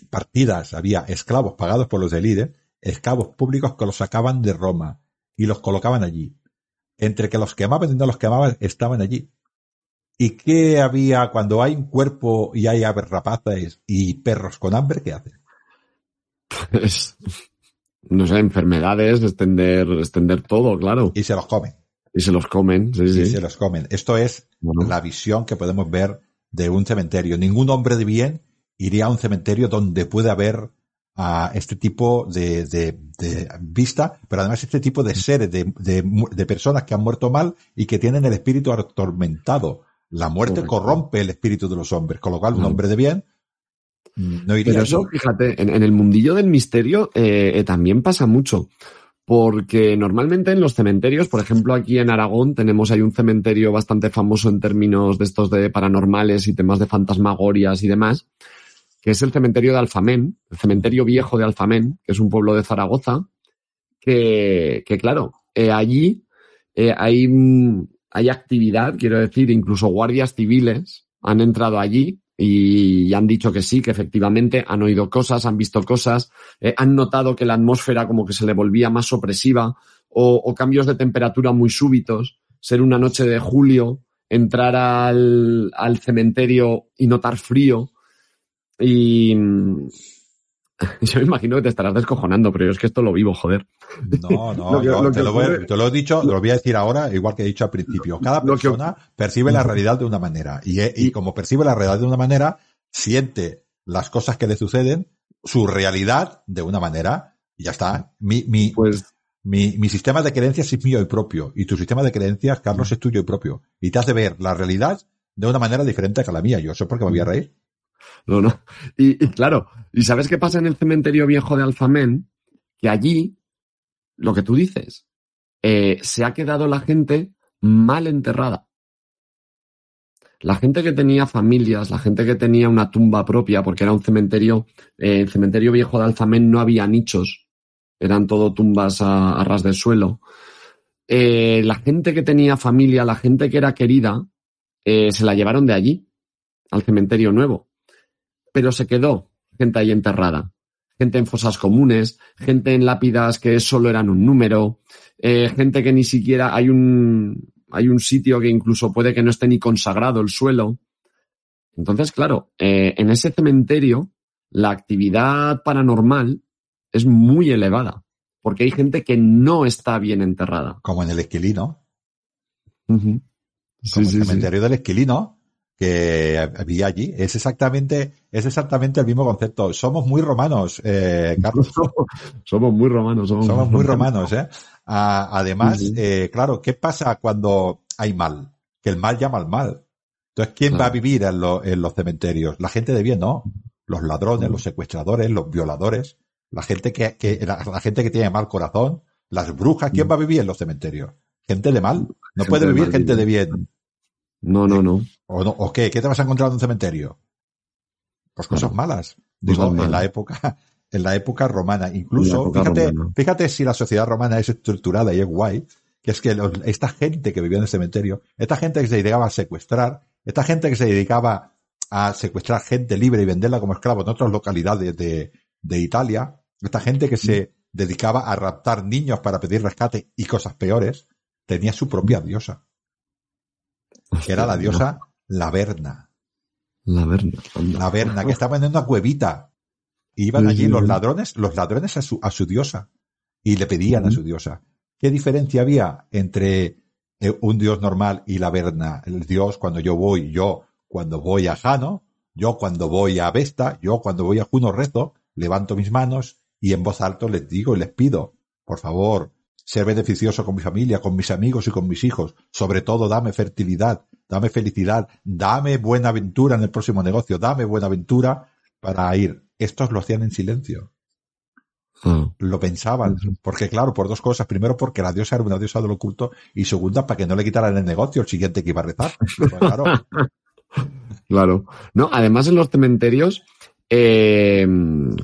partidas, había esclavos pagados por los élites, esclavos públicos que los sacaban de Roma y los colocaban allí. Entre que los quemaban y no los quemaban, estaban allí. ¿Y qué había cuando hay un cuerpo y hay aves rapaces y perros con hambre? ¿Qué hacen? Pues, no sé, enfermedades, extender, extender todo, claro. Y se los comen. Y se los comen, sí, Y sí. se los comen. Esto es Bueno, la visión que podemos ver de un cementerio. Ningún hombre de bien iría a un cementerio donde puede haber a este tipo de, de, de vista, pero además este tipo de seres, de, de, personas que han muerto mal y que tienen el espíritu atormentado. La muerte Correcto. corrompe el espíritu de los hombres, con lo cual un hombre de bien no iría Pero eso, fíjate, en, en el mundillo del misterio eh, eh, también pasa mucho. Porque normalmente en los cementerios, por ejemplo, aquí en Aragón tenemos ahí un cementerio bastante famoso en términos de estos de paranormales y temas de fantasmagorias y demás, que es el cementerio de Alfamén, el cementerio viejo de Alfamén, que es un pueblo de Zaragoza, que, que claro, eh, allí eh, hay, mm, hay actividad, quiero decir, incluso guardias civiles han entrado allí y han dicho que sí, que efectivamente han oído cosas, han visto cosas, eh, han notado que la atmósfera como que se le volvía más opresiva o, o cambios de temperatura muy súbitos, ser una noche de julio, entrar al, al cementerio y notar frío. Y yo me imagino que te estarás descojonando, pero yo es que esto lo vivo, joder. No, no, Lo que- yo lo te, lo voy, ocurre- te lo he dicho, lo voy a decir ahora, igual que he dicho al principio. Cada que- persona percibe la realidad de una manera y, y Y- como percibe la realidad de una manera, siente las cosas que le suceden, su realidad de una manera y ya está. Mi, mi, Pues mi, mi sistema de creencias es mío y propio y tu sistema de creencias, Carlos, es tuyo y propio y te hace ver la realidad de una manera diferente que la mía. Yo sé por qué me voy a reír. No, no. Y, claro, ¿y sabes qué pasa en el cementerio viejo de Alfamén? Que allí, lo que tú dices, eh, se ha quedado la gente mal enterrada. La gente que tenía familias, la gente que tenía una tumba propia, porque era un cementerio, eh, el cementerio viejo de Alfamén no había nichos, eran todo tumbas a, a ras del suelo. Eh, la gente que tenía familia, la gente que era querida, eh, se la llevaron de allí, al cementerio nuevo pero se quedó gente ahí enterrada. Gente en fosas comunes, gente en lápidas que solo eran un número, eh, gente que ni siquiera hay un, hay un sitio que incluso puede que no esté ni consagrado el suelo. Entonces, claro, eh, en ese cementerio la actividad paranormal es muy elevada, porque hay gente que no está bien enterrada. Como en el esquilino, como sí, el sí. cementerio del esquilino que había allí. Es exactamente, es exactamente el mismo concepto. Somos muy romanos, eh, Carlos. Somos muy romanos. Somos, Somos muy romanos, ¿eh? Ah, además, Sí, eh, claro, ¿qué pasa cuando hay mal? Que el mal llama al mal. Entonces, ¿quién Claro. va a vivir en, lo- en los cementerios? La gente de bien, ¿no? Los ladrones, los secuestradores, los violadores, la gente que, que la, la gente que tiene mal corazón, las brujas, ¿quién va a vivir en los cementerios? Gente de mal. No Gente puede de vivir gente de bien. No, no, no. ¿O, no? ¿O qué? ¿Qué te vas a encontrar en un cementerio? Pues cosas Claro. malas. Digo, Cosas en la época, en la época romana. Incluso, época fíjate, romana. fíjate si la sociedad romana es estructurada y es guay, que es que los- esta gente que vivía en el cementerio, esta gente que se dedicaba a secuestrar, esta gente que se dedicaba a secuestrar gente libre y venderla como esclavo en otras localidades de, de Italia, esta gente que se dedicaba a raptar niños para pedir rescate y cosas peores, tenía su propia diosa, que era la diosa Laverna. La Verna. anda. La Verna, que estaba en una cuevita. iban allí los ladrones, los ladrones a su, a su diosa y le pedían a su diosa. ¿Qué diferencia había entre eh, un dios normal y la verna? El dios cuando yo voy, yo cuando voy a Jano, yo cuando voy a Vesta, yo cuando voy a Juno rezo, levanto mis manos y en voz alta les digo y les pido, por favor, ser beneficioso con mi familia, con mis amigos y con mis hijos. Sobre todo, dame fertilidad, dame felicidad, dame buena aventura en el próximo negocio, dame buena aventura para ir. Estos lo hacían en silencio. Ah. Lo pensaban, porque claro, por dos cosas. Primero, porque la diosa era una diosa del oculto, y segunda, para que no le quitaran el negocio el siguiente que iba a rezar. Claro. claro. No, además en los cementerios, eh,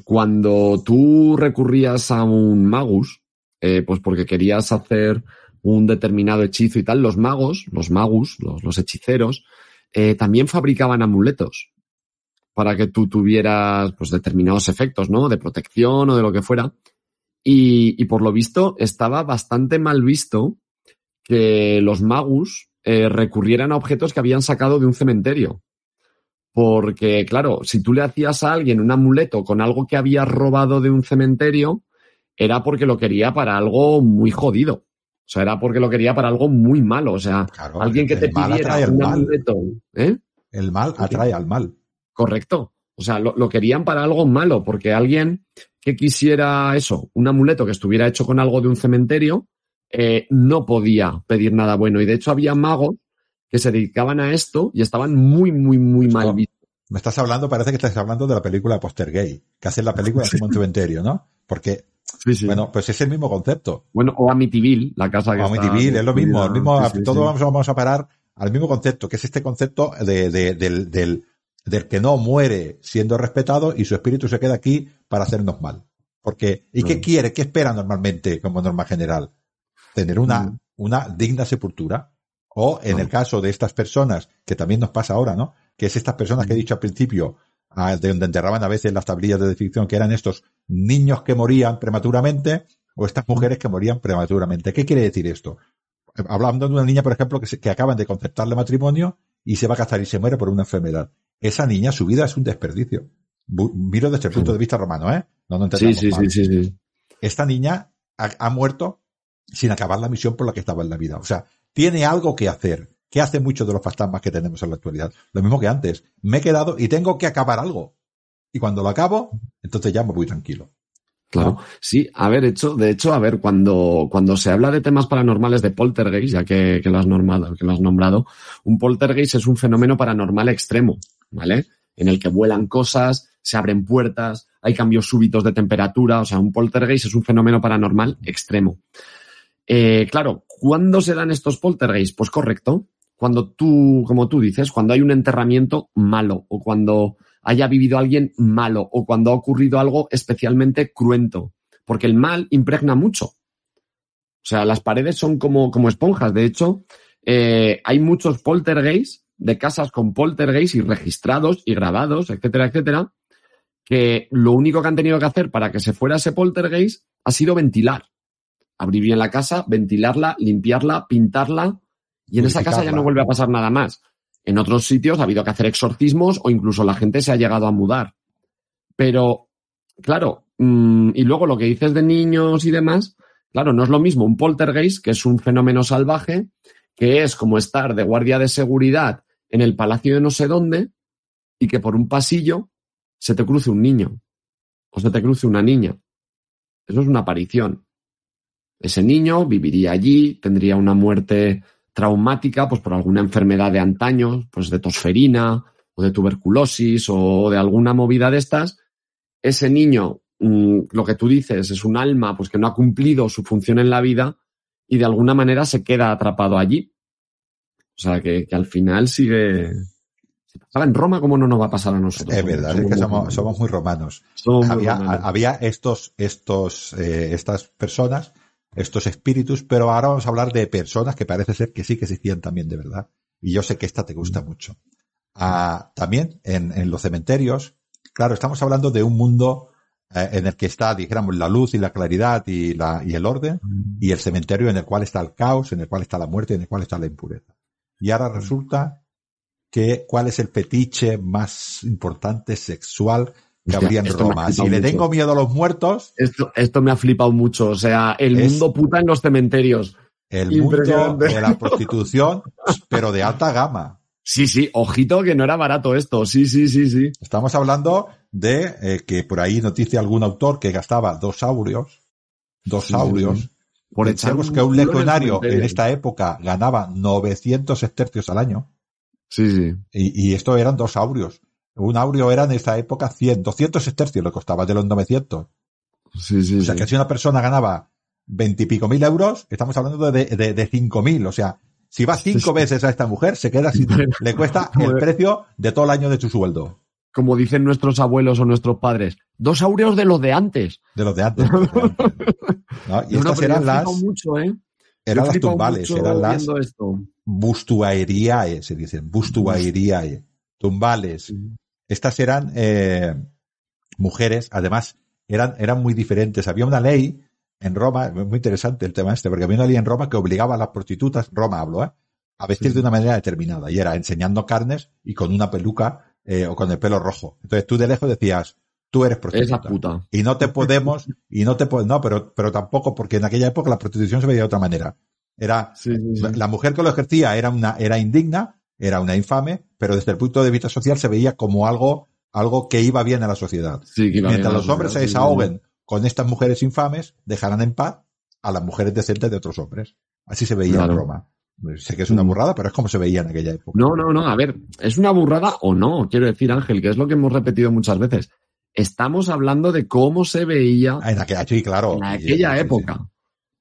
cuando tú recurrías a un magus, eh, pues porque querías hacer un determinado hechizo y tal, los magos, los magus, los, hechiceros, eh, también fabricaban amuletos para que tú tuvieras pues determinados efectos, ¿no? De protección o de lo que fuera. Y, por lo visto estaba bastante mal visto que los magus eh, recurrieran a objetos que habían sacado de un cementerio. Porque, claro, si tú le hacías a alguien un amuleto con algo que había robado de un cementerio, era porque lo quería para algo muy jodido. O sea, era porque lo quería para algo muy malo. O sea, alguien que te pidiera un amuleto. ¿eh? El mal atrae al mal. Correcto. O sea, lo, querían para algo malo, porque alguien que quisiera eso, un amuleto que estuviera hecho con algo de un cementerio, eh, no podía pedir nada bueno. Y de hecho había magos que se dedicaban a esto y estaban muy, muy, muy mal vistos. Me estás hablando, parece que estás hablando de la película Poster Gay, que hace la película de Simón Cementerio, ¿no? Porque bueno, pues es el mismo concepto. Bueno, o Amityville, la casa que o Amityville, es lo mismo. El mismo todos vamos, a parar al mismo concepto, que es este concepto de, del, del, que no muere siendo respetado y su espíritu se queda aquí para hacernos mal. Porque, ¿y qué quiere? ¿Qué espera normalmente como norma general? Tener una, mm. una digna sepultura. O en el caso de estas personas, que también nos pasa ahora, ¿no? Que es estas personas que he mm. dicho al principio, de donde enterraban a veces las tablillas de descripción, que eran estos niños que morían prematuramente o estas mujeres que morían prematuramente. ¿Qué quiere decir esto? Hablando de una niña, por ejemplo, que, que acaban de concertarle matrimonio y se va a casar y se muere por una enfermedad. Esa niña, su vida es un desperdicio. Miro desde el punto de vista romano, ¿eh? No, no sí, sí, sí, sí, Esta niña ha, ha muerto sin acabar la misión por la que estaba en la vida. O sea, tiene algo que hacer ¿Qué hace muchos de los fantasmas que tenemos en la actualidad? Lo mismo que antes. Me he quedado y tengo que acabar algo. Y cuando lo acabo, entonces ya me voy tranquilo. Claro, sí, a ver, hecho, de hecho, a ver, cuando, cuando se habla de temas paranormales de poltergeist, ya que, que, lo has nombrado, que lo has nombrado, un poltergeist es un fenómeno paranormal extremo, ¿vale? En el que vuelan cosas, se abren puertas, hay cambios súbitos de temperatura, o sea, un poltergeist es un fenómeno paranormal extremo. Eh, claro, ¿cuándo se dan estos poltergeists? Pues correcto, cuando tú, como tú dices, cuando hay un enterramiento malo o cuando haya vivido alguien malo o cuando ha ocurrido algo especialmente cruento, porque el mal impregna mucho. O sea, las paredes son como, como esponjas. De hecho, eh, hay muchos poltergeists de casas con poltergeists y registrados y grabados, etcétera, etcétera, que lo único que han tenido que hacer para que se fuera ese poltergeist ha sido ventilar. Abrir bien la casa, ventilarla, limpiarla, pintarla, y en esa casa ya no vuelve a pasar nada más. En otros sitios ha habido que hacer exorcismos o incluso la gente se ha llegado a mudar. Pero, claro, mm, y luego lo que dices de niños y demás, claro, no es lo mismo un poltergeist, que es un fenómeno salvaje, que es como estar de guardia de seguridad en el palacio de no sé dónde y que por un pasillo se te cruce un niño o se te cruce una niña. Eso es una aparición. Ese niño viviría allí, tendría una muerte traumática, pues por alguna enfermedad de antaño, pues de tosferina o de tuberculosis o de alguna movida de estas, ese niño, mm, lo que tú dices, es un alma pues que no ha cumplido su función en la vida y de alguna manera se queda atrapado allí. O sea, que, al final sigue... Si pasaba en Roma, ¿cómo no nos va a pasar a nosotros? Es verdad, es que somos, muy romanos. había, estos, estos, eh, estas personas estos espíritus, pero ahora vamos a hablar de personas que parece ser que sí que existían también de verdad. Y yo sé que esta te gusta mm. mucho. Ah, también en, los cementerios, claro, estamos hablando de un mundo eh, en el que está, dijéramos, la luz y la claridad y, la, y el orden, mm. y el cementerio en el cual está el caos, en el cual está la muerte, en el cual está la impureza. Y ahora mm. resulta que cuál es el fetiche más importante sexual en Roma. Si le tengo miedo a los muertos. Esto, esto me ha flipado mucho. O sea, el mundo puta en los cementerios. El mundo de la prostitución, pero de alta gama. Sí, sí, ojito que no era barato esto. Sí, sí, sí, sí. Estamos hablando de eh, que por ahí noticia algún autor que gastaba dos aurios, dos aurios. Por Pensemos que un legionario en esta época ganaba 900 estercios al año. Sí, sí. Y, y esto eran dos aurios. Un aurio era en esta época 100, 200 estercios le costaba de los 900. Sí, sí, o sea, que si una persona ganaba veintipico mil euros, estamos hablando de, de, de cinco mil. O sea, si va cinco veces a esta mujer, se queda sin, le cuesta el precio de todo el año de su sueldo. Como dicen nuestros abuelos o nuestros padres, dos aureos de los de antes. De los de antes. Y estas eran las. Mucho, ¿eh? Eran las tumbales, eran las bustuaeriae, se dicen, bustuaeriae, tumbales. Estas eran eh, mujeres, además, eran, eran muy diferentes. Había una ley en Roma, muy interesante el tema este, porque había una ley en Roma que obligaba a las prostitutas, Roma hablo, ¿eh? a vestir de una manera determinada, y era enseñando carnes y con una peluca eh, o con el pelo rojo. Entonces tú de lejos decías, tú eres prostituta. Esa puta. Y no te podemos, y no te podemos, no, pero, pero tampoco, porque en aquella época la prostitución se veía de otra manera. Era, la mujer que lo ejercía era una, era indigna, era una infame, pero desde el punto de vista social se veía como algo, algo que iba bien a la sociedad. Mientras los hombres se desahoguen con estas mujeres infames, dejarán en paz a las mujeres decentes de otros hombres. Así se veía en Roma. Sé que es una mm. burrada, pero es como se veía en aquella época. No, no, no. A ver, ¿es una burrada o no? Quiero decir, Ángel, que es lo que hemos repetido muchas veces. Estamos hablando de cómo se veía. En aquella, sí, claro. En aquella época.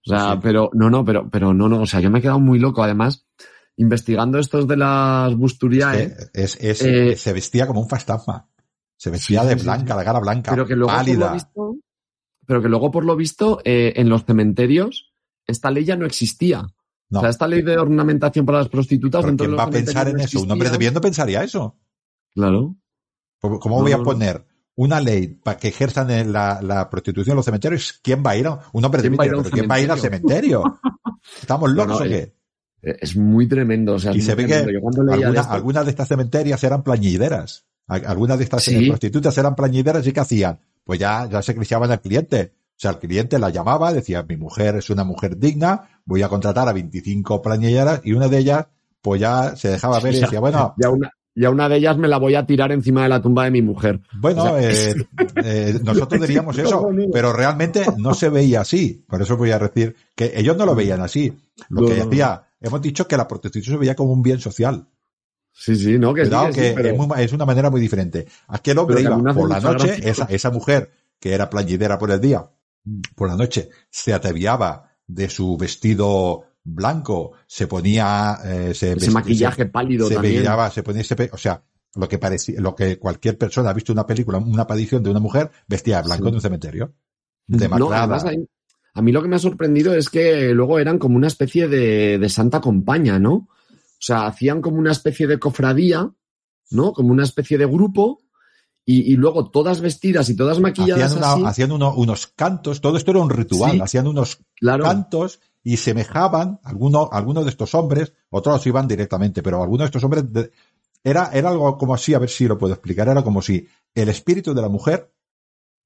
O sea, pero, no, no, pero, pero no, no. O sea, yo me he quedado muy loco. Además, investigando estos de las busturiae. Es, es, eh, se vestía como un fantasma. Se vestía de blanca, la cara blanca, pero que luego pálida pero que luego, por lo visto, eh, en los cementerios, esta ley ya no existía. O sea, esta ley de ornamentación para las prostitutas. ¿Quién va a pensar en eso? Un hombre debiendo pensaría eso. Claro. ¿Cómo voy a poner una ley para que ejerzan la, la, prostitución en los cementerios? ¿Quién va a ir a un hombre debiendo? ¿Pero quién va a ir al cementerio? ¿Estamos locos o qué? Es muy tremendo. O sea, y se ve que algunas de estas cementerias eran plañideras. Algunas de estas prostitutas eran plañideras y ¿qué hacían? pues ya, ya se cristiaban al cliente. O sea, el cliente la llamaba, decía, mi mujer es una mujer digna, voy a contratar a 25 plañilleras y una de ellas, pues ya se dejaba ver y decía, bueno. Ya una, ya una de ellas me la voy a tirar encima de la tumba de mi mujer. Bueno, eh, eh, nosotros diríamos eso, pero realmente no se veía así. Por eso voy a decir que ellos no lo veían así. Lo que decía, hemos dicho que la protección se veía como un bien social. Sí, sí, no, que, es, una manera muy diferente. Aquel hombre iba por la noche, esa, esa mujer que era playidera por el día, mm. por la noche se ataviaba de su vestido blanco, se ponía eh, ese maquillaje pálido se también. se ponía ese, o sea, lo que parecía, lo que cualquier persona ha visto una película, una aparición de una mujer vestida de blanco en un cementerio. De no, a mí lo que me ha sorprendido es que luego eran como una especie de, de santa compañía, ¿no? O sea, hacían como una especie de cofradía, ¿no? Como una especie de grupo. Y, luego todas vestidas y todas maquilladas. Hacían, unos cantos, todo esto era un ritual, hacían unos cantos y semejaban, algunos alguno de estos hombres, otros iban directamente, pero algunos de estos hombres, era, era algo como así, a ver si lo puedo explicar, era como si el espíritu de la mujer,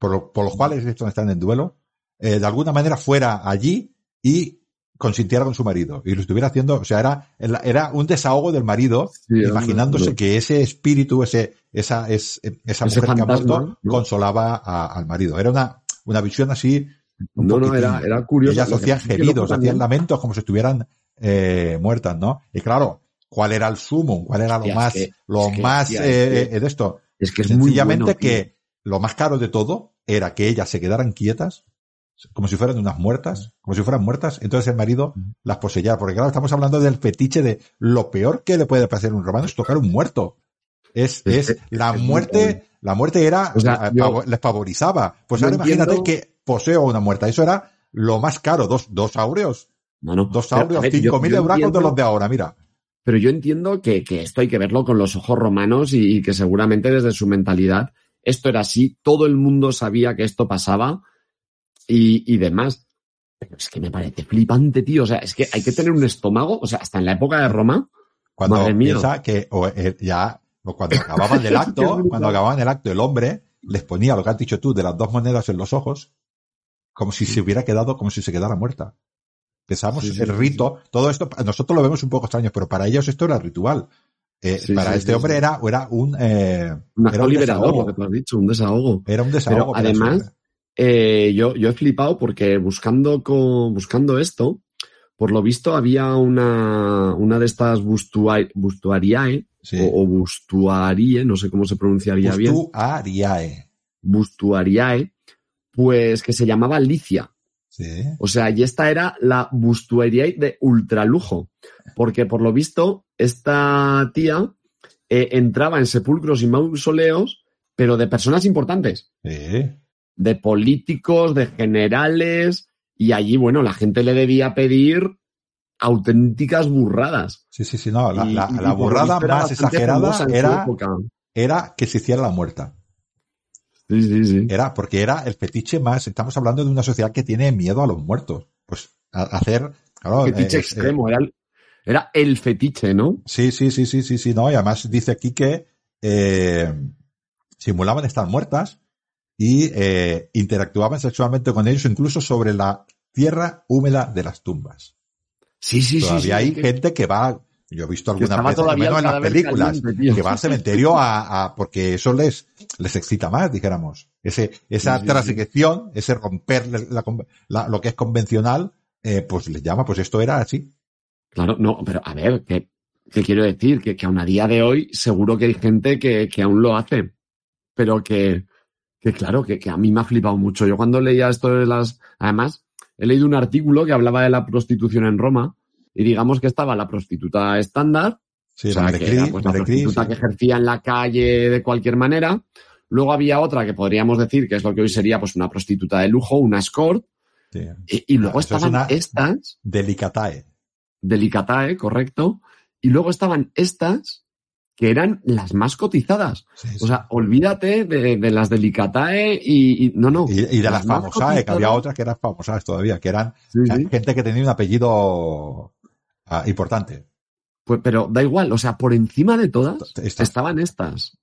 por, por los cuales estos están en duelo, eh, de alguna manera fuera allí y consintiera con su marido y lo estuviera haciendo, o sea, era, era un desahogo del marido, imaginándose que ese espíritu, ese, esa, es, esa mujer que ha muerto, consolaba al marido. Era una, una visión así. no, no, era, era curioso. Ellas hacían gemidos, hacían lamentos como si estuvieran eh, muertas, ¿no? Y claro, ¿cuál era el sumo? ¿Cuál era lo más, lo más eh, de esto? Es que es Sencillamente que lo más caro de todo era que ellas se quedaran quietas como si fueran unas muertas, como si fueran muertas, entonces el marido las poseía. Porque claro, estamos hablando del fetiche de lo peor que le puede pasar a un romano es tocar un muerto. Es, es, la muerte, la muerte era, les favorizaba. Pues ahora imagínate que poseo una muerta. Eso era lo más caro, dos, dos aureos. dos aureos, cinco mil euros de los de ahora, mira. Pero yo entiendo que, que, esto hay que verlo con los ojos romanos y que seguramente desde su mentalidad esto era así. Todo el mundo sabía que esto pasaba y, y demás. Pero es que me parece flipante, tío. O sea, es que hay que tener un estómago. O sea, hasta en la época de Roma. Cuando piensa que o, eh, ya, o cuando acababan del acto, cuando acababan el acto, el hombre les ponía lo que has dicho tú de las dos monedas en los ojos, como si se hubiera quedado, como si se quedara muerta. Pensamos Sí, sí, el sí, rito, todo esto, nosotros lo vemos un poco extraño, pero para ellos esto era ritual. Eh, para este hombre era, era un, eh, Un era un liberador, desahogo. lo que tú has dicho, un desahogo. Era un desahogo. Pero además. Eh, yo, yo he flipado porque buscando, co- buscando esto, por lo visto había una, una de estas bustua- bustuariae Sí. o, o bustuarie, no sé cómo se pronunciaría bien, Ustu ariae. bustuariae, pues que se llamaba Licia. Sí. O sea, y esta era la bustuariae de ultralujo, porque por lo visto esta tía eh, entraba en sepulcros y mausoleos, pero de personas importantes. Sí. De políticos, de generales, y allí, bueno, la gente le debía pedir auténticas burradas. Sí, sí, sí, no, la, Y- burrada más exagerada era, era que se hiciera la muerta. Sí, sí, sí. Era, porque era el fetiche más, estamos hablando de una sociedad que tiene miedo a los muertos. Pues a- hacer, claro, fetiche eh, eh, extremo, era el, era el fetiche, ¿no? sí, sí, sí, sí, sí, sí, no, y además dice aquí que eh, simulaban estar muertas y eh, interactuaban sexualmente con ellos incluso sobre la tierra húmeda de las tumbas. Sí, sí, sí. Todavía hay que- gente que va, yo he visto que algunas veces, al menos en las películas, caliente, que va al cementerio a, a- porque eso les, les excita más, dijéramos. Ese, esa Sí, ese romper la- la- lo que es convencional, eh, pues les llama, pues esto era así. Claro, no, pero a ver, ¿qué, qué quiero decir? Que, que aún a día de hoy seguro que hay gente que, que aún lo hace, pero que, que claro, que, que a mí me ha flipado mucho. Yo cuando leía esto de las... Además, he leído un artículo que hablaba de la prostitución en Roma y digamos que estaba la prostituta estándar, Sí, o sea, la que era, pues, la prostituta sí. que ejercía en la calle de cualquier manera. Luego había otra que podríamos decir que es lo que hoy sería pues una prostituta de lujo, una escort. Sí. Y, y luego Eso estaban estas Delicatae. Delicatae, correcto. Y luego estaban estas que eran las más cotizadas. Sí, sí. O sea, olvídate de, de las Delicatae y, y- no, no. y, y de las más famosae, que había otras que eran famosas todavía, que eran Sí, gente que tenía un apellido ah, importante. Pues, pero da igual, o sea, por encima de todas Esta- estaban estas.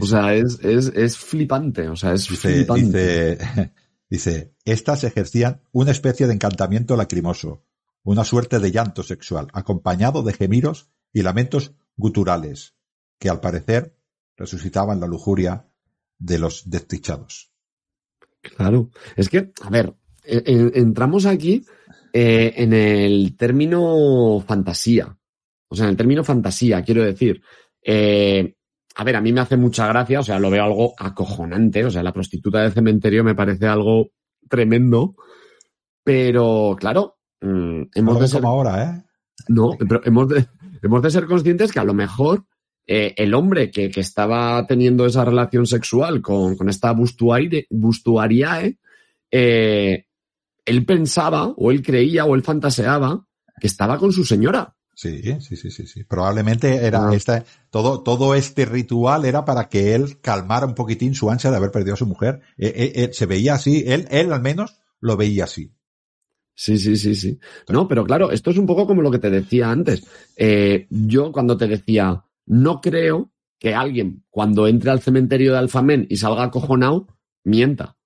O sea, es, es, es flipante, o sea, es Dice, flipante. dice, dice, estas ejercían una especie de encantamiento lacrimoso, una suerte de llanto sexual, acompañado de gemidos y lamentos guturales, que al parecer resucitaban la lujuria de los desdichados. Claro. Es que, a ver, eh, eh, entramos aquí eh, en el término fantasía. O sea, en el término fantasía, quiero decir. eh, a ver, a mí me hace mucha gracia, o sea, lo veo algo acojonante. O sea, la prostituta del cementerio me parece algo tremendo. Pero, claro, mm, No hemos lo de ser como ahora, ¿eh? no, pero hemos de, hemos de ser conscientes que a lo mejor eh, el hombre que, que estaba teniendo esa relación sexual con, con esta bustuaire, bustuariae, eh, él pensaba, o él creía, o él fantaseaba que estaba con su señora. Sí, sí, sí, sí, sí. Probablemente era Ah. esta, todo, todo este ritual era para que él calmara un poquitín su ansia de haber perdido a su mujer. Eh, se veía así, él, él al menos lo veía así. Sí, sí, sí, sí. No, pero claro, esto es un poco como lo que te decía antes. Eh, yo cuando te decía, no creo que alguien cuando entre al cementerio de Alfamén y salga acojonado, mienta.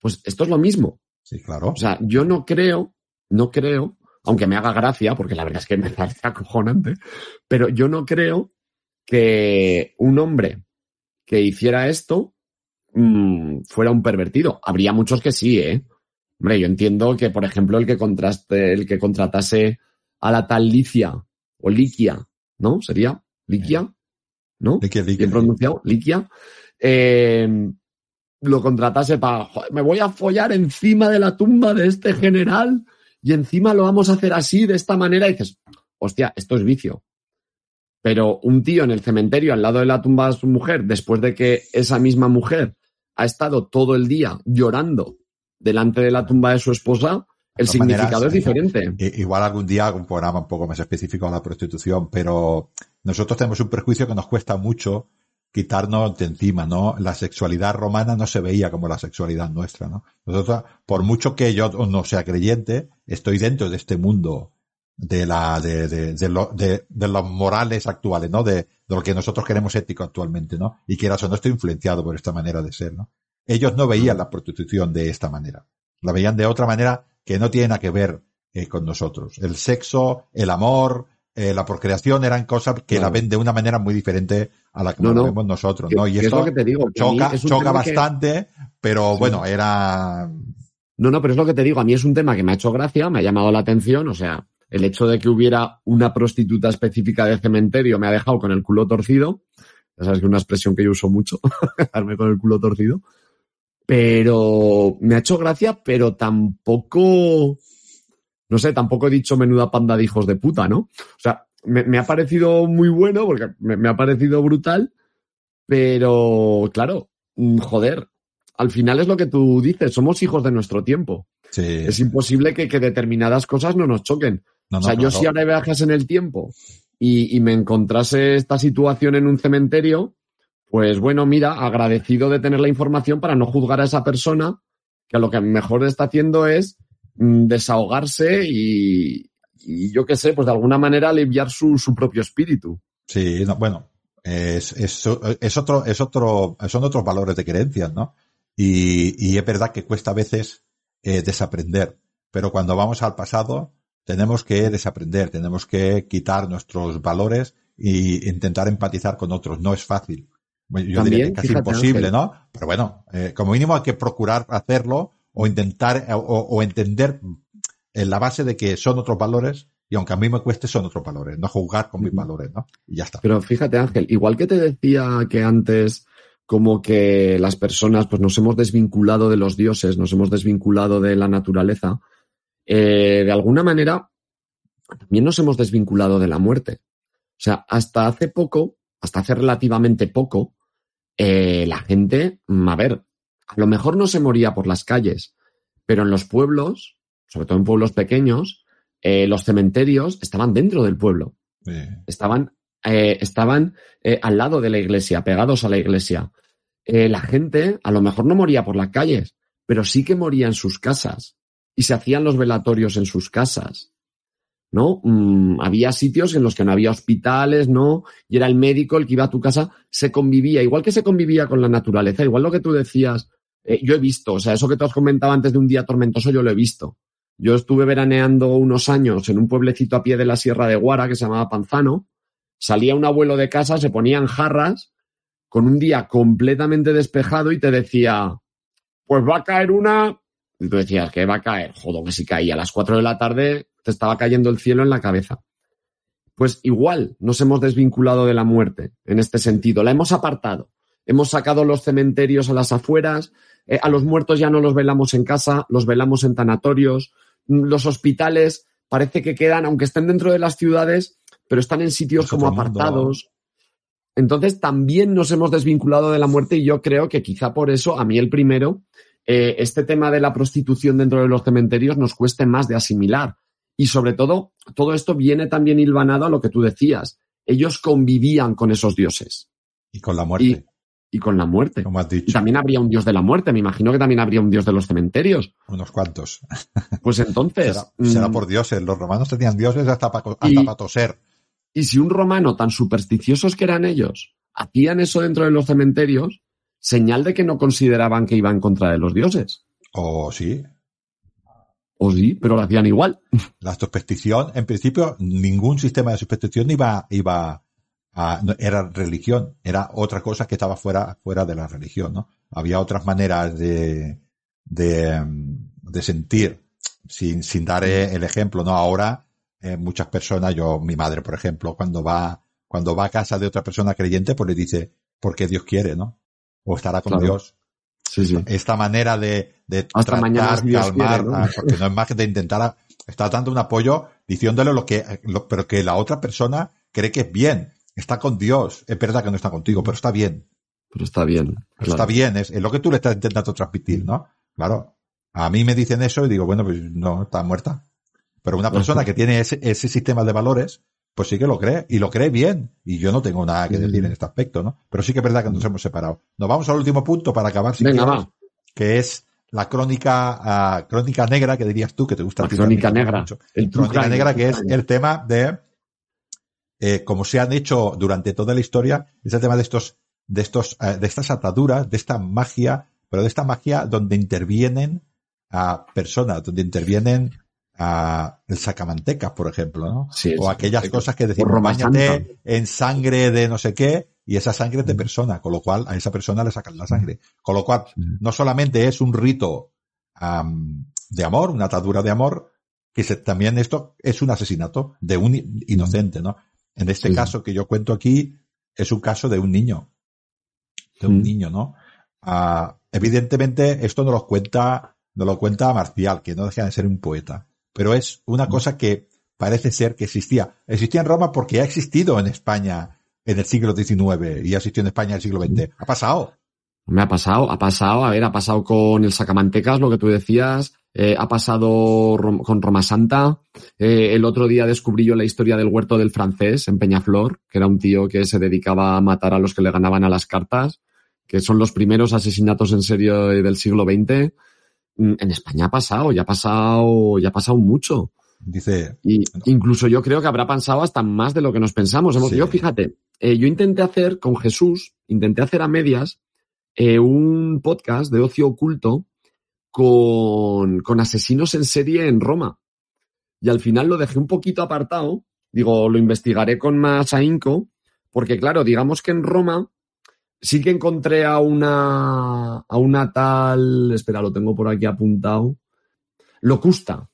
Pues esto es lo mismo. Sí, claro. O sea, yo no creo, no creo, aunque me haga gracia, porque la verdad es que me parece acojonante, pero yo no creo que un hombre que hiciera esto mm, fuera un pervertido. Habría muchos que sí, ¿eh? Hombre, yo entiendo que, por ejemplo, el que contraste, el que contratase a la tal Licia o Liquia, ¿no? ¿Sería? ¿Liquia? ¿No? Liqui, liqui, bien pronunciado, Liquia, eh, lo contratase para, me voy a follar encima de la tumba de este general y encima lo vamos a hacer así, de esta manera, y dices, hostia, esto es vicio. Pero un tío en el cementerio al lado de la tumba de su mujer, después de que esa misma mujer ha estado todo el día llorando delante de la tumba de su esposa, el maneras, significado es eh, diferente. I- Igual algún día hago un programa un poco más específico a la prostitución, pero nosotros tenemos un prejuicio que nos cuesta mucho quitarnos de encima, ¿no? La sexualidad romana no se veía como la sexualidad nuestra, ¿no? Nosotros, por mucho que yo no sea creyente, estoy dentro de este mundo de la, de, de, de, lo- de- de los morales actuales, ¿no? De, de lo que nosotros queremos ético actualmente, ¿no? Y que o no estoy influenciado por esta manera de ser, ¿no? Ellos no veían la prostitución de esta manera. La veían de otra manera que no tiene nada que ver eh, con nosotros. El sexo, el amor, eh, la procreación eran cosas que la ven de una manera muy diferente a la que nos vemos nosotros, ¿no? Y esto te digo, choca, choca bastante, pero bueno, era... No, no, pero es lo que te digo, a mí es un tema que me ha hecho gracia, me ha llamado la atención, o sea, el hecho de que hubiera una prostituta específica de cementerio me ha dejado con el culo torcido. Ya sabes que es una expresión que yo uso mucho, dejarme con el culo torcido. Pero me ha hecho gracia, pero tampoco, no sé, tampoco he dicho menuda panda de hijos de puta, ¿no? O sea, me, ha parecido muy bueno porque me, ha parecido brutal, pero claro, mm, joder, al final es lo que tú dices, somos hijos de nuestro tiempo. Es imposible que, determinadas cosas no nos choquen. o sea, yo si ahora viajas en el tiempo y, me encontrase esta situación en un cementerio, pues bueno, mira, agradecido de tener la información para no juzgar a esa persona, que lo que mejor está haciendo es mm, desahogarse y, yo qué sé, pues de alguna manera aliviar su, propio espíritu. Sí, bueno, es, es, otro, es otro, son otros valores de creencias, ¿no? Y, y es verdad que cuesta a veces eh, desaprender, pero cuando vamos al pasado tenemos que desaprender, tenemos que quitar nuestros valores e intentar empatizar con otros. No es fácil. Yo diría que es casi imposible, ¿no? Pero bueno, eh, como mínimo hay que procurar hacerlo o intentar o, entender en la base de que son otros valores y aunque a mí me cueste son otros valores, no juzgar con mis valores, ¿no? Y ya está. Pero fíjate Ángel, igual que te decía que antes como que las personas pues nos hemos desvinculado de los dioses, nos hemos desvinculado de la naturaleza, eh, de alguna manera también nos hemos desvinculado de la muerte. O sea, hasta hace poco, hasta hace relativamente poco, eh, la gente, mm, a ver, a lo mejor no se moría por las calles, pero en los pueblos, sobre todo en pueblos pequeños, eh, los cementerios estaban dentro del pueblo. Estaban, eh, estaban al lado de la iglesia, pegados a la iglesia. la gente a lo mejor no moría por las calles, pero sí que moría en sus casas y se hacían los velatorios en sus casas. ¿No? Mm, había sitios en los que no había hospitales, ¿no? Y era el médico el que iba a tu casa, se convivía, igual que se convivía con la naturaleza, igual lo que tú decías, eh, yo he visto, o sea, eso que tú has comentado antes de un día tormentoso, yo lo he visto. Yo estuve veraneando unos años en un pueblecito a pie de la Sierra de Guara que se llamaba Panzano, salía un abuelo de casa, se ponían jarras, con un día completamente despejado y te decía, pues va a caer una, y tú decías, ¿qué va a caer? Joder, que si caía a las cuatro de la tarde, te estaba cayendo el cielo en la cabeza. Pues igual nos hemos desvinculado de la muerte en este sentido, la hemos apartado. Hemos sacado los cementerios a las afueras, eh, a los muertos ya no los velamos en casa, los velamos en tanatorios, los hospitales parece que quedan, aunque estén dentro de las ciudades, pero están en sitios como apartados. Entonces también nos hemos desvinculado de la muerte y yo creo que quizá por eso a mí el primero, eh, este tema de la prostitución dentro de los cementerios nos cueste más de asimilar, y sobre todo, todo esto viene también hilvanado a lo que tú decías. Ellos convivían con esos dioses. Y con la muerte. Y, con la muerte. Como has dicho. también habría un dios de la muerte. Me imagino que también habría un dios de los cementerios. Unos cuantos. Pues entonces. será, mm, por dioses. Los romanos tenían dioses hasta para toser. Y si un romano tan supersticiosos que eran ellos hacían eso dentro de los cementerios, señal de que no consideraban que iban en contra de los dioses. O sí, o sí, pero lo hacían igual. La superstición, en principio, ningún sistema de superstición iba, iba a, era religión, era otra cosa que estaba fuera, fuera de la religión, ¿no? Había otras maneras de, de, de sentir, sin, sin dar el ejemplo, ¿no? Ahora, eh, muchas personas, yo, mi madre, por ejemplo, cuando va, cuando va a casa de otra persona creyente, pues le dice, porque Dios quiere, ¿no? O estará con Dios. Esta manera de, de tratar, calmar, ah, porque no es más que de intentar, está dando un apoyo diciéndole lo que, pero que la otra persona cree que es bien. Está con Dios. Es verdad que no está contigo, pero está bien. Pero está bien. Está bien, es, lo que tú le estás intentando transmitir, ¿no? Claro. A mí me dicen eso y digo, bueno, pues no, está muerta. Pero una persona que tiene ese, ese sistema de valores, pues sí que lo cree, y lo cree bien. Y yo no tengo nada que decir en este aspecto, ¿no? Pero sí que es verdad que nos hemos separado. Nos vamos al último punto para acabar, si Venga, que es la crónica, uh, crónica negra, que dirías tú, que te gusta. La crónica negra. El crónica negra, que es el tema de eh, como se han hecho durante toda la historia, es el tema de estos, de estos, eh, de estas ataduras, de esta magia, pero de esta magia donde intervienen a personas, donde intervienen a el sacamantecas, por ejemplo, ¿no? Sí, o aquellas cosas que decimos, bañate en sangre de no sé qué, y esa sangre es de persona, con lo cual a esa persona le sacan la sangre. Con lo cual, no solamente es un rito am, de amor, una atadura de amor, que se- también esto es un asesinato de un inocente, ¿no? En este Sí. caso que yo cuento aquí, es un caso de un niño. De un Mm. niño, ¿no? Ah, evidentemente, esto no lo cuenta, no lo cuenta Marcial, que no deja de ser un poeta. Pero es una cosa que parece ser que existía. Existía en Roma porque ha existido en España en el siglo XIX y ha existido en España en el siglo XX. Ha pasado. Me ha pasado, ha pasado, a ver, ha pasado con el Sacamantecas, lo que tú decías, eh, ha pasado rom- con Roma Santa. Eh, el otro día descubrí yo la historia del huerto del francés en Peñaflor, que era un tío que se dedicaba a matar a los que le ganaban a las cartas, que son los primeros asesinatos en serio del siglo XX. Mm, En España ha pasado, ya ha pasado, ya ha pasado mucho. Dice, Y incluso yo creo que habrá pasado hasta más de lo que nos pensamos. Hemos, Sí. Yo, fíjate, eh, yo intenté hacer con Jesús, intenté hacer a medias eh, un podcast de ocio oculto con, con asesinos en serie en Roma. Y al final lo dejé un poquito apartado. Digo, lo investigaré con más ahínco, porque claro, digamos que en Roma sí que encontré a una, a una tal, espera, lo tengo por aquí apuntado, Locusta.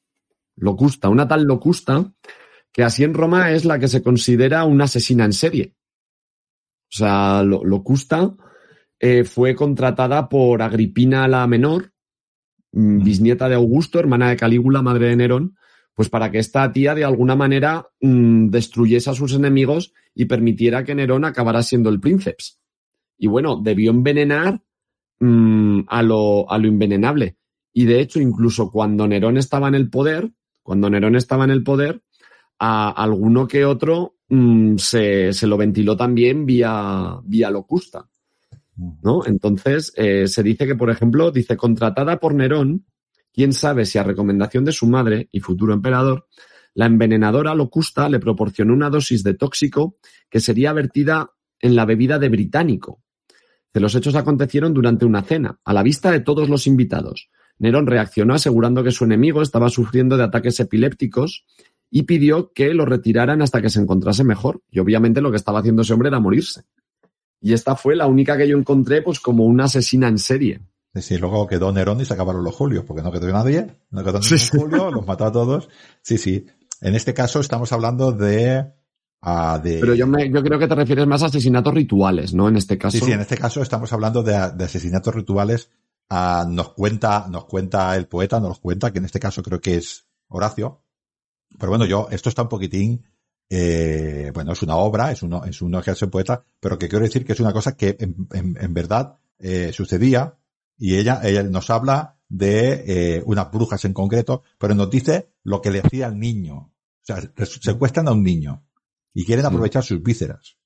Locusta, una tal Locusta, que así en Roma es la que se considera una asesina en serie. O sea, Lo- Locusta eh, fue contratada por Agripina la Menor, mm, bisnieta de Augusto, hermana de Calígula, madre de Nerón, pues para que esta tía de alguna manera mm, destruyese a sus enemigos y permitiera que Nerón acabara siendo el princeps. Y bueno, debió envenenar mm, a, lo, a lo envenenable. Y de hecho, incluso cuando Nerón estaba en el poder, cuando Nerón estaba en el poder, a alguno que otro mm, se, se lo ventiló también vía, vía locusta. ¿no? Entonces, eh, se dice que, por ejemplo, dice, contratada por Nerón, quién sabe si a recomendación de su madre y futuro emperador, la envenenadora Locusta le proporcionó una dosis de tóxico que sería vertida en la bebida de británico. Los hechos acontecieron durante una cena, a la vista de todos los invitados. Nerón reaccionó asegurando que su enemigo estaba sufriendo de ataques epilépticos y pidió que lo retiraran hasta que se encontrase mejor. Y obviamente lo que estaba haciendo ese hombre era morirse. Y esta fue la única que yo encontré pues como una asesina en serie. Es decir, luego quedó Nerón y se acabaron los Julios, porque no quedó nadie, no quedó Sí, ningún sí. Julio, los mató a todos. Sí, sí. En este caso estamos hablando de, de Pero yo, me, yo creo que te refieres más a asesinatos rituales, ¿no? En este caso. Sí, sí, en este caso estamos hablando de, de asesinatos rituales. Ah, nos cuenta, nos cuenta el poeta, nos cuenta, que en este caso creo que es Horacio. Pero bueno, yo, esto está un poquitín, eh, bueno, es una obra, es uno, es uno que hace poeta, pero que quiero decir que es una cosa que en, en- en verdad eh, sucedía y ella, ella nos habla de eh, unas brujas en concreto, pero nos dice lo que le hacía al niño. O sea, secuestran a un niño y quieren aprovechar sus vísceras.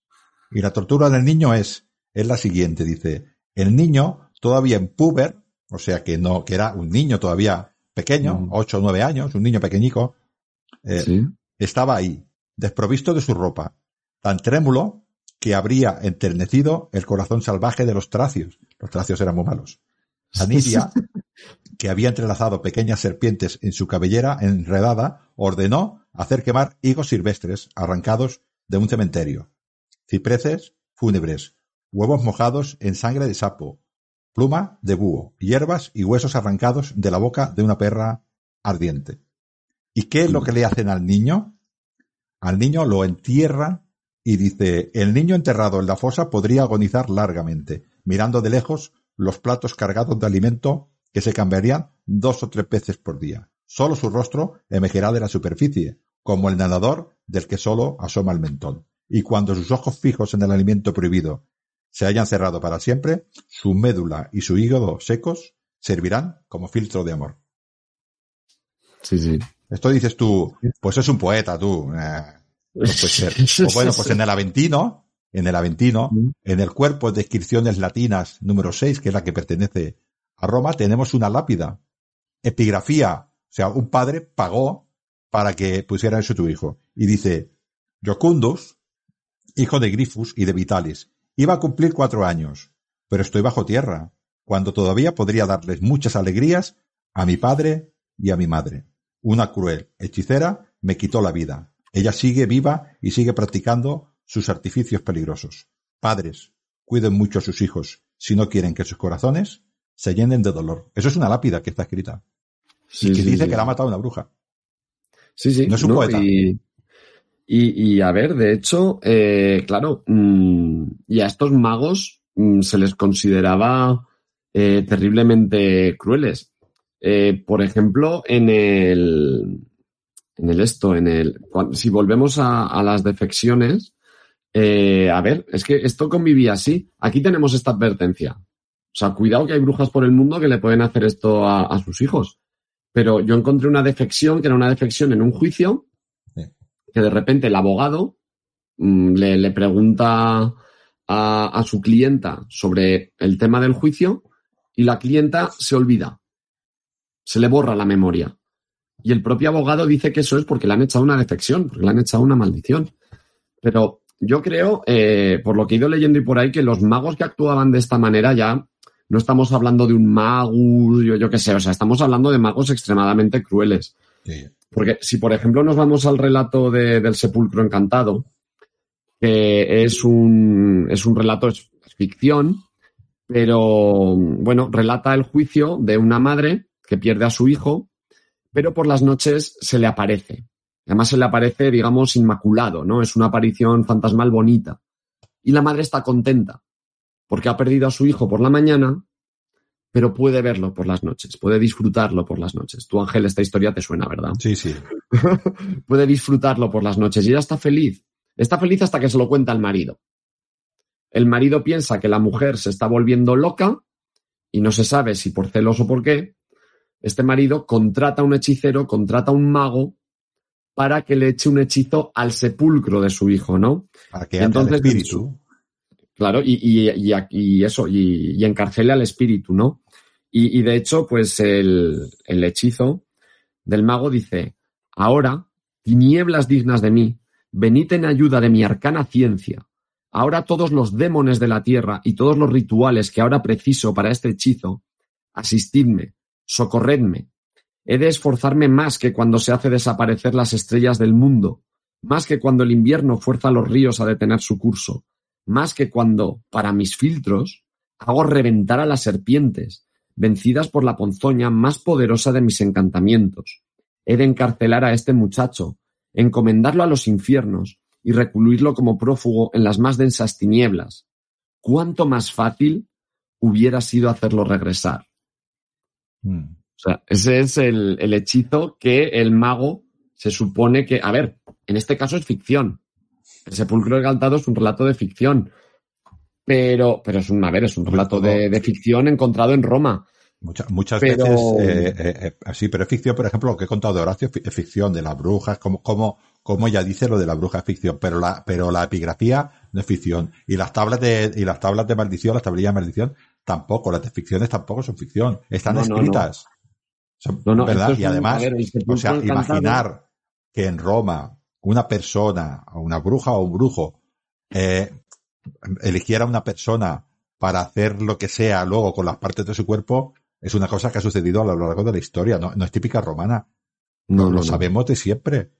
Y la tortura del niño es, es la siguiente, dice, el niño todavía en puber, o sea que no, que era un niño todavía pequeño, Mm. ocho o nueve años, un niño pequeñico, eh, Sí. estaba ahí, desprovisto de su ropa, tan trémulo que habría enternecido el corazón salvaje de los tracios. Los tracios eran muy malos. A Nidia, que había entrelazado pequeñas serpientes en su cabellera enredada, ordenó hacer quemar higos silvestres arrancados de un cementerio, cipreses fúnebres, huevos mojados en sangre de sapo, pluma de búho, hierbas y huesos arrancados de la boca de una perra ardiente. ¿Y qué es lo que le hacen al niño? Al niño lo entierran y dice, el niño enterrado en la fosa podría agonizar largamente, mirando de lejos los platos cargados de alimento que se cambiarían dos o tres veces por día. Solo su rostro emergerá de la superficie, como el nadador del que solo asoma el mentón. Y cuando sus ojos fijos en el alimento prohibido se hayan cerrado para siempre, su médula y su hígado secos servirán como filtro de amor. Sí, sí. Esto dices tú, pues es un poeta, tú. Eh, no puede ser. O bueno, pues en el Aventino, en el Aventino, Mm. en el cuerpo de inscripciones latinas número 6, que es la que pertenece a Roma, tenemos una lápida. Epigrafía. O sea, un padre pagó para que pusieran eso tu hijo. Y dice, Jocundus, hijo de Grifus y de Vitalis. Iba a cumplir cuatro años, pero estoy bajo tierra, cuando todavía podría darles muchas alegrías a mi padre y a mi madre. Una cruel hechicera me quitó la vida. Ella sigue viva y sigue practicando sus artificios peligrosos. Padres, cuiden mucho a sus hijos si no quieren que sus corazones se llenen de dolor. Eso es una lápida que está escrita. y que dice que la ha matado una bruja. Sí, sí. No es un poeta. Y, a ver, de hecho, eh, claro, mm, y a estos magos mm, se les consideraba eh, terriblemente crueles. Eh, por ejemplo, en el, en el esto, en el, si volvemos a, las defecciones, a ver, es que esto convivía así. Aquí tenemos esta advertencia. O sea, cuidado que hay brujas por el mundo que le pueden hacer esto a, sus hijos. Pero yo encontré una defección, que era una defección en un juicio, que de repente el abogado mm, le, pregunta a, su clienta sobre el tema del juicio y la clienta se olvida, se le borra la memoria. Y el propio abogado dice que eso es porque le han echado una defección, porque le han echado una maldición. Pero yo creo, eh, por lo que he ido leyendo y por ahí, que los magos que actuaban de esta manera ya no estamos hablando de un mago, yo, yo qué sé, o sea, estamos hablando de magos extremadamente crueles. Porque si, por ejemplo, nos vamos al relato del sepulcro encantado, que es un, es un relato, es ficción, pero bueno, relata el juicio de una madre que pierde a su hijo, pero por las noches se le aparece. Además se le aparece, digamos, inmaculado, ¿no? Es una aparición fantasmal bonita. Y la madre está contenta porque ha perdido a su hijo por la mañana, pero puede verlo por las noches, puede disfrutarlo por las noches. Tu Ángel, esta historia te suena, ¿verdad? Sí, sí. puede disfrutarlo por las noches y ella está feliz. Está feliz hasta que se lo cuenta al marido. El marido piensa que la mujer se está volviendo loca y no se sabe si por celos o por qué. Este marido contrata a un hechicero, contrata a un mago para que le eche un hechizo al sepulcro de su hijo, ¿no? Para que Entonces, el espíritu. Claro, y, y, y, eso, y, encarcele al espíritu, ¿no? Y, de hecho, pues el, el hechizo del mago dice, ahora, tinieblas dignas de mí, venid en ayuda de mi arcana ciencia. Ahora todos los démones de la tierra y todos los rituales que ahora preciso para este hechizo, asistidme, socorredme. He de esforzarme más que cuando se hace desaparecer las estrellas del mundo, más que cuando el invierno fuerza a los ríos a detener su curso, más que cuando, para mis filtros, hago reventar a las serpientes, vencidas por la ponzoña más poderosa de mis encantamientos. He de encarcelar a este muchacho, encomendarlo a los infiernos y recluirlo como prófugo en las más densas tinieblas. ¿Cuánto más fácil hubiera sido hacerlo regresar? Hmm. O sea, ese es el, el hechizo que el mago se supone que, a ver, en este caso es ficción, el sepulcro encantado es un relato de ficción. Pero, pero es un, a ver, es un relato de, ficción encontrado en Roma. Muchas, muchas veces, eh, eh, eh, sí, pero es ficción, por ejemplo, lo que he contado de Horacio es ficción, de las brujas, como, como, como ya dice lo de la bruja es ficción, pero la, pero la epigrafía no es ficción. Y las tablas de, y las tablas de maldición, las tablillas de maldición, tampoco, las de ficciones tampoco son ficción, están escritas. ¿Verdad? y además, o sea, imaginar que en Roma una persona, una bruja o un brujo, eh, eligiera una persona para hacer lo que sea luego con las partes de su cuerpo, es una cosa que ha sucedido a lo largo de la historia, no, es típica romana. No, lo sabemos de siempre.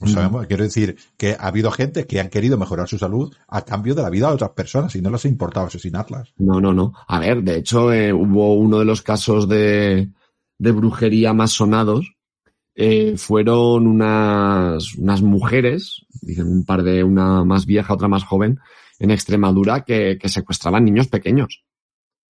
Lo sabemos, quiero decir que ha habido gente que han querido mejorar su salud a cambio de la vida de otras personas y no les ha importado asesinarlas. No, no, no. A ver, de hecho, eh, hubo uno de los casos de, de brujería más sonados eh, fueron unas, unas mujeres, dicen un par de, una más vieja, otra más joven, en Extremadura que, que secuestraban niños pequeños.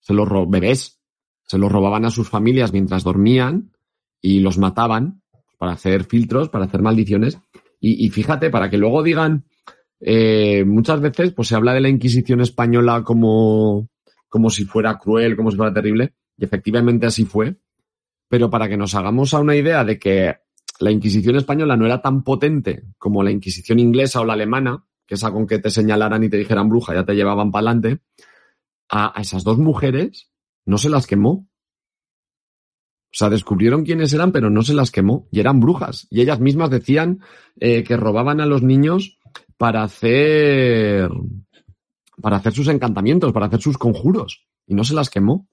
Se los bebés. Se los robaban a sus familias mientras dormían y los mataban para hacer filtros, para hacer maldiciones. Y, y fíjate, para que luego digan, eh, muchas veces pues se habla de la Inquisición española como, como si fuera cruel, como si fuera terrible, y efectivamente así fue, pero para que nos hagamos a una idea de que la Inquisición española no era tan potente como la Inquisición inglesa o la alemana, que esa con que te señalaran y te dijeran bruja, ya te llevaban para adelante, a, esas dos mujeres no se las quemó. O sea, descubrieron quiénes eran, pero no se las quemó. Y eran brujas. Y ellas mismas decían eh, que robaban a los niños para hacer para hacer sus encantamientos, para hacer sus conjuros. Y no se las quemó.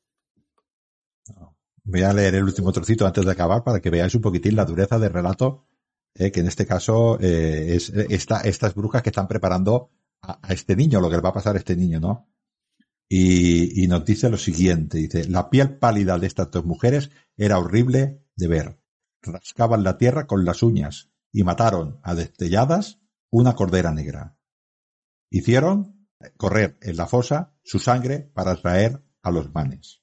Voy a leer el último trocito antes de acabar para que veáis un poquitín la dureza del relato, eh, que en este caso eh, es esta, estas brujas que están preparando a, a, este niño, lo que le va a pasar a este niño, ¿no? Y, y nos dice lo siguiente, dice, la piel pálida de estas dos mujeres era horrible de ver. Rascaban la tierra con las uñas y mataron a destelladas una cordera negra. Hicieron correr en la fosa su sangre para atraer a los manes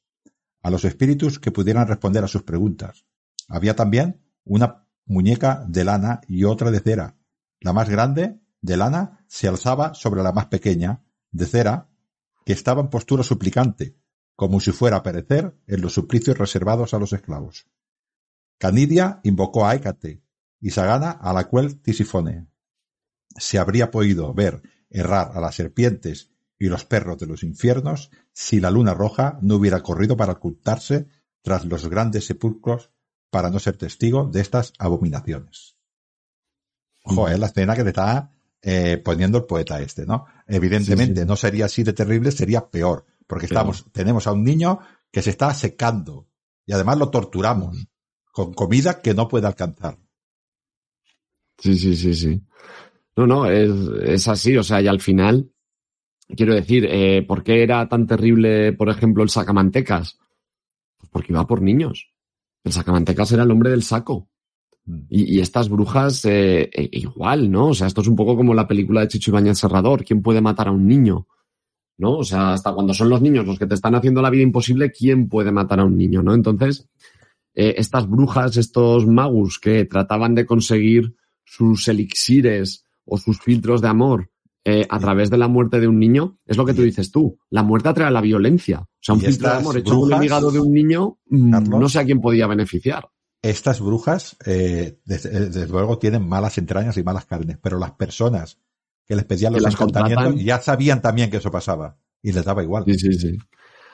a los espíritus que pudieran responder a sus preguntas. Había también una muñeca de lana y otra de cera. La más grande, de lana, se alzaba sobre la más pequeña, de cera, que estaba en postura suplicante, como si fuera a perecer en los suplicios reservados a los esclavos. Canidia invocó a Hécate y Sagana a la cual Tisifone. Se habría podido ver errar a las serpientes y los perros de los infiernos si la luna roja no hubiera corrido para ocultarse tras los grandes sepulcros para no ser testigo de estas abominaciones. Ojo, es la escena que te está eh, poniendo el poeta este, ¿no? Evidentemente sí, sí. no sería así de terrible, sería peor, porque estamos, tenemos a un niño que se está secando y además lo torturamos con comida que no puede alcanzar. Sí, sí, sí, sí. No, no, es, es así, o sea, y al final, quiero decir, eh, ¿por qué era tan terrible, por ejemplo, el sacamantecas? Pues porque iba por niños. El sacamantecas era el hombre del saco. Y, y estas brujas, eh, eh, igual, ¿no? O sea, esto es un poco como la película de Chicho Ibañez Serrador. ¿Quién puede matar a un niño? ¿No? O sea, hasta cuando son los niños los que te están haciendo la vida imposible, ¿quién puede matar a un niño? ¿No? Entonces, eh, estas brujas, estos magus que trataban de conseguir sus elixires o sus filtros de amor eh, a través de la muerte de un niño, es lo que tú dices tú. La muerte atrae la violencia. O sea, un filtro de amor hecho el hígado de un niño, mm, Carlos, no sé a quién podía beneficiar. Estas brujas, eh, desde, desde, luego, tienen malas entrañas y malas carnes, pero las personas que les pedían los encantamientos ya sabían también que eso pasaba y les daba igual. Sí, sí, sí.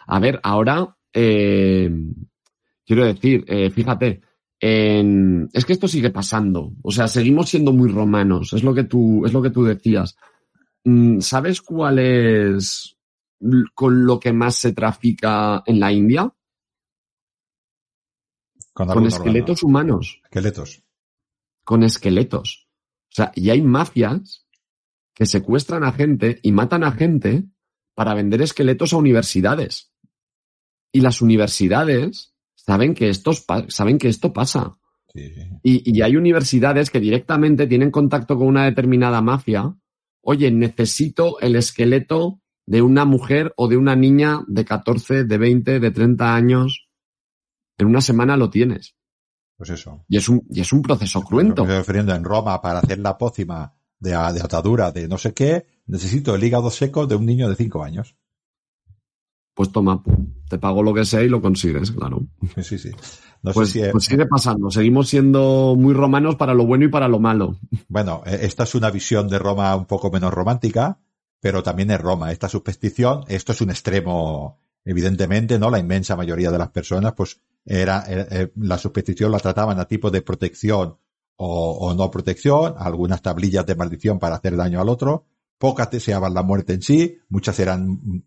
A ver, ahora, eh, quiero decir, eh, fíjate, en, es que esto sigue pasando. O sea, seguimos siendo muy romanos. Es lo que tú, es lo que tú decías. Mm, ¿Sabes cuál es con lo que más se trafica en la India? Con, con esqueletos humanos. Esqueletos. Con esqueletos. O sea, y hay mafias que secuestran a gente y matan a gente para vender esqueletos a universidades. Y las universidades saben que, estos, saben que esto pasa. Sí. Y, y, hay universidades que directamente tienen contacto con una determinada mafia. Oye, necesito el esqueleto de una mujer o de una niña de 14, de 20, de 30 años. En una semana lo tienes. Pues eso. Y es un, y es un proceso cruento. Me estoy refiriendo en Roma para hacer la pócima de, de atadura de no sé qué, necesito el hígado seco de un niño de 5 años pues toma, te pago lo que sea y lo consigues, claro. Sí, sí. No pues, sé si pues, sigue pasando, seguimos siendo muy romanos para lo bueno y para lo malo. Bueno, e, esta es una visión de Roma un poco menos romántica, pero también es Roma. Esta superstición, esto es un extremo, evidentemente, ¿no? La inmensa mayoría de las personas, pues, era, era eh, la superstición la trataban a tipo de protección o, o no protección, algunas tablillas de maldición para hacer daño al otro, pocas deseaban la muerte en sí, muchas eran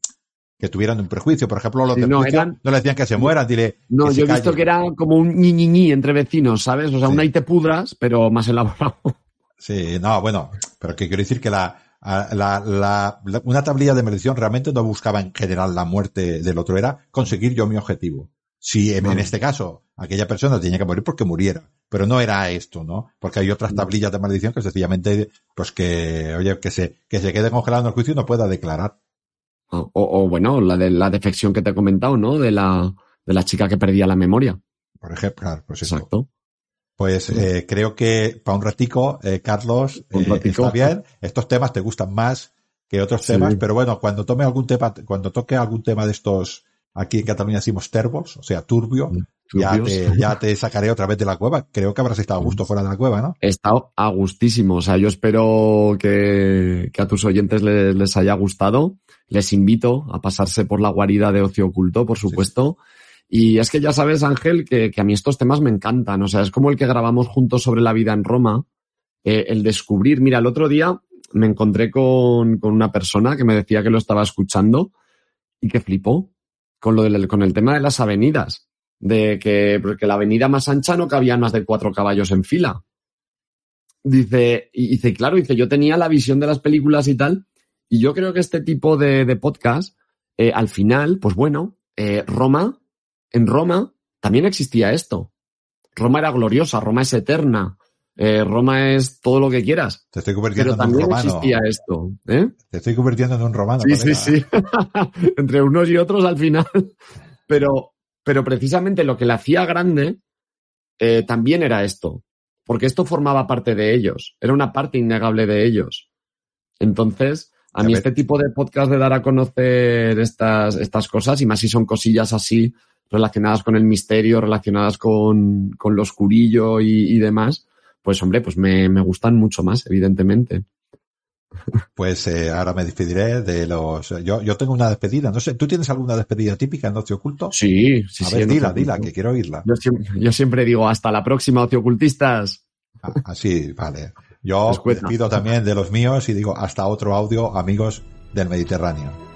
que tuvieran un prejuicio. Por ejemplo, los sí, de no, eran, no le decían que se mueran, dile. No, yo he visto que era como un ñi, entre vecinos, ¿sabes? O sea, sí. un ahí te pudras, pero más elaborado. Sí, no, bueno, pero que quiero decir que la, la, la, la, una tablilla de maldición realmente no buscaba en general la muerte del otro, era conseguir yo mi objetivo. Si en, en, este caso aquella persona tenía que morir porque muriera, pero no era esto, ¿no? Porque hay otras tablillas de maldición que sencillamente, pues que, oye, que se, que se quede congelado en el juicio y no pueda declarar. O, o, bueno, la de la defección que te he comentado, ¿no? De la, de la chica que perdía la memoria. Por ejemplo, claro, pues eso. Exacto. Pues eh, creo que para un ratico, eh, Carlos, un eh, ratico. está bien. Estos temas te gustan más que otros sí. temas, pero bueno, cuando tome algún tema, cuando toque algún tema de estos, aquí en Cataluña decimos terbos, o sea, turbio, ya te, ya te, sacaré otra vez de la cueva. Creo que habrás estado a gusto fuera de la cueva, ¿no? He estado a gustísimo. O sea, yo espero que, que a tus oyentes les, les, haya gustado. Les invito a pasarse por la guarida de ocio oculto, por supuesto. Sí. Y es que ya sabes, Ángel, que, que, a mí estos temas me encantan. O sea, es como el que grabamos juntos sobre la vida en Roma. Eh, el descubrir, mira, el otro día me encontré con, con una persona que me decía que lo estaba escuchando y que flipó con, lo del, con el tema de las avenidas. De que, porque la avenida más ancha no cabían más de cuatro caballos en fila. Dice, y dice, claro, dice, yo tenía la visión de las películas y tal, y yo creo que este tipo de, de podcast, eh, al final, pues bueno, eh, Roma, en Roma también existía esto. Roma era gloriosa, Roma es eterna, eh, Roma es todo lo que quieras. Te estoy convirtiendo Pero en un también romano. existía esto. ¿eh? Te estoy convirtiendo en un romano. Sí, sí, colega. sí. Entre unos y otros al final. Pero, pero precisamente lo que le hacía grande eh, también era esto. Porque esto formaba parte de ellos. Era una parte innegable de ellos. Entonces, a mí este tipo de podcast de dar a conocer estas, estas cosas, y más si son cosillas así relacionadas con el misterio, relacionadas con, con lo oscurillo y, y demás, pues hombre, pues me, me gustan mucho más, evidentemente. Pues eh, ahora me despediré de los. Yo, yo tengo una despedida. No sé, ¿tú tienes alguna despedida típica en Ocio Oculto? Sí, sí, A ver, dila, dila, que quiero oírla. Yo siempre, yo siempre digo, hasta la próxima, ociocultistas. Ah, Así, vale. Yo despido también de los míos y digo hasta otro audio, amigos del Mediterráneo.